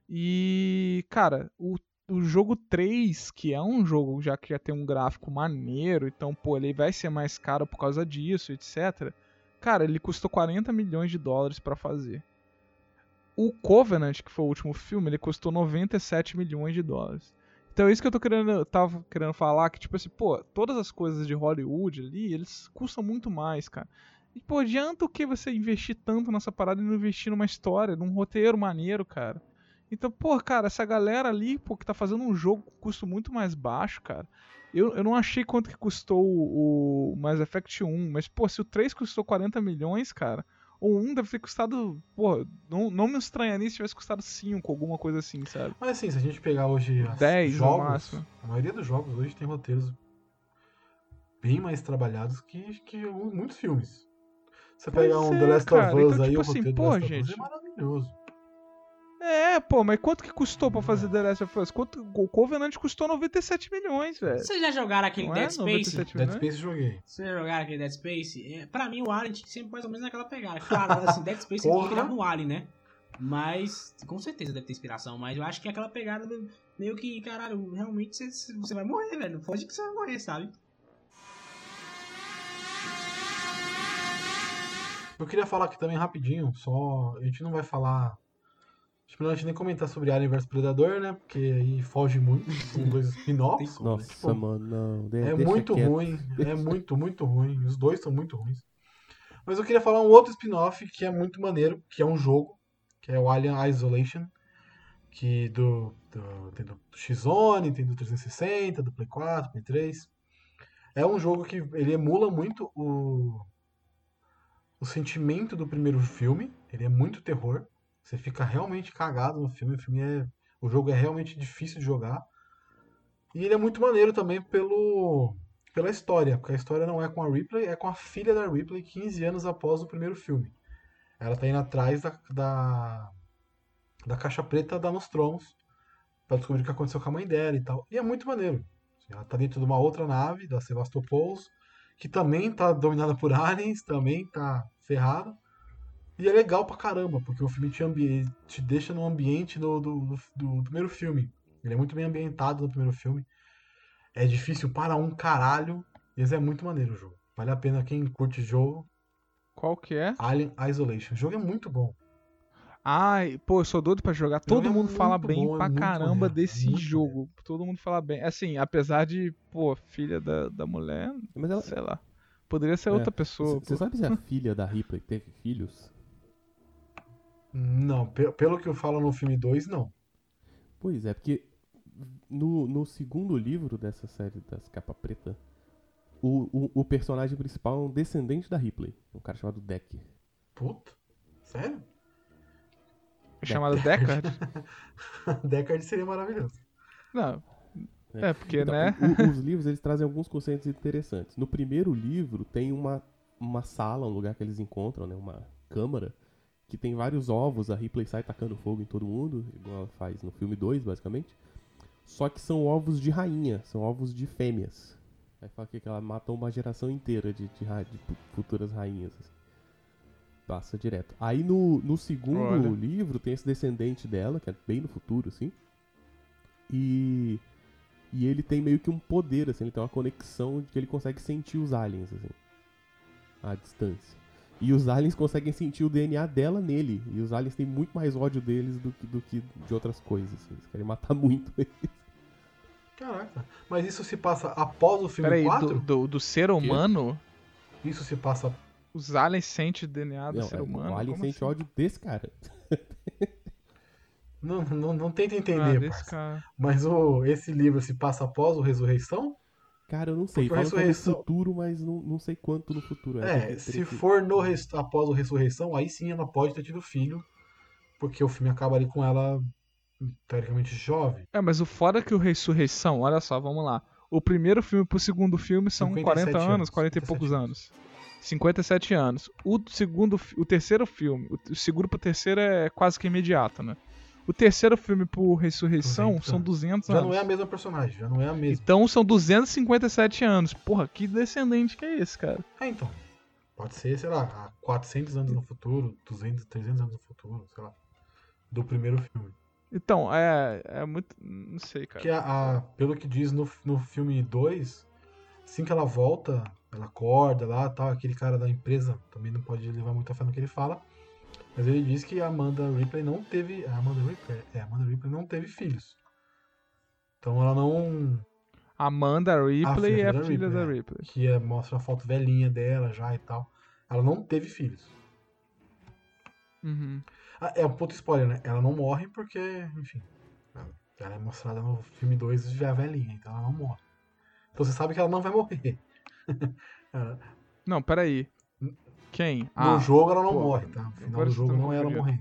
E, cara, o, o jogo 3, que é um jogo já que já tem um gráfico maneiro, então, pô, ele vai ser mais caro por causa disso, etc. Cara, ele custou 40 milhões de dólares pra fazer. O Covenant, que foi o último filme, ele custou 97 milhões de dólares. Então é isso que eu tô querendo, eu tava querendo falar, que tipo assim, pô, todas as coisas de Hollywood ali, eles custam muito mais, cara. E pô, adianta o que você investir tanto nessa parada e não investir numa história, num roteiro maneiro, cara. Então, pô, cara, essa galera ali, pô, que tá fazendo um jogo com custo muito mais baixo, cara. Eu, eu não achei quanto que custou o, o Mass Effect 1, mas, pô, se o 3 custou 40 milhões, cara, o 1 deve ter custado, pô, não, não me estranharia se tivesse custado 5, alguma coisa assim, sabe? Mas assim, se a gente pegar hoje as 10 no jogos, máximo. a maioria dos jogos hoje tem roteiros bem mais trabalhados que, que muitos filmes. Você Pois pega um é, The Last cara. of Us Então, aí, tipo o assim, roteiro pô, Last of Us gente. é maravilhoso. É, pô, mas quanto que custou pra fazer The Last of Us? Quanto, o Covenant custou 97 milhões, velho. Vocês já jogaram aquele Não Dead é Space? 97 Dead? Space joguei. Vocês já jogaram aquele Dead Space? É, pra mim, o Alien tinha que ser mais ou menos naquela pegada. Claro, assim, Dead Space é inspirado no Alien, né? Mas, com certeza deve ter inspiração, mas eu acho que é aquela pegada meio- que, caralho, realmente você, você vai morrer, velho. Pode que você vai morrer, sabe? Eu queria falar aqui também rapidinho, só. A gente não vai falar. Acho melhor a gente nem comentar sobre Alien vs Predador, né? Porque aí foge muito. <laughs> São dois spin-offs. Como, Nossa, Tipo, mano, não. de- É deixa muito quieto. ruim, <laughs> é muito, muito ruim. Os dois são muito ruins. Mas eu queria falar um outro spin-off que é muito maneiro, que é um jogo, que é o Alien Isolation, que do, do- tem do X-Zone, tem do 360, do Play 4, Play 3. É um jogo que ele emula muito o, o sentimento do primeiro filme. Ele é muito terror. Você fica realmente cagado no filme. O filme é, o jogo é realmente difícil de jogar. E ele é muito maneiro também pelo pela história, porque a história não é com a Ripley, é com a filha da Ripley 15 anos após o primeiro filme. Ela tá indo atrás da, da, da caixa preta da Nostromos pra descobrir o que aconteceu com a mãe dela e tal. E é muito maneiro. Ela tá dentro de uma outra nave, da Sevastopol, que também tá dominada por aliens, também tá ferrada. E é legal pra caramba, porque o filme te, ambi- te deixa no ambiente do, do, do, do primeiro filme. Ele é muito bem ambientado no primeiro filme. É difícil para um caralho, mas é muito maneiro o jogo. Vale a pena quem curte jogo. Qual que é? Alien Isolation. O jogo é muito bom. Ai, pô, eu sou doido pra jogar. Todo é mundo fala bem bom, é pra muito caramba maneiro, é desse muito jogo. Todo mundo fala bem. Assim, apesar de, pô, filha da, da mulher, Mas ela, sei lá. Poderia ser É, outra pessoa. Você sabe se a <laughs> filha da Ripley teve filhos? Não, pe- pelo que eu falo no filme 2, não. Pois é, porque no, no segundo livro dessa série das Capa Preta, o, o, o personagem principal é um descendente da Ripley, um cara chamado Deck. Puta. Sério? Chamado Deckard? <laughs> Deckard seria maravilhoso. Não. É, porque, Então, né? o- os livros eles trazem alguns conceitos interessantes. No primeiro livro tem uma, uma sala, um lugar que eles encontram, né, uma câmara, que tem vários ovos, a Ripley sai tacando fogo em todo mundo, igual ela faz no filme 2, basicamente. Só que são ovos de rainha, são ovos de fêmeas. Aí fala que ela matou uma geração inteira de, de, de fu- futuras rainhas. assim. Passa direto. Aí no, no segundo Olha. livro tem esse descendente dela, que é bem no futuro, assim. E. E ele tem meio que um poder, assim, ele tem uma conexão de que ele consegue sentir os aliens, assim. À distância. E os aliens conseguem sentir o DNA dela nele. E os aliens têm muito mais ódio deles do que, do que de outras coisas, assim. Eles querem matar <laughs> muito eles. Caraca. Mas isso se passa após o filme Peraí, 4? do, do, do ser humano, Isso se passa. os aliens sentem o DNA do Não, ser é, humano? o alien Como sente assim? ódio desse cara. Não, não, não tenta Ah, entender, parça. cara. Mas o, esse livro se passa após o Ressurreição? Cara, eu não sei. Porque a Falam é no ressurreição- futuro, mas não, não sei quanto no futuro. É, Teria- se for no res- após o Ressurreição, aí sim ela pode ter tido filho. Porque o filme acaba ali com ela, teoricamente, jovem. É, mas o foda é que o Ressurreição, olha só, vamos lá. O primeiro filme pro segundo filme são 57 40 anos, anos, 40 e 57 poucos anos. 57 anos. O segundo, o terceiro filme, o, o segundo pro terceiro é quase que imediato, né? O terceiro filme pro Ressurreição 200 são anos. 200 Já anos. não é a mesma personagem, já não é a mesma. Então são 257 anos. Porra, que descendente que é esse, cara? É, então. Pode ser, sei lá, há 400 anos no futuro, 200, 300 anos no futuro, sei lá. Do primeiro filme. Então, é, é muito. Não sei, cara. Que a, a- pelo que diz no, no filme 2, assim que ela volta, ela acorda lá tal, aquele cara da empresa também não pode levar muita fé no que ele fala. Mas ele diz que a Amanda Ripley não teve. A Amanda Ripley? É, a Amanda Ripley não teve filhos. Então ela não. Amanda Ripley filha é a filha Ripley, da é. Ripley. Que é- mostra a foto velhinha dela já e tal. Ela não teve filhos. Uhum. Ah, É um ponto spoiler, né? Ela não morre porque, enfim. ela- Ela é mostrada no filme 2 já velhinha, então ela não morre. Então você sabe que ela não vai morrer. <laughs> Ela- Não, peraí. Quem? no Ah, jogo ela não pô, morre, tá? No final do jogo não é ela confundindo. morrer.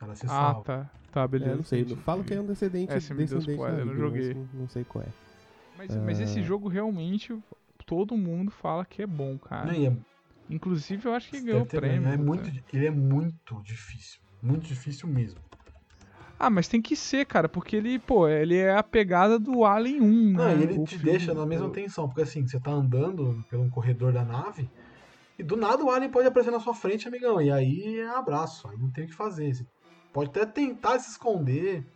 Ela se ah salva. tá. Tá, beleza. É, não sei. entendi. Falo que é um descendente, É, deu descendente spoiler, da eu não joguei. Não, não sei qual é. Mas, mas esse Ah. jogo realmente todo mundo fala que é bom, cara. Não, é, Inclusive eu acho que deve ganhou ter prêmio. ganho. é puta. muito, ele é muito difícil. Muito difícil mesmo. Ah, mas tem que ser, cara, porque ele, pô, ele é a pegada do Alien 1, Não, né? e ele O te filme- deixa na mesma tensão, porque assim, você tá andando pelo um corredor da nave e do nada o alien pode aparecer na sua frente, amigão. E aí é abraço, aí não tem o que fazer. Você pode até tentar se esconder,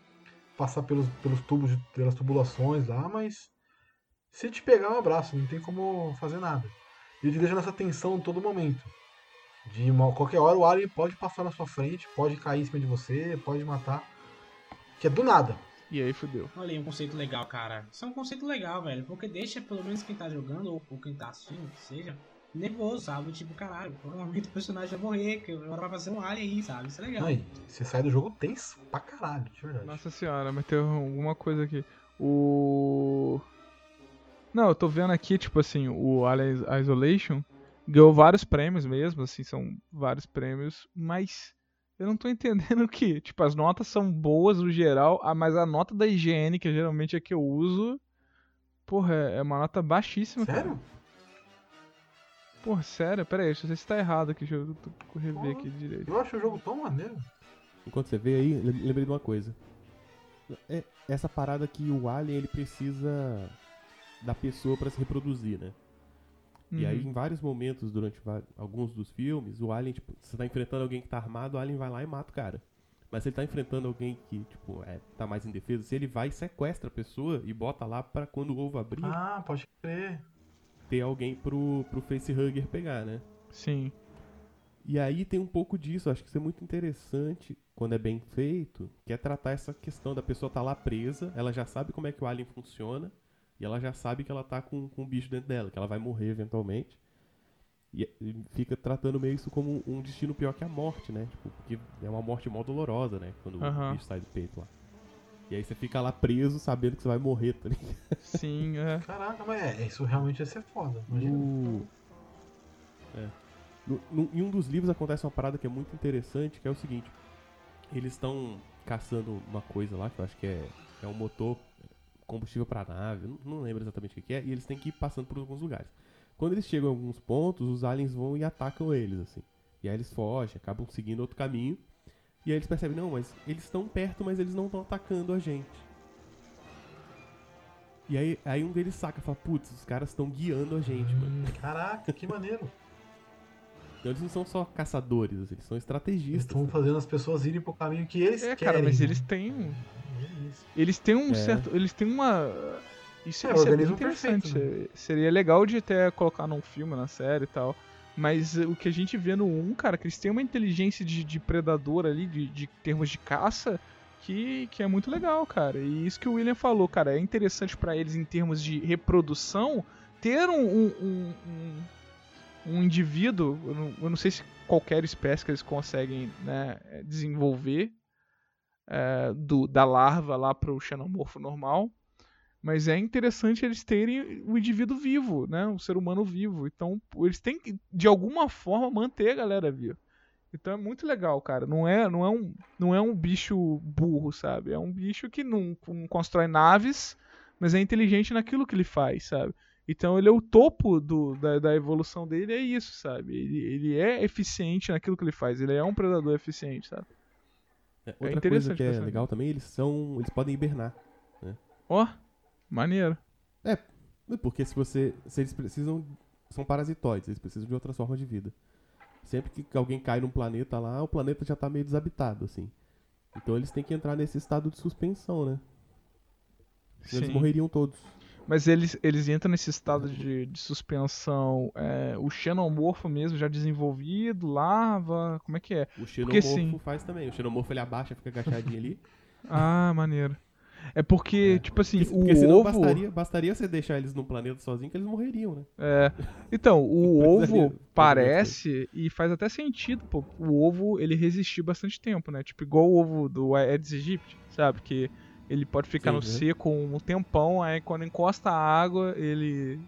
passar pelos, pelos tubos, pelas tubulações lá, mas se te pegar é um abraço, não tem como fazer nada. Ele te deixa nessa tensão todo momento. De uma, qualquer hora o alien pode passar na sua frente, pode cair em cima de você, pode matar. Que é do nada. E aí fudeu. Olha aí, um conceito legal, cara. Isso é um conceito legal, velho. Porque deixa pelo menos quem tá jogando, ou, ou quem tá assistindo, que seja, nervoso, sabe? Tipo, caralho, provavelmente <laughs> o personagem vai morrer, que agora vai fazer um alien aí, sabe? Isso é legal. Aí, você sai do jogo tenso pra caralho, de verdade. Nossa senhora, mas tem alguma coisa aqui. O. Não, eu tô vendo aqui, tipo assim, o Alien Isolation ganhou vários prêmios mesmo, assim, são vários prêmios, mas eu não tô entendendo <laughs> o que. Tipo, as notas são boas no geral, ah, mas a nota da IGN, que geralmente é que eu uso, porra, é uma nota baixíssima. cara. Porra, sério? Pera aí, deixa eu ver se tá errado aqui, deixa eu tô- rever aqui direito. Eu acho o jogo tão maneiro. Enquanto você vê aí, lem- lembrei de uma coisa. É essa parada que o alien ele precisa da pessoa pra se reproduzir, né? E aí, Uhum. em vários momentos, durante alguns dos filmes, o alien, tipo, você tá enfrentando alguém que tá armado, o alien vai lá e mata o cara. Mas se ele tá enfrentando alguém que, tipo, é, tá mais indefeso, se ele vai e sequestra a pessoa e bota lá pra quando o ovo abrir, Ah, pode crer. Ter alguém pro, pro facehugger pegar, né? Sim. E aí tem um pouco disso, acho que isso é muito interessante quando é bem feito, que é tratar essa questão da pessoa estar lá presa, ela já sabe como é que o alien funciona, e ela já sabe que ela tá com, com um bicho dentro dela, que ela vai morrer eventualmente. E, fica tratando meio isso como um destino pior que a morte, né? Tipo, porque é uma morte mó dolorosa, né? Quando Aham. o bicho sai do peito lá. E aí você fica lá preso sabendo que você vai morrer, tá ligado? Sim, é. Caraca, mas é, isso realmente ia ser foda. Imagina. No... É. No- no- em um dos livros acontece uma parada que é muito interessante, que é o seguinte. Eles estão caçando uma coisa lá, que eu acho que é, é um motor combustível para nave, não, não lembro exatamente o que que é, e eles têm que ir passando por alguns lugares. Quando eles chegam em alguns pontos, os aliens vão e atacam eles, assim. E aí eles fogem, acabam seguindo outro caminho. E aí eles percebem, não, mas eles estão perto, mas eles não estão atacando a gente. E aí, aí um deles saca, fala, putz, os caras estão guiando a gente, mano. Hum, caraca, que maneiro. Então eles não são só caçadores, assim, eles são Eles estrategistas. estão fazendo as pessoas irem pro caminho que eles É, querem. cara, mas né? eles têm um. É isso. Eles têm um É. certo. Eles têm uma. Isso, É, isso é bem organismo interessante. perfeito, é- Seria legal de até colocar num filme, na série e tal. Mas eh, o que a gente vê no 1, cara, que eles têm uma inteligência de, de predador ali, de, de termos de caça, que, que é muito legal, cara. E isso que o William falou, cara, é interessante pra eles em termos de reprodução ter um, um, um, um- um indivíduo, eu não, eu não sei se qualquer espécie que eles conseguem né, eh, desenvolver, é, do, da larva lá pro xenomorfo normal. Mas é interessante eles terem o indivíduo vivo, né? O ser humano vivo. Então, eles têm que, de alguma forma, manter a galera viva. Então é muito legal, cara. Não é, não é, um, não é um bicho burro, sabe? É um bicho que não, não constrói naves, mas é inteligente naquilo que ele faz, sabe? Então ele é o topo do, da, da evolução dele, é isso, sabe? Ele, ele é eficiente naquilo que ele faz. Ele é um predador eficiente, sabe? É, outra coisa interessante que é legal também, eles são. Eles podem hibernar. Ó, maneiro. Porque se você. Se eles precisam. São parasitoides, eles precisam de outras formas de vida. Sempre que alguém cai num planeta lá, o planeta já tá meio desabitado, assim. Então eles têm que entrar nesse estado de suspensão, né? Eles Sim. morreriam todos. Mas eles, eles entram nesse estado de, de suspensão. é, o xenomorfo mesmo já desenvolvido, larva. Como é que é? O Porque xenomorfo sim. faz também. O xenomorfo ele abaixa, fica agachadinho ali. <laughs> Ah, maneiro. É porque, tipo assim, Porque, o ovo. bastaria, bastaria você deixar eles num planeta sozinho que eles morreriam, né? É. Então, <laughs> o ovo parece e faz até sentido, pô. O ovo ele resistiu bastante tempo, né? Tipo, igual o ovo do Aedes aegypti, sabe? Que ele pode ficar Sim, no né? seco um tempão, aí quando encosta a água, ele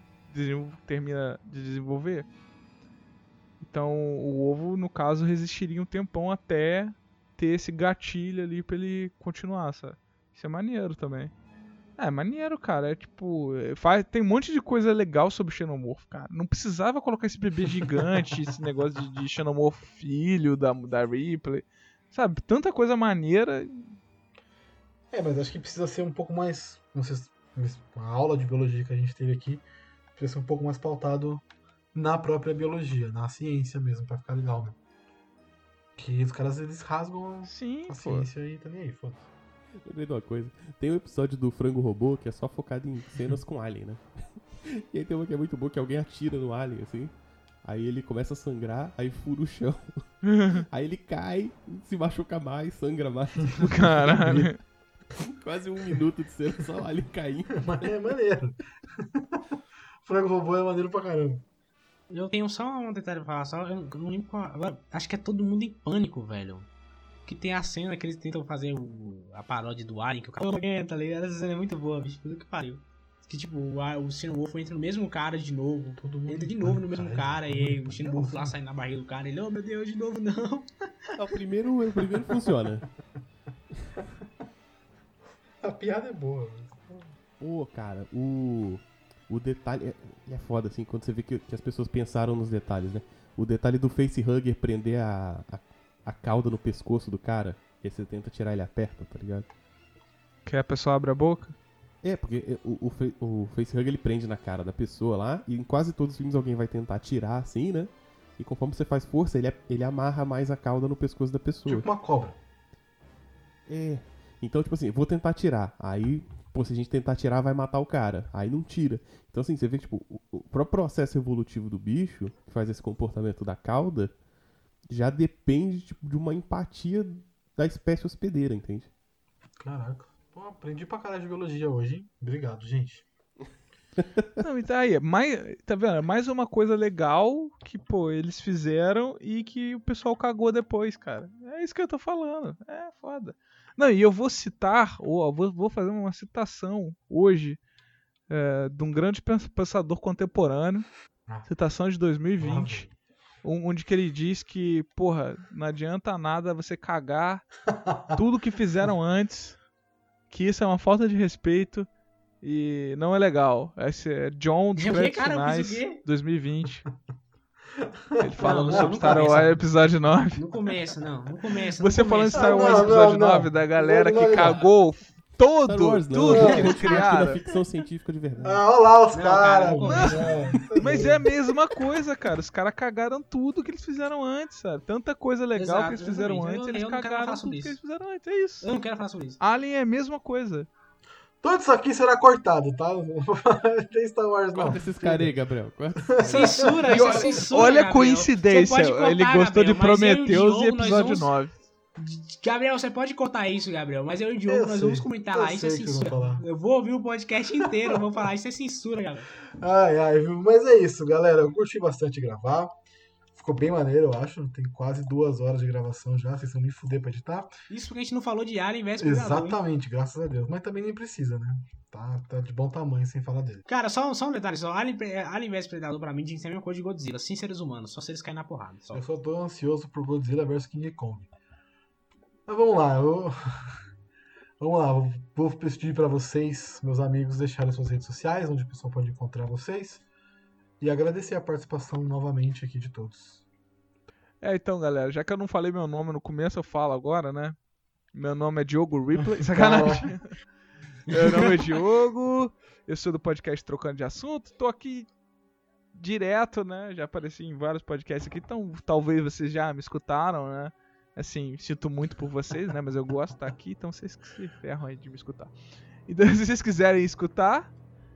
termina de desenvolver. Então, o ovo, no caso, resistiria um tempão até ter esse gatilho ali pra ele continuar, sabe? Isso é maneiro também. É, maneiro, cara. É tipo. é, Faz, tem um monte de coisa legal sobre o Xenomorfo, cara. Não precisava colocar esse bebê gigante, esse negócio de, de Xenomorfo filho da, da Ripley. Sabe? Tanta coisa maneira. É, mas acho que precisa ser um pouco mais. Não sei se a aula de biologia que a gente teve aqui precisa ser um pouco mais pautado na própria biologia, na ciência mesmo, pra ficar legal, né? Que os caras eles rasgam Sim, a pô. ciência e tá nem aí, foda Lembrei de uma coisa. Tem um episódio do Frango Robô que é só focado em cenas com alien, né? <laughs> E aí tem uma que é muito boa, que alguém atira no alien, assim. Aí ele começa a sangrar, aí fura o chão. <laughs> aí ele cai, se machuca mais, sangra mais. Caralho. <laughs> Quase um minuto de cena só o alien caindo. Mas é maneiro. Frango robô é maneiro pra caramba. Eu tenho só um detalhe pra falar, só, eu não lembro qual. agora, Acho que é todo mundo em pânico, velho. Que tem a cena que eles tentam fazer o- a paródia do Alien, que o cara tá ligado? Essa cena é muito boa, bicho. Puta que pariu. Que tipo, o, o Xenomorfo entra no mesmo cara de novo. Todo mundo Entra de novo no pânico, mesmo cara. cara, e aí o Xenomorfo lá sai na barriga do cara. Ele, oh meu Deus, de novo não. O primeiro, o primeiro funciona. A piada é boa. Pô, cara, o. O detalhe. É, é foda, assim, quando você vê que, que as pessoas pensaram nos detalhes, né? O detalhe do facehugger prender a, a, a cauda no pescoço do cara, e aí você tenta tirar ele aperta, tá ligado? Que a pessoa abre a boca? É, porque é, o, o, o facehugger ele prende na cara da pessoa lá, e em quase todos os filmes alguém vai tentar tirar assim, né? E conforme você faz força, ele, ele amarra mais a cauda no pescoço da pessoa. Tipo uma cobra. É. Então, tipo assim, vou tentar tirar. Aí, pô, se a gente tentar tirar, vai matar o cara. Aí não tira. Então, assim, você vê que, tipo, o, o próprio processo evolutivo do bicho, que faz esse comportamento da cauda, já depende, tipo, de uma empatia da espécie hospedeira, entende? Caraca. Pô, aprendi pra caralho de biologia hoje, hein? Obrigado, gente. <laughs> Não, e tá aí. Mais, tá vendo? É Mais uma coisa legal que, pô, eles fizeram e que o pessoal cagou depois, cara. É isso que eu tô falando. É foda. Não, e eu vou citar, ou vou, vou fazer uma citação hoje é, de um grande pens- pensador contemporâneo. Ah. Citação de 2020. Nossa. Onde que ele diz que, porra, não adianta nada você cagar <laughs> tudo que fizeram antes, que isso é uma falta de respeito e não é legal. Esse é John dos Créditos Finais quê? 2020. Ele falando não, sobre Star. Wars episódio 9. No começo, não. No começo. Você no falando de começo. Star Wars episódio não, 9 não. da galera que não, Star todo, Wars não, tudo eu que eles da criaram. ficção científica de verdade. Ah, olha lá os caras. cara, não mano. <laughs> Mas é a mesma coisa, cara. Os caras cagaram tudo que eles fizeram antes, sabe? Tanta coisa legal Exato, que eles fizeram exatamente. antes, Eu- eles eu não quero cagaram tudo que eles isso. fizeram antes. É isso. Eu não quero falar sobre isso. Alien é a mesma coisa. Tudo isso aqui será cortado, tá? <laughs> De Star Wars, não. Corta esses caras aí, Gabriel. Censura, isso é olha- censura. Olha a coincidência. Contar, ele gostou de Gabriel, mas eu e e episódio vamos- 9. Gabriel, você pode contar isso, Gabriel, mas eu e o Diogo, Eu nós sei, vamos comentar eu lá, isso é eu censura. falar. Eu vou ouvir o podcast inteiro, eu vou falar, isso é censura, Gabriel. Ai, ai, viu? Mas é isso, galera. Eu curti bastante gravar. Ficou bem maneiro, eu acho. Tem quase duas horas de gravação já. Vocês vão me fuder pra editar. Isso porque a gente não falou de Alien vs? Exatamente, graças a Deus. Mas também nem precisa, né? Tá, tá de bom tamanho sem falar dele. Cara, só, só um detalhe, só Alien, Alien vs Predador pra mim tinha que ser a mesma coisa de Godzilla, sem seres humanos, só se eles caírem na porrada. Só. Eu só tô ansioso por Godzilla vs King Kong. Mas vamos lá, eu... <laughs> Vamos lá, vou pedir pra vocês, meus amigos, deixarem suas redes sociais, onde o pessoal pode encontrar vocês. E agradecer a participação novamente aqui de todos. É, então, galera, já que eu não falei meu nome no começo, eu falo agora, né? Meu nome é Diogo Ripley. <laughs> Sacanagem. meu nome é Diogo. Eu sou do podcast Trocando de Assunto. Tô aqui direto, né? Já apareci em vários podcasts aqui, então talvez vocês já me escutaram, né? Assim, sinto muito por vocês, né? Mas eu gosto de estar aqui, então vocês que se ferram aí de me escutar. Então, <laughs> se vocês quiserem escutar,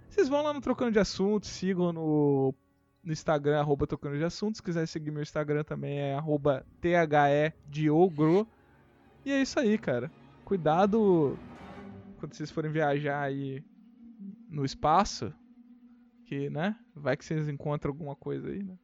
vocês vão lá no Trocando de Assuntos, sigam no, no Instagram, arroba Trocando de Assuntos. Se quiser seguir meu Instagram também é arroba THEDiogro. E é isso aí, cara. Cuidado quando vocês forem viajar aí no espaço, que, né? Vai que vocês encontram alguma coisa aí, né?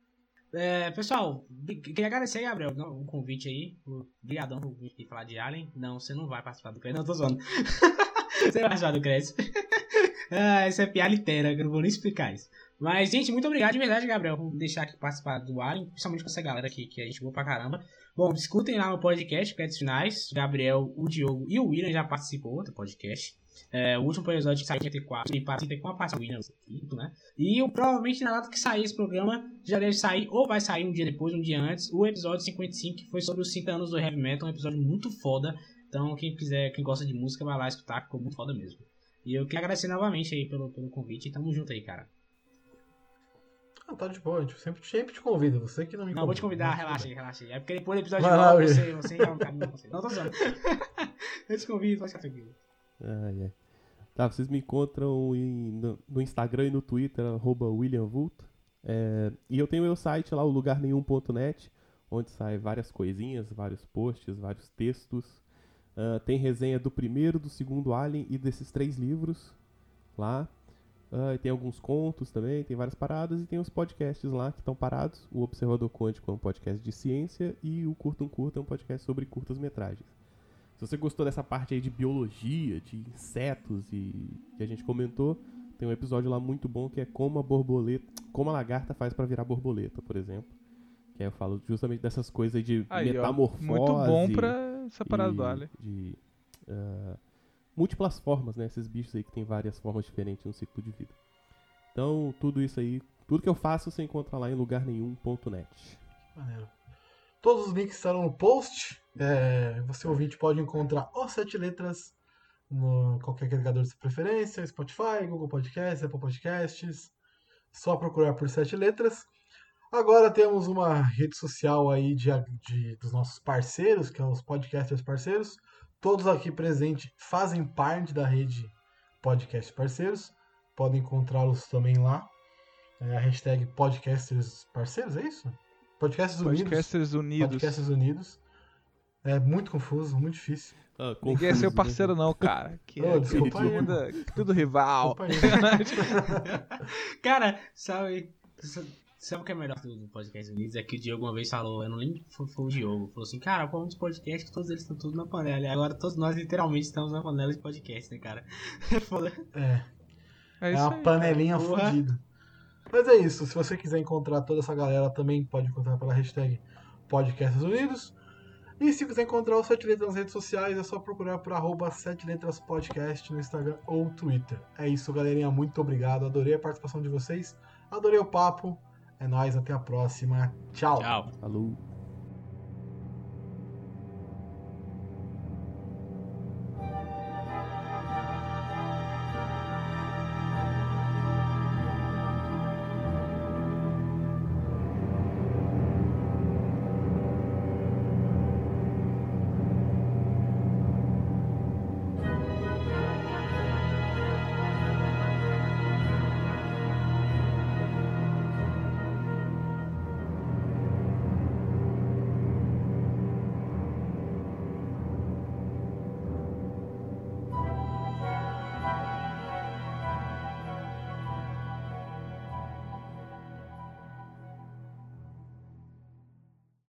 É, pessoal, queria agradecer, Gabriel, o um convite aí. Obrigadão por vir falar de Alien. Não, você não vai participar do crédito. Não, tô zoando. <laughs> você vai participar do crédito. <laughs> ah, essa é piada inteira, eu não vou nem explicar isso. Mas, gente, muito obrigado de verdade, Gabriel, por deixar aqui participar do Alien, principalmente com essa galera aqui que a gente boa pra caramba. Bom, escutem lá no podcast, créditos finais. Gabriel, o Diogo e o William já participou do podcast. É, o último episódio que saiu em 84 e participei com a parte Williams aqui, né? E eu, provavelmente na data que sair esse programa já deve sair, ou vai sair um dia depois, um dia antes, o episódio 55, que foi sobre os 50 anos do Heavy Metal, um episódio muito foda. Então, quem quiser, quem gosta de música, vai lá escutar, ficou muito foda mesmo. E eu queria agradecer novamente aí pelo, pelo convite e tamo junto aí, cara. Ah, tá de boa, a gente sempre, sempre te convida, você que não me Não, convida. vou te convidar, relaxa aí, relaxa aí. É porque depois do episódio Vai de lá, você, você é um caminho, você. Não, tô zoando. <laughs> eu te convido, pode ficar tranquilo. Ai, ai. Tá, vocês me encontram em- no, no Instagram e no Twitter, arroba William Vulto. É, e eu tenho meu site lá, o lugarnenhum.net, onde sai várias coisinhas, vários posts, vários textos. Ah, tem resenha do primeiro, do segundo Alien e desses três livros lá. E tem alguns contos também, tem várias paradas e tem os podcasts lá que estão parados. O Observador Quântico é um podcast de ciência e o Curta um Curta é um podcast sobre curtas metragens. Se você gostou dessa parte aí de biologia, de insetos e que a gente comentou, tem um episódio lá muito bom que é como a borboleta, como a lagarta faz pra virar borboleta, por exemplo. Que aí eu falo justamente dessas coisas aí de Aí, ó, metamorfose. muito bom pra essa parada do Alien. De ah, múltiplas formas, né? Esses bichos aí que tem várias formas diferentes no ciclo de vida. Então, tudo isso aí, tudo que eu faço você encontra lá em lugarnenhum.net. Maneiro. Todos os links estarão no post. É, você ouvinte pode encontrar os sete letras no qualquer agregador de sua preferência, Spotify, Google Podcasts, Apple Podcasts. Só procurar por sete letras. Agora temos uma rede social aí de, de- dos nossos parceiros, que são os podcasters parceiros. Todos aqui presentes fazem parte da rede Podcast Parceiros. Podem encontrá-los também lá. É a hashtag Podcasters Parceiros, é isso? Podcasters Unidos. Podcasters Unidos. Podcasters Unidos. É muito confuso, muito difícil. Ah, Ninguém é confuso, seu né? parceiro, não, cara. <laughs> Que Ô, é desculpa aí, tudo, tudo rival. Desculpa aí. <laughs> Cara, sabe, sabe o que é melhor do podcast Unidos? É que o Diogo uma vez falou, eu não lembro que foi, foi o Diogo, falou assim, cara, qual é um dos podcasts que todos eles estão todos na panela. E agora todos nós literalmente estamos na panela de podcast, né, cara? <laughs> É. É, É uma aí. panelinha Porra. fodida. Mas é isso. Se você quiser encontrar toda essa galera, também pode encontrar pela hashtag Podcasters Unidos. E se quiser encontrar os Sete Letras nas redes sociais, é só procurar por arroba Sete Letras Podcast no Instagram ou Twitter. É isso, galerinha. Muito obrigado. Adorei a participação de vocês. Adorei o papo. É nóis, até a próxima. Tchau. Tchau. Falou.